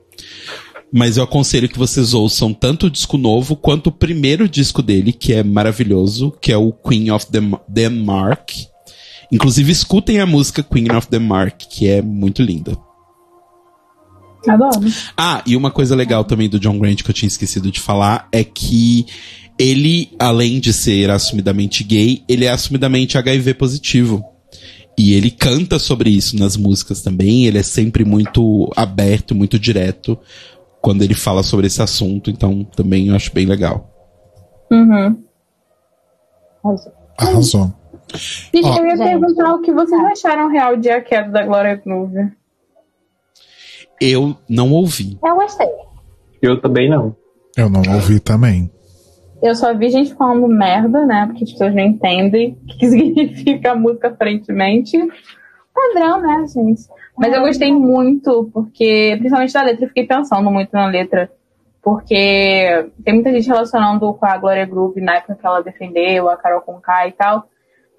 Mas eu aconselho que vocês ouçam tanto o disco novo quanto o primeiro disco dele, que é maravilhoso, que é o Queen of Dem- Denmark. Inclusive, escutem a música Queen of Denmark, que é muito linda. Adoro. Ah, e uma coisa legal também do John Grant que eu tinha esquecido de falar é que ele, além de ser assumidamente gay, ele é assumidamente HIV positivo. E ele canta sobre isso nas músicas também. Ele é sempre muito aberto, muito direto quando ele fala sobre esse assunto. Então, também eu acho bem legal. Uhum. Arrasou. Gente, Ó. eu ia Gente. perguntar o que vocês acharam real de A Queda da Glória Groove. Eu não ouvi. Eu gostei. Eu também não. Eu não ouvi também. Eu só vi gente falando merda, né? Porque as pessoas não entendem o que significa a música aparentemente. Padrão, né, gente? Mas eu gostei muito, porque, principalmente da letra, eu fiquei pensando muito na letra. Porque tem muita gente relacionando com a Glória Groove na época que ela defendeu, a Carol Conká e tal.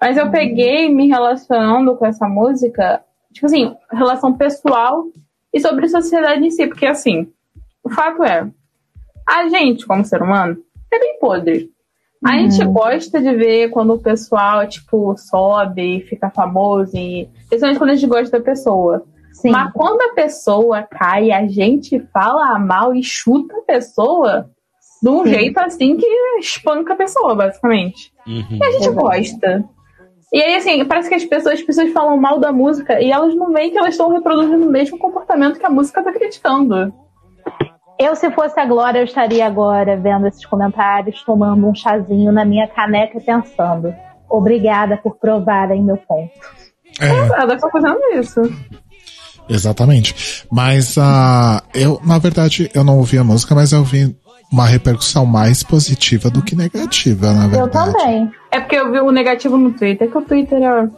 Mas eu peguei me relacionando com essa música, tipo assim, relação pessoal e sobre sociedade em si. Porque, assim, o fato é, a gente, como ser humano, é bem podre. A gente gosta de ver quando o pessoal, tipo, sobe e fica famoso, e principalmente quando a gente gosta da pessoa. Sim. Mas quando a pessoa cai, a gente fala mal e chuta a pessoa, de um jeito assim que espanca a pessoa, basicamente. Uhum. E a gente gosta. E aí, assim, parece que as pessoas, as pessoas falam mal da música e elas não veem que elas estão reproduzindo o mesmo comportamento que a música tá criticando. Eu, se fosse a Glória, eu estaria agora vendo esses comentários, tomando um chazinho na minha caneca e pensando. Obrigada por provarem meu ponto. É, Ela tá fazendo isso. exatamente. Mas ah, eu, na verdade, eu não ouvi a música, mas eu vi uma repercussão mais positiva do que negativa, na Eu verdade. também. É porque eu vi o negativo no Twitter, que o Twitter é.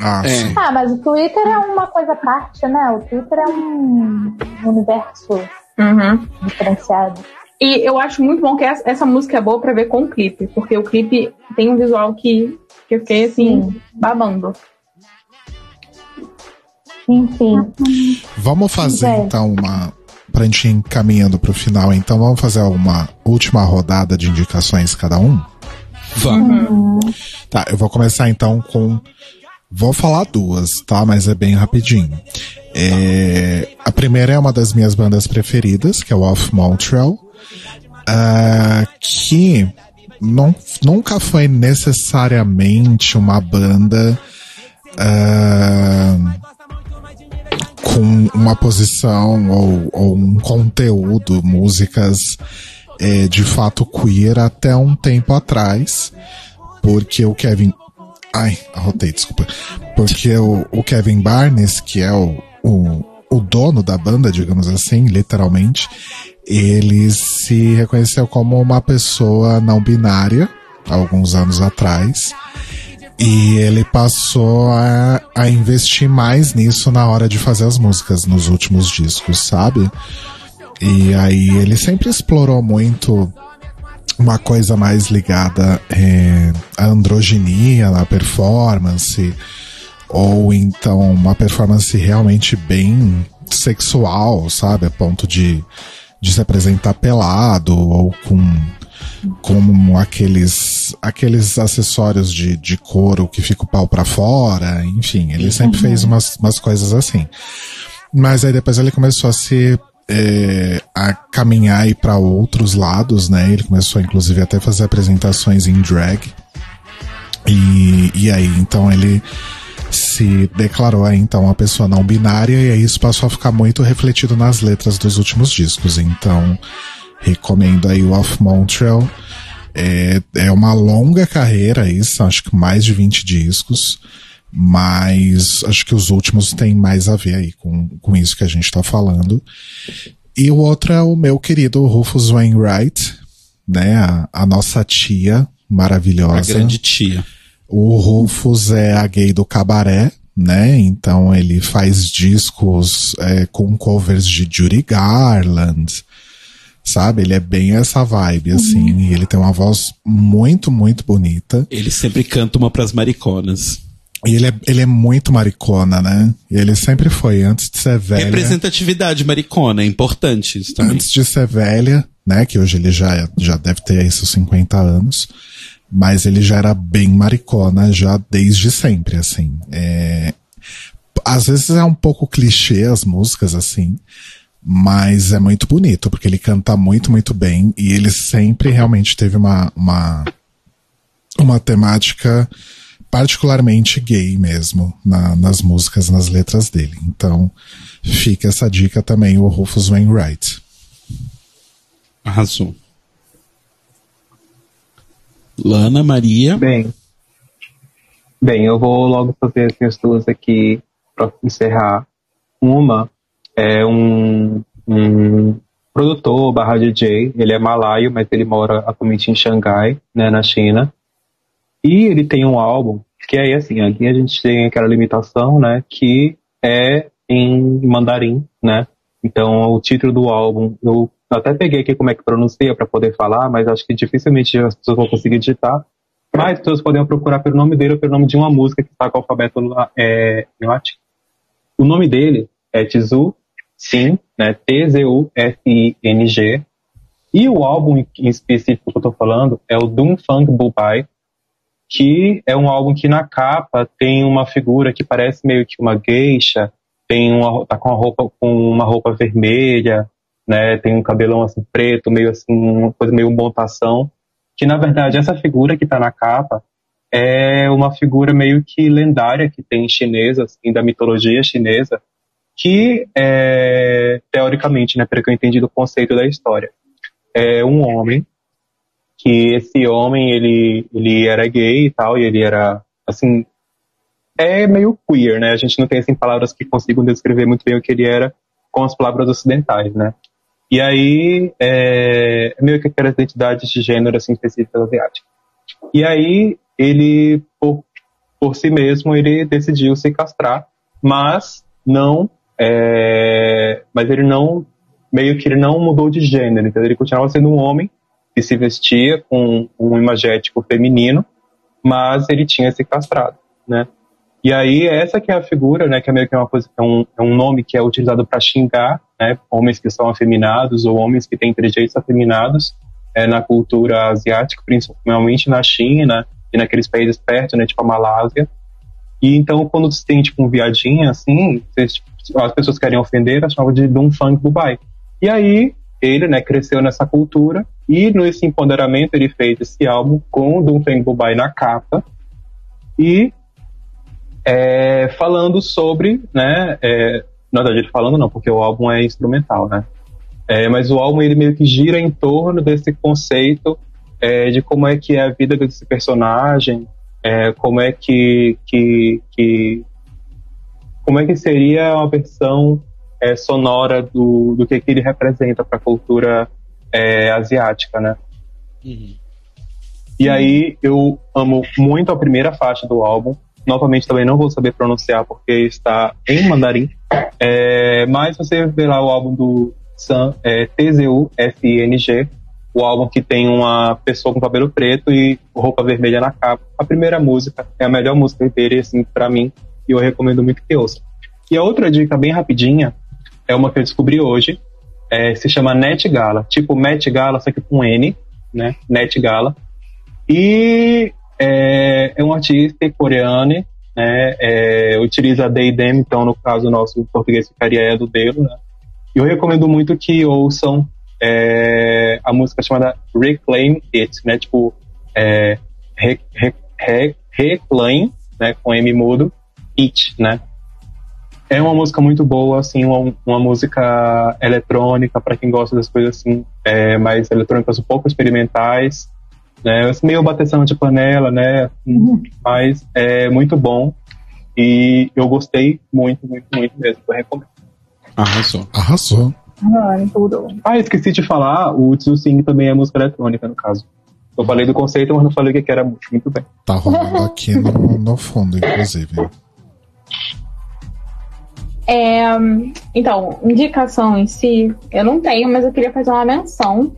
Ah, É. sim. Ah, mas o Twitter é uma coisa à parte, né? O Twitter é um universo Uhum. diferenciado. E eu acho muito bom que essa, essa música é boa pra ver com o clipe, porque o clipe tem um visual que, que eu fiquei assim, Sim. babando. Enfim. Vamos fazer É. então uma. Pra gente ir encaminhando pro final, então vamos fazer uma última rodada de indicações cada um? Vamos. Tá, eu vou começar então com. Vou falar duas, tá? Mas é bem rapidinho. É, A primeira é uma das minhas bandas preferidas, que é o Off Montreal. ah, que não, nunca foi necessariamente uma banda ah, com uma posição ou, ou um conteúdo, músicas é, de fato queer até um tempo atrás, porque o Kevin. Ai, arrotei, desculpa. Porque o, o Kevin Barnes, que é o, o, o dono da banda, digamos assim, literalmente, ele se reconheceu como uma pessoa não binária, alguns anos atrás. E ele passou a, a investir mais nisso na hora de fazer as músicas nos últimos discos, sabe? E aí ele sempre explorou muito uma coisa mais ligada é, à androginia na performance, ou então uma performance realmente bem sexual, sabe? A ponto de, de se apresentar pelado ou com como aqueles aqueles acessórios de, de couro que fica o pau pra fora, enfim, ele sempre fez umas, umas coisas assim. Mas aí depois ele começou a se é, a caminhar aí para outros lados, né? Ele começou inclusive até a fazer apresentações em drag. E, e aí então ele se declarou então uma pessoa não binária e aí isso passou a ficar muito refletido nas letras dos últimos discos. Então recomendo aí o Off Montreal. É, é uma longa carreira isso, acho que mais de 20 discos, mas acho que os últimos têm mais a ver aí com, com isso que a gente tá falando. E o outro é o meu querido Rufus Wainwright, né, a, a nossa tia A maravilhosa. grande tia. O Rufus é a gay do cabaré, né? Então ele faz discos é, com covers de Judy Garland, sabe? Ele é bem essa vibe, assim. E ele tem uma voz muito, muito bonita. Ele sempre canta uma pras mariconas. E ele é, ele é muito maricona, né? E ele sempre foi, antes de ser velha. Representatividade maricona, é importante isso também. Antes de ser velha, né? Que hoje ele já, já deve ter aí seus 50 anos. Mas ele já era bem maricona já desde sempre, assim. É, às vezes é um pouco clichê as músicas, assim. Mas é muito bonito, porque ele canta muito, muito bem. E ele sempre realmente teve uma, uma, uma temática particularmente gay mesmo na- nas músicas, nas letras dele. Então, fica essa dica também, o Rufus Wainwright. Arrasou. Lana Maria. Bem, bem, eu vou logo fazer as minhas duas aqui para encerrar. Uma é um, um produtor barra DJ, ele é malaio, mas ele mora atualmente em Xangai, né, na China. E ele tem um álbum que aí assim, aqui a gente tem aquela limitação, né, que é em mandarim, né? Então o título do álbum eu até peguei aqui como é que pronuncia para poder falar, mas acho que dificilmente as pessoas vão conseguir digitar. Mas as pessoas podem procurar pelo nome dele ou pelo nome de uma música que está com o alfabeto é, em latim. O nome dele é Tizu Sim, né? T-Z-U-F-I-N-G. E o álbum em- específico que eu tô falando é o Doom Funk Bubai, que é um álbum que na capa tem uma figura que parece meio que uma geisha, tem uma, tá com uma roupa com uma roupa vermelha, né? Tem um cabelão assim preto, meio assim, uma coisa meio montação. Que na verdade essa figura que está na capa é uma figura meio que lendária que tem chinesa, assim, da mitologia chinesa, que é, teoricamente, né, pelo que eu entendi do conceito da história, é um homem que esse homem ele ele era gay e tal e ele era assim é meio queer, né? A gente não tem assim palavras que consigam descrever muito bem o que ele era com as palavras ocidentais, né? E aí é, é meio que aquelas identidades de gênero assim específicas asiáticas. E aí ele por, por si mesmo ele decidiu se castrar, mas não é, mas ele não meio que ele não mudou de gênero, então ele continuava sendo um homem que se vestia com um imagético feminino, mas ele tinha se castrado, né? E aí essa que é a figura, né, que é meio que uma coisa, é um, é um nome que é utilizado para xingar, né, homens que são afeminados ou homens que têm trejeitos afeminados é, na cultura asiática, principalmente na China e naqueles países perto, né, tipo a Malásia. E então quando se tem tipo um viadinho assim, as pessoas querem ofender, elas chamam de Dum Fang Bubai. E aí ele, né, cresceu nessa cultura e nesse empoderamento ele fez esse álbum com o Fang Bubai na capa e é, falando sobre, né, é, na verdade falando não, porque o álbum é instrumental, né, é, mas o álbum ele meio que gira em torno desse conceito é, de como é que é a vida desse personagem, é, como é que, que, que, como é que seria uma versão é, sonora do, do que, que ele representa para a cultura asiática, né? Uhum. E aí eu amo muito a primeira faixa do álbum, Novamente também não vou saber pronunciar porque está em mandarim. É, mas você vê lá o álbum do Sam, é, TZU-FNG, o álbum que tem uma pessoa com cabelo preto e roupa vermelha na capa. A primeira música é a melhor música dele, assim, para mim, e eu recomendo muito que ouça. E a outra dica bem rapidinha é uma que eu descobri hoje, é, se chama Net Gala, tipo Met Gala, só que com N, né? Net Gala. E é, é um artista coreano, né? É, utiliza they, them, então no caso nosso português ficaria é do dele, né? Eu recomendo muito que ouçam é, a música chamada Reclaim It, né? Tipo, é, re, re, re, Reclaim, né? Com M mudo, It, né? É uma música muito boa, assim, uma, uma música eletrônica para quem gosta das coisas assim, é, mais eletrônicas um pouco experimentais, né? Meio bateção de panela, né? Uhum. Mas é muito bom e eu gostei muito, muito, muito mesmo. Eu recomendo. Arrasou. Arrasou. Ah, tudo. Ah, esqueci de falar, o Tzu Sing também é música eletrônica, no caso. Eu falei do conceito, mas não falei o que era muito bem. Tá rolando aqui no, no fundo, inclusive. É, então, indicação em si, eu não tenho, mas eu queria fazer uma menção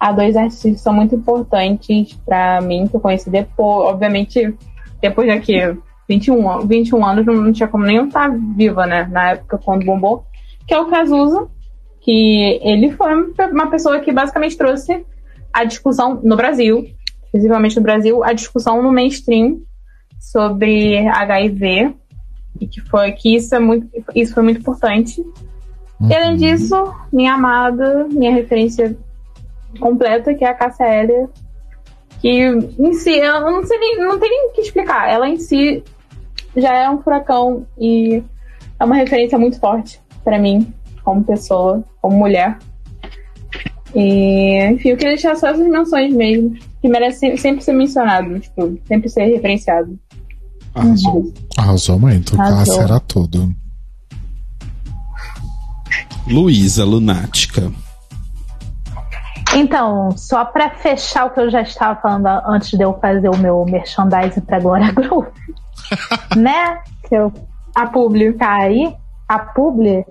há dois artistas que são muito importantes para mim, que eu conheci depois, obviamente, depois daqui 21, 21 anos, não tinha como nem estar viva, né, na época quando bombou, que é o Cazuza, que ele foi uma pessoa que basicamente trouxe a discussão no Brasil, principalmente no Brasil, a discussão no mainstream sobre HIV, e que foi que isso, é muito, isso foi muito importante. Uhum. E além disso, minha amada, minha referência completa, que é a Cássia Eller, que em si, eu não, sei nem, não tem nem o que explicar. Ela em si já é um furacão e é uma referência muito forte para mim, como pessoa, como mulher. E, enfim, eu queria deixar só essas menções mesmo, que merecem sempre ser mencionado, tipo, sempre ser referenciado. Arrasou. Uhum. Arrasou muito. Cássia era tudo. Luísa Lunática. Então, só para fechar o que eu já estava falando antes de eu fazer o meu merchandising para Glória Groove, né? Que eu, a publi cair, a publi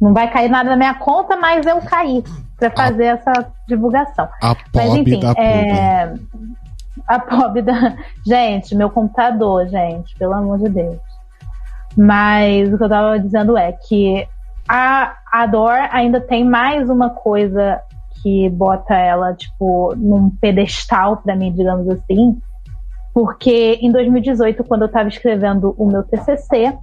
não vai cair nada na minha conta, mas eu caí para fazer a, essa divulgação. A mas enfim, da é, a pobre da gente, meu computador, gente, pelo amor de Deus. Mas o que eu estava dizendo é que a, a Dor ainda tem mais uma coisa que bota ela, tipo, num pedestal para mim, digamos assim, porque em 2018, quando eu estava escrevendo o meu TCC,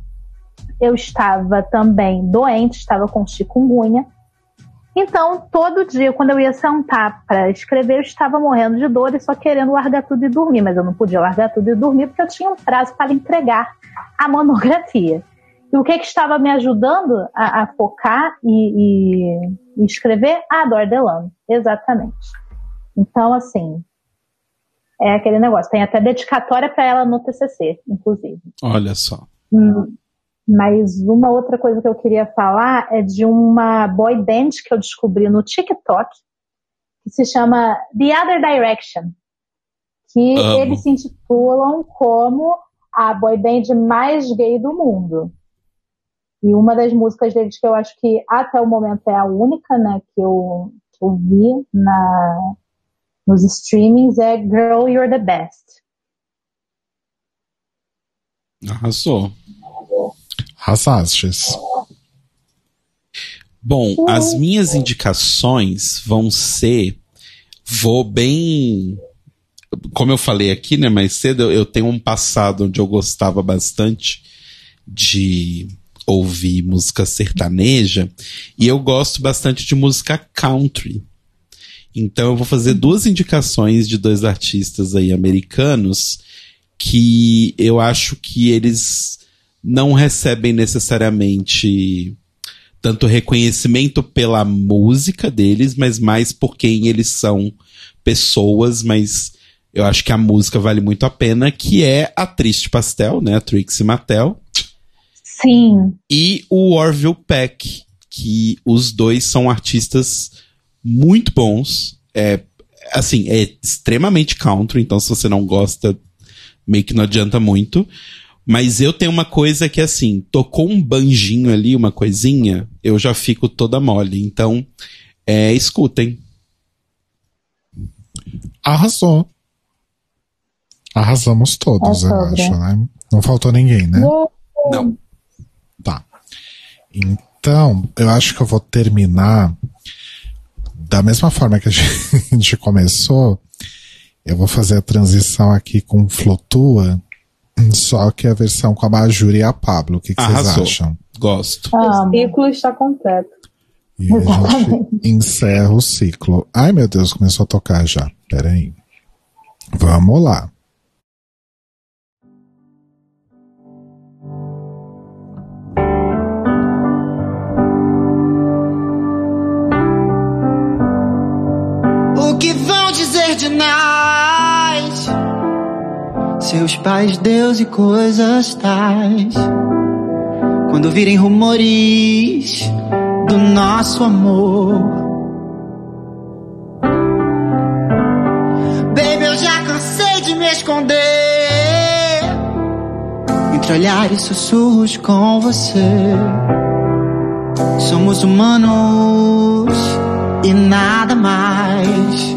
eu estava também doente, estava com chikungunya, Então, todo dia, quando eu ia sentar para escrever, eu estava morrendo de dor e só querendo largar tudo e dormir. Mas eu não podia largar tudo e dormir porque eu tinha um prazo para entregar a monografia. E o que, que estava me ajudando a, a focar e, e, e, escrever? A Dor Delano, exatamente. Então, assim, é aquele negócio. Tem até dedicatória para ela no TCC, inclusive. Olha só. Hum, mas uma outra coisa que eu queria falar é de uma boy band que eu descobri no TikTok, que se chama The Other Direction. Que Amo. eles se intitulam como a boy band mais gay do mundo. E uma das músicas deles que eu acho que até o momento é a única, né, que eu, que eu vi na, nos streamings é Girl, You're the Best. Arrasou. Arrasastes. Bom, as minhas indicações vão ser. Vou bem. Como eu falei aqui, né, mais cedo, eu- eu tenho um passado onde eu gostava bastante de ouvir música sertaneja e eu gosto bastante de música country. Então eu vou fazer duas indicações de dois artistas aí americanos que eu acho que eles não recebem necessariamente tanto reconhecimento pela música deles, mas mais por quem eles são pessoas, mas eu acho que a música vale muito a pena, que é a Triste Pastel, né, a Trixie Mattel, Sim, e o Orville Peck, que os dois são artistas muito bons, é, assim, é extremamente country, então se você não gosta, meio que não adianta muito, mas eu tenho uma coisa que assim, tocou um banjinho ali, uma coisinha, eu já fico toda mole. Então, é, escutem. Arrasou. Arrasamos todos, É eu sobre. acho, né? Não faltou ninguém, né? Não. Tá. Então, eu acho que eu vou terminar da mesma forma que a gente começou. Eu vou fazer a transição aqui com Flutua, só que a versão com a Majur e a Pablo. O que, que vocês acham? Gosto. O amo. ciclo está completo. E a gente encerra o ciclo. Ai, meu Deus, começou a tocar já. Peraí. Vamos lá. Nós? Seus pais, Deus e coisas tais. Quando virem rumores do nosso amor. Baby, eu já cansei de me esconder entre olhares e sussurros com você. Somos humanos e nada mais.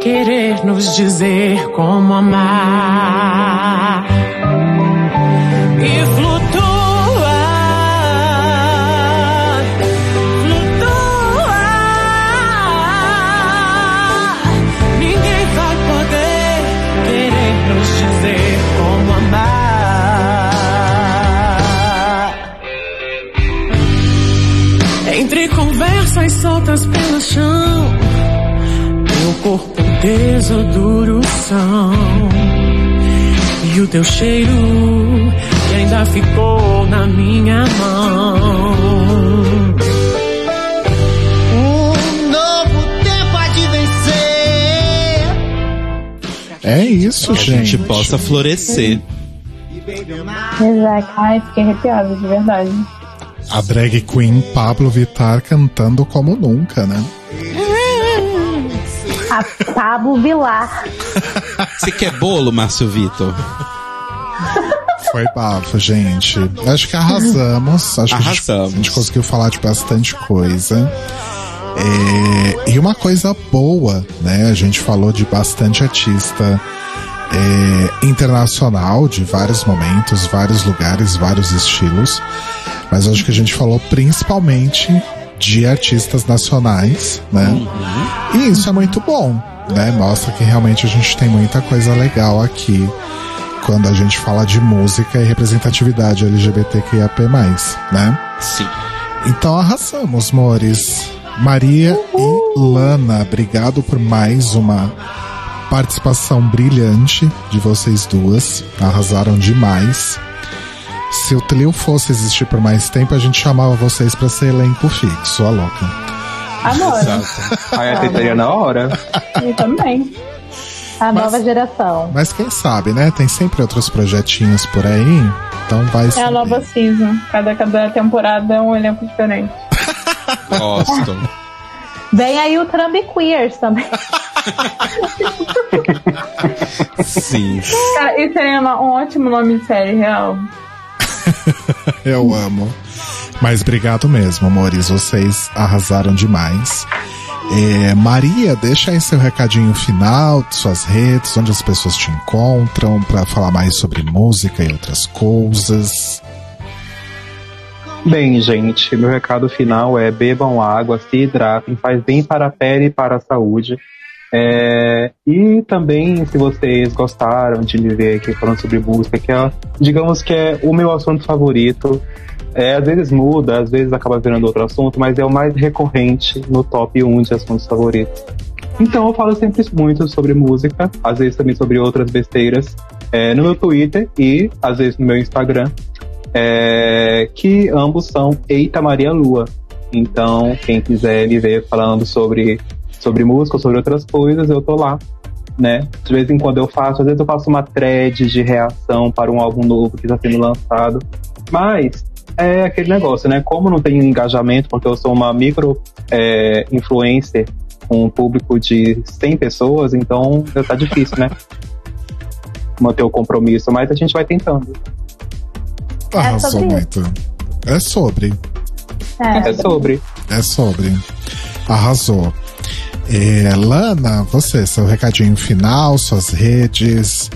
querer nos dizer como amar. E flutua, teu cheiro que ainda ficou na minha mão. Um novo tempo há de vencer. É isso, Que a gente gente. possa florescer. Exato. Ai, fiquei arrepiada, de verdade. A drag queen Pablo Vittar cantando como nunca, né? A Pablo Vilar. Você quer bolo, Márcio Vitor? Foi bafo, gente. Acho que arrasamos. Acho que a gente, Arrasamos. a gente conseguiu falar de bastante coisa. É, e uma coisa boa, né? A gente falou de bastante artista é, internacional, de vários momentos, vários lugares, vários estilos. Mas acho que a gente falou principalmente de artistas nacionais, né? E isso é muito bom, né? Mostra que realmente a gente tem muita coisa legal aqui quando a gente fala de música e representatividade LGBTQIAP+, né? Sim. Então arrasamos, Mores. Maria e Lana, obrigado por mais uma participação brilhante de vocês duas. Arrasaram demais. Se o trio fosse existir por mais tempo, a gente chamava vocês para ser elenco fixo, a louca. Adoro. Aí aceitaria na hora. Eu também. A nova geração. Mas quem sabe, né? Tem sempre outros projetinhos por aí. Então vai É a saber. nova season. Cada, cada temporada é um elenco diferente. Gosto. Vem aí o Trump Queers também. Sim. Cara, isso seria uma- um ótimo nome de série, real. Eu amo. Mas obrigado mesmo, amores. Vocês arrasaram demais. É, Maria, deixa aí seu recadinho final, suas redes, onde as pessoas te encontram, para falar mais sobre música e outras coisas. Bem, gente, meu recado final é bebam água, se hidratem, faz bem para a pele e para a saúde. É, e também, se vocês gostaram de me ver aqui falando sobre música, que é, digamos que é o meu assunto favorito. É, às vezes muda, às vezes acaba virando outro assunto, mas é o mais recorrente no top 1 de assuntos favoritos. Então eu falo sempre muito sobre música, às vezes também sobre outras besteiras, é, no meu Twitter e às vezes no meu Instagram é, que ambos são Eita Maria Lua. Então, quem quiser me ver falando sobre, sobre música ou sobre outras coisas, eu tô lá. Né? De vez em quando eu faço, às vezes eu faço uma thread de reação para um álbum novo que está sendo lançado. Mas é aquele negócio, né? Como não tenho engajamento, porque eu sou uma micro é, influencer com um público de 100 pessoas, então tá difícil, né? Manter o compromisso, mas a gente vai tentando. Arrasou sobre muito. É sobre. É sobre. É sobre. Arrasou. É, Lana, você, seu recadinho final, suas redes,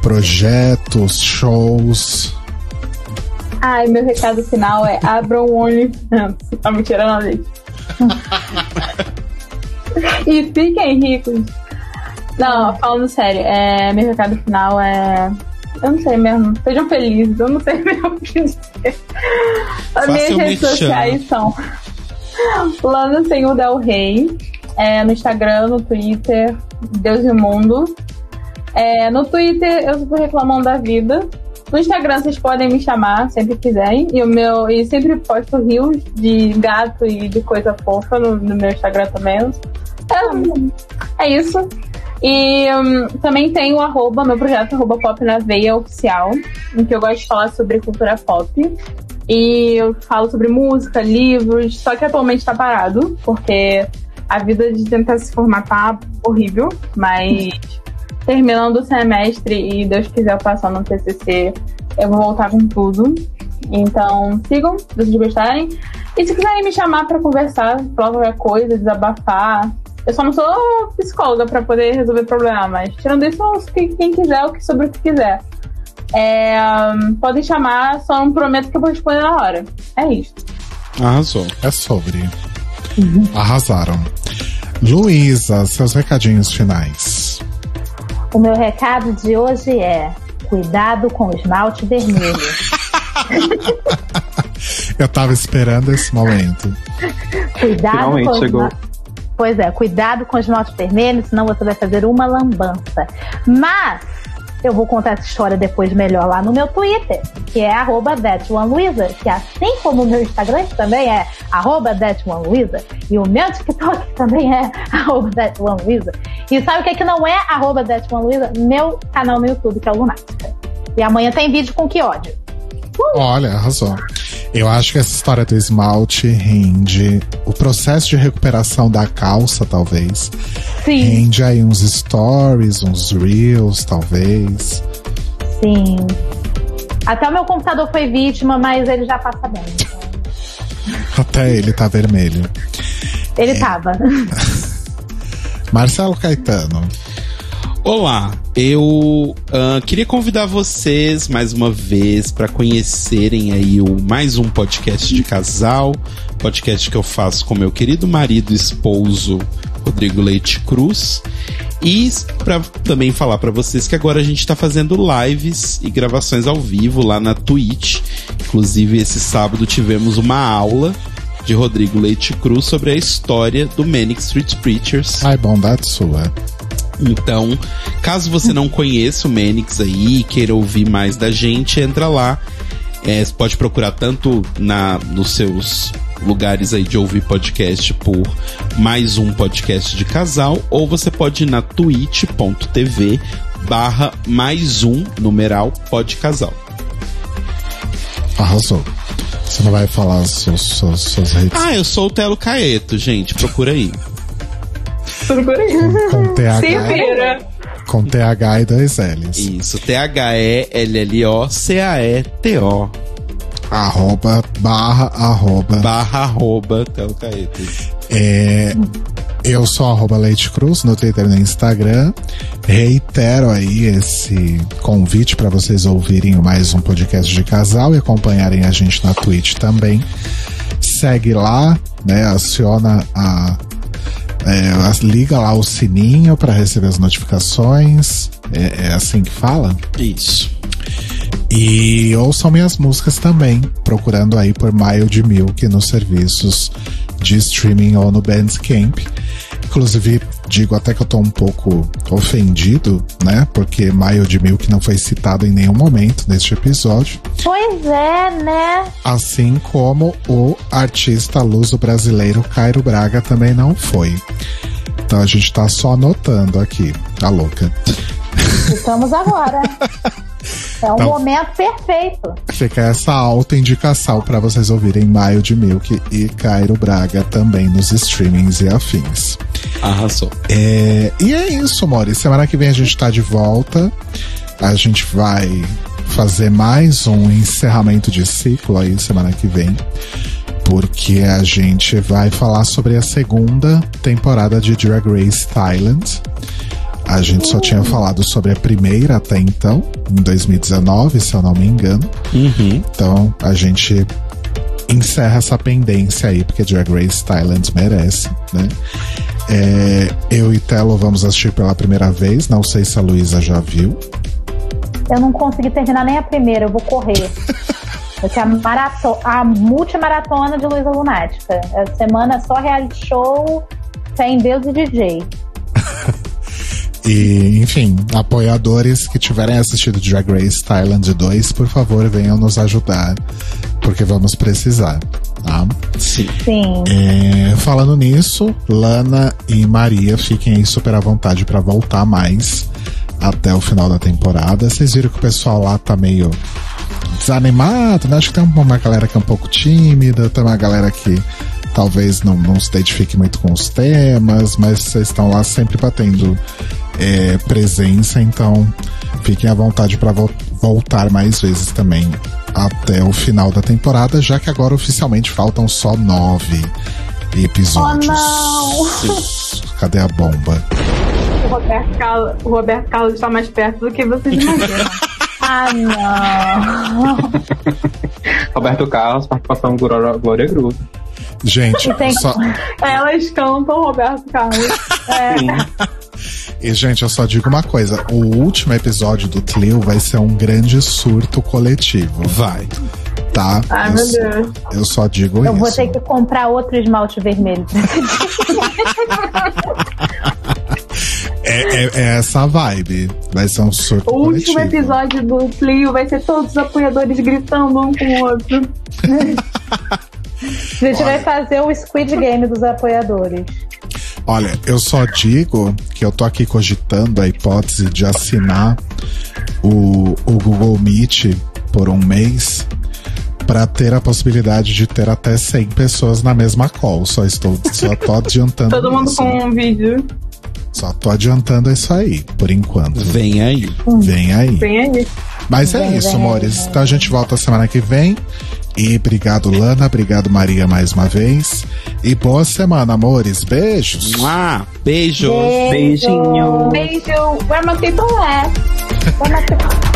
projetos, shows. Ai, meu recado final é abram o OnlyFans. Tá me tirando a e fiquem ricos. Não, falando sério, é, meu recado final é. Eu não sei mesmo. Sejam felizes, eu não sei mesmo o que dizer. As minhas redes sociais são Lana Senhor Del Rey. É, no Instagram, no Twitter, Deus e o Mundo. É, no Twitter eu fico reclamando da vida. No Instagram vocês podem me chamar sempre quiserem. E o meu. E sempre posto rios de gato e de coisa fofa no, no meu Instagram também. É, é isso. E hum, também tem o arroba, meu projeto arroba pop na veia oficial, em que eu gosto de falar sobre cultura pop. E eu falo sobre música, livros, só que atualmente tá parado, porque a vida de tentar se formar tá horrível, mas terminando o semestre e Deus quiser eu passar no TCC, eu vou voltar com tudo. Então sigam, se vocês gostarem. E se quiserem me chamar pra conversar, falar qualquer coisa, desabafar. Eu só não sou psicóloga pra poder resolver problema, mas tirando isso, quem quiser, o que sobre o que quiser. É, podem chamar, só não prometo que eu vou responder na hora. É isso. Arrasou. É sobre. Arrasaram. Luísa, seus recadinhos finais. O meu recado de hoje é: cuidado com o esmalte vermelho. Eu tava esperando esse momento. Cuidado Finalmente com o chegou. esma- Pois é, cuidado com os esmalte vermelho, senão você vai fazer uma lambança. Mas eu vou contar essa história depois melhor lá no meu Twitter, que é arroba ThatOneLuiza, que assim como o meu Instagram também é arroba ThatOneLuiza, e o meu TikTok também é arroba ThatOneLuiza. E sabe o que, é que não é arroba ThatOneLuiza? Meu canal no YouTube, que é o Lunática. E amanhã tem vídeo com que ódio. Olha, arrasou. Eu acho que essa história do esmalte rende o processo de recuperação da calça, talvez. Sim, Rende aí uns stories, uns reels, talvez. sim. Até o meu computador foi vítima, mas ele já passa bem. então. Até ele tá vermelho. Ele tava. Marcelo Caetano. Olá, eu ah, queria convidar vocês mais uma vez para conhecerem aí o mais um podcast de casal, podcast que eu faço com meu querido marido e esposo Rodrigo Leite Cruz. E para também falar para vocês que agora a gente está fazendo lives e gravações ao vivo lá na Twitch. Inclusive esse sábado tivemos uma aula de Rodrigo Leite Cruz sobre a história do Manic Street Preachers. Ai, bondade sua. Então, caso você não conheça o Menix aí e queira ouvir mais da gente, entra lá. É, você pode procurar tanto na nos seus lugares aí de ouvir podcast por mais um podcast de casal, ou você pode ir na twitch.tv barra mais um numeral pod casal. Arrasou. Você não vai falar as suas, suas, suas redes Ah, eu sou o Telo Caeto, gente, procura aí. Aí. com Se TH, com TH e dois L's. Isso, T-H-E-L-L-O-C-A-E-T-O Arroba, barra, arroba. barra arroba Telo Caeto. É, eu sou arroba Leite Cruz no Twitter e no Instagram. Reitero aí esse convite para vocês ouvirem mais um podcast de casal e acompanharem a gente na Twitch também. Segue lá, né? Aciona a. é, liga lá o sininho para receber as notificações. É, é assim que fala? Isso. E ouçam minhas músicas também, procurando aí por Mild Milk nos serviços de streaming ou no Bandcamp. Inclusive, digo até que eu tô um pouco ofendido, né? Porque Mild Milk não foi citado em nenhum momento neste episódio. Pois é, né? Assim como o artista luso-brasileiro Cairo Braga também não foi. Então a gente tá só anotando aqui, tá louca. Estamos agora. É um Então- momento perfeito. Fica essa alta indicação para vocês ouvirem Maio de Milk e Cairo Braga também nos streamings e afins. Arrasou. É, e é isso, Mori. Semana que vem a gente tá de volta. A gente vai fazer mais um encerramento de ciclo aí semana que vem. Porque a gente vai falar sobre a segunda temporada de Drag Race Thailand. A gente só tinha falado sobre a primeira até então, em 2019, se eu não me engano. Uhum. Então a gente encerra essa pendência aí, porque Drag Race Thailand merece, né? É, eu e Telo vamos assistir pela primeira vez, não sei se a Luísa já viu. Eu não consegui terminar nem a primeira, eu vou correr. Eu tinha a, marato a multimaratona de Luísa Lunática. Essa semana é só reality show, fé em Deus e DJ. E, enfim, apoiadores que tiverem assistido Drag Race Thailand 2, por favor, venham nos ajudar, porque vamos precisar, tá? Sim. Sim. É, falando nisso, Lana e Maria fiquem aí super à vontade pra voltar mais até o final da temporada. Vocês viram que o pessoal lá tá meio desanimado, né? Acho que tem uma galera que é um pouco tímida, tem uma galera que talvez não, não se identifique muito com os temas, mas vocês estão lá sempre batendo é, presença, então fiquem à vontade para voltar mais vezes também até o final da temporada, já que agora oficialmente faltam só nove episódios. Oh. Cadê a bomba? O Roberto, Carlos, o Roberto Carlos está mais perto do que vocês imaginam. Ah, não! Roberto Carlos, participação Glória Cruz. Gente, tem- só, Elas cantam Roberto Carlos. É, Sim. E, gente, eu só digo uma coisa: o último episódio do Clio vai ser um grande surto coletivo, Vai. tá? Ai, eu, meu Deus. eu só digo Eu isso. vou ter que comprar outro esmalte vermelho. É, é- é essa vibe. Vai ser um surto O último coletivo. episódio do Clio vai ser todos os apoiadores gritando um com o outro. A gente vai fazer o Squid Game dos apoiadores. Olha, eu só digo que eu tô aqui cogitando a hipótese de assinar o, o Google Meet por um mês para ter a possibilidade de ter até 100 pessoas na mesma call. Só estou só tô adiantando Todo mundo isso. com um vídeo. Só tô adiantando isso aí, por enquanto. Vem aí. Vem aí. Vem aí. Mas é Vem, isso, vem, amores. vem. Então a gente volta semana que vem. E obrigado, Lana. Obrigado, Maria, mais uma vez. E boa semana, amores. Beijos. Mua! Beijos! Beijinho. Beijo. Where my people at? Where my people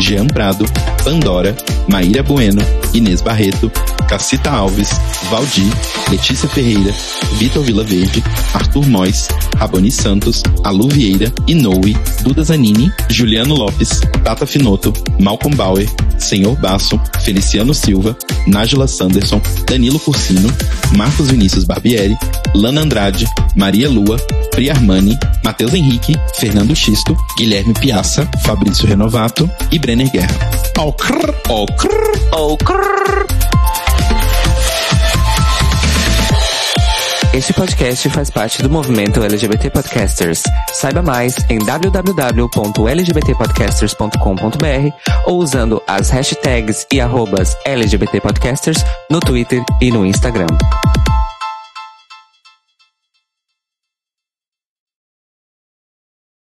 Jean Prado, Pandora, Maíra Bueno, Inês Barreto, Cacita Alves, Valdir, Letícia Ferreira, Vitor Vilaverde, Arthur Mois, Raboni Santos, Alu Vieira, Inoue, Duda Zanini, Juliano Lopes, Tata Finoto, Malcolm Bauer, Senhor Basso, Feliciano Silva, Nájila Sanderson, Danilo Cursino, Marcos Vinícius Barbieri, Lana Andrade, Maria Lua, Pri Armani, Matheus Henrique, Fernando Xisto, Guilherme Piazza, Fabrício Renovato e Brenner Guerra. Au crrr, crrr. Este podcast faz parte do movimento LGBT Podcasters. Saiba mais em www.lgbtpodcasters.com.br ou usando as hashtags e arrobas LGBT Podcasters no Twitter e no Instagram.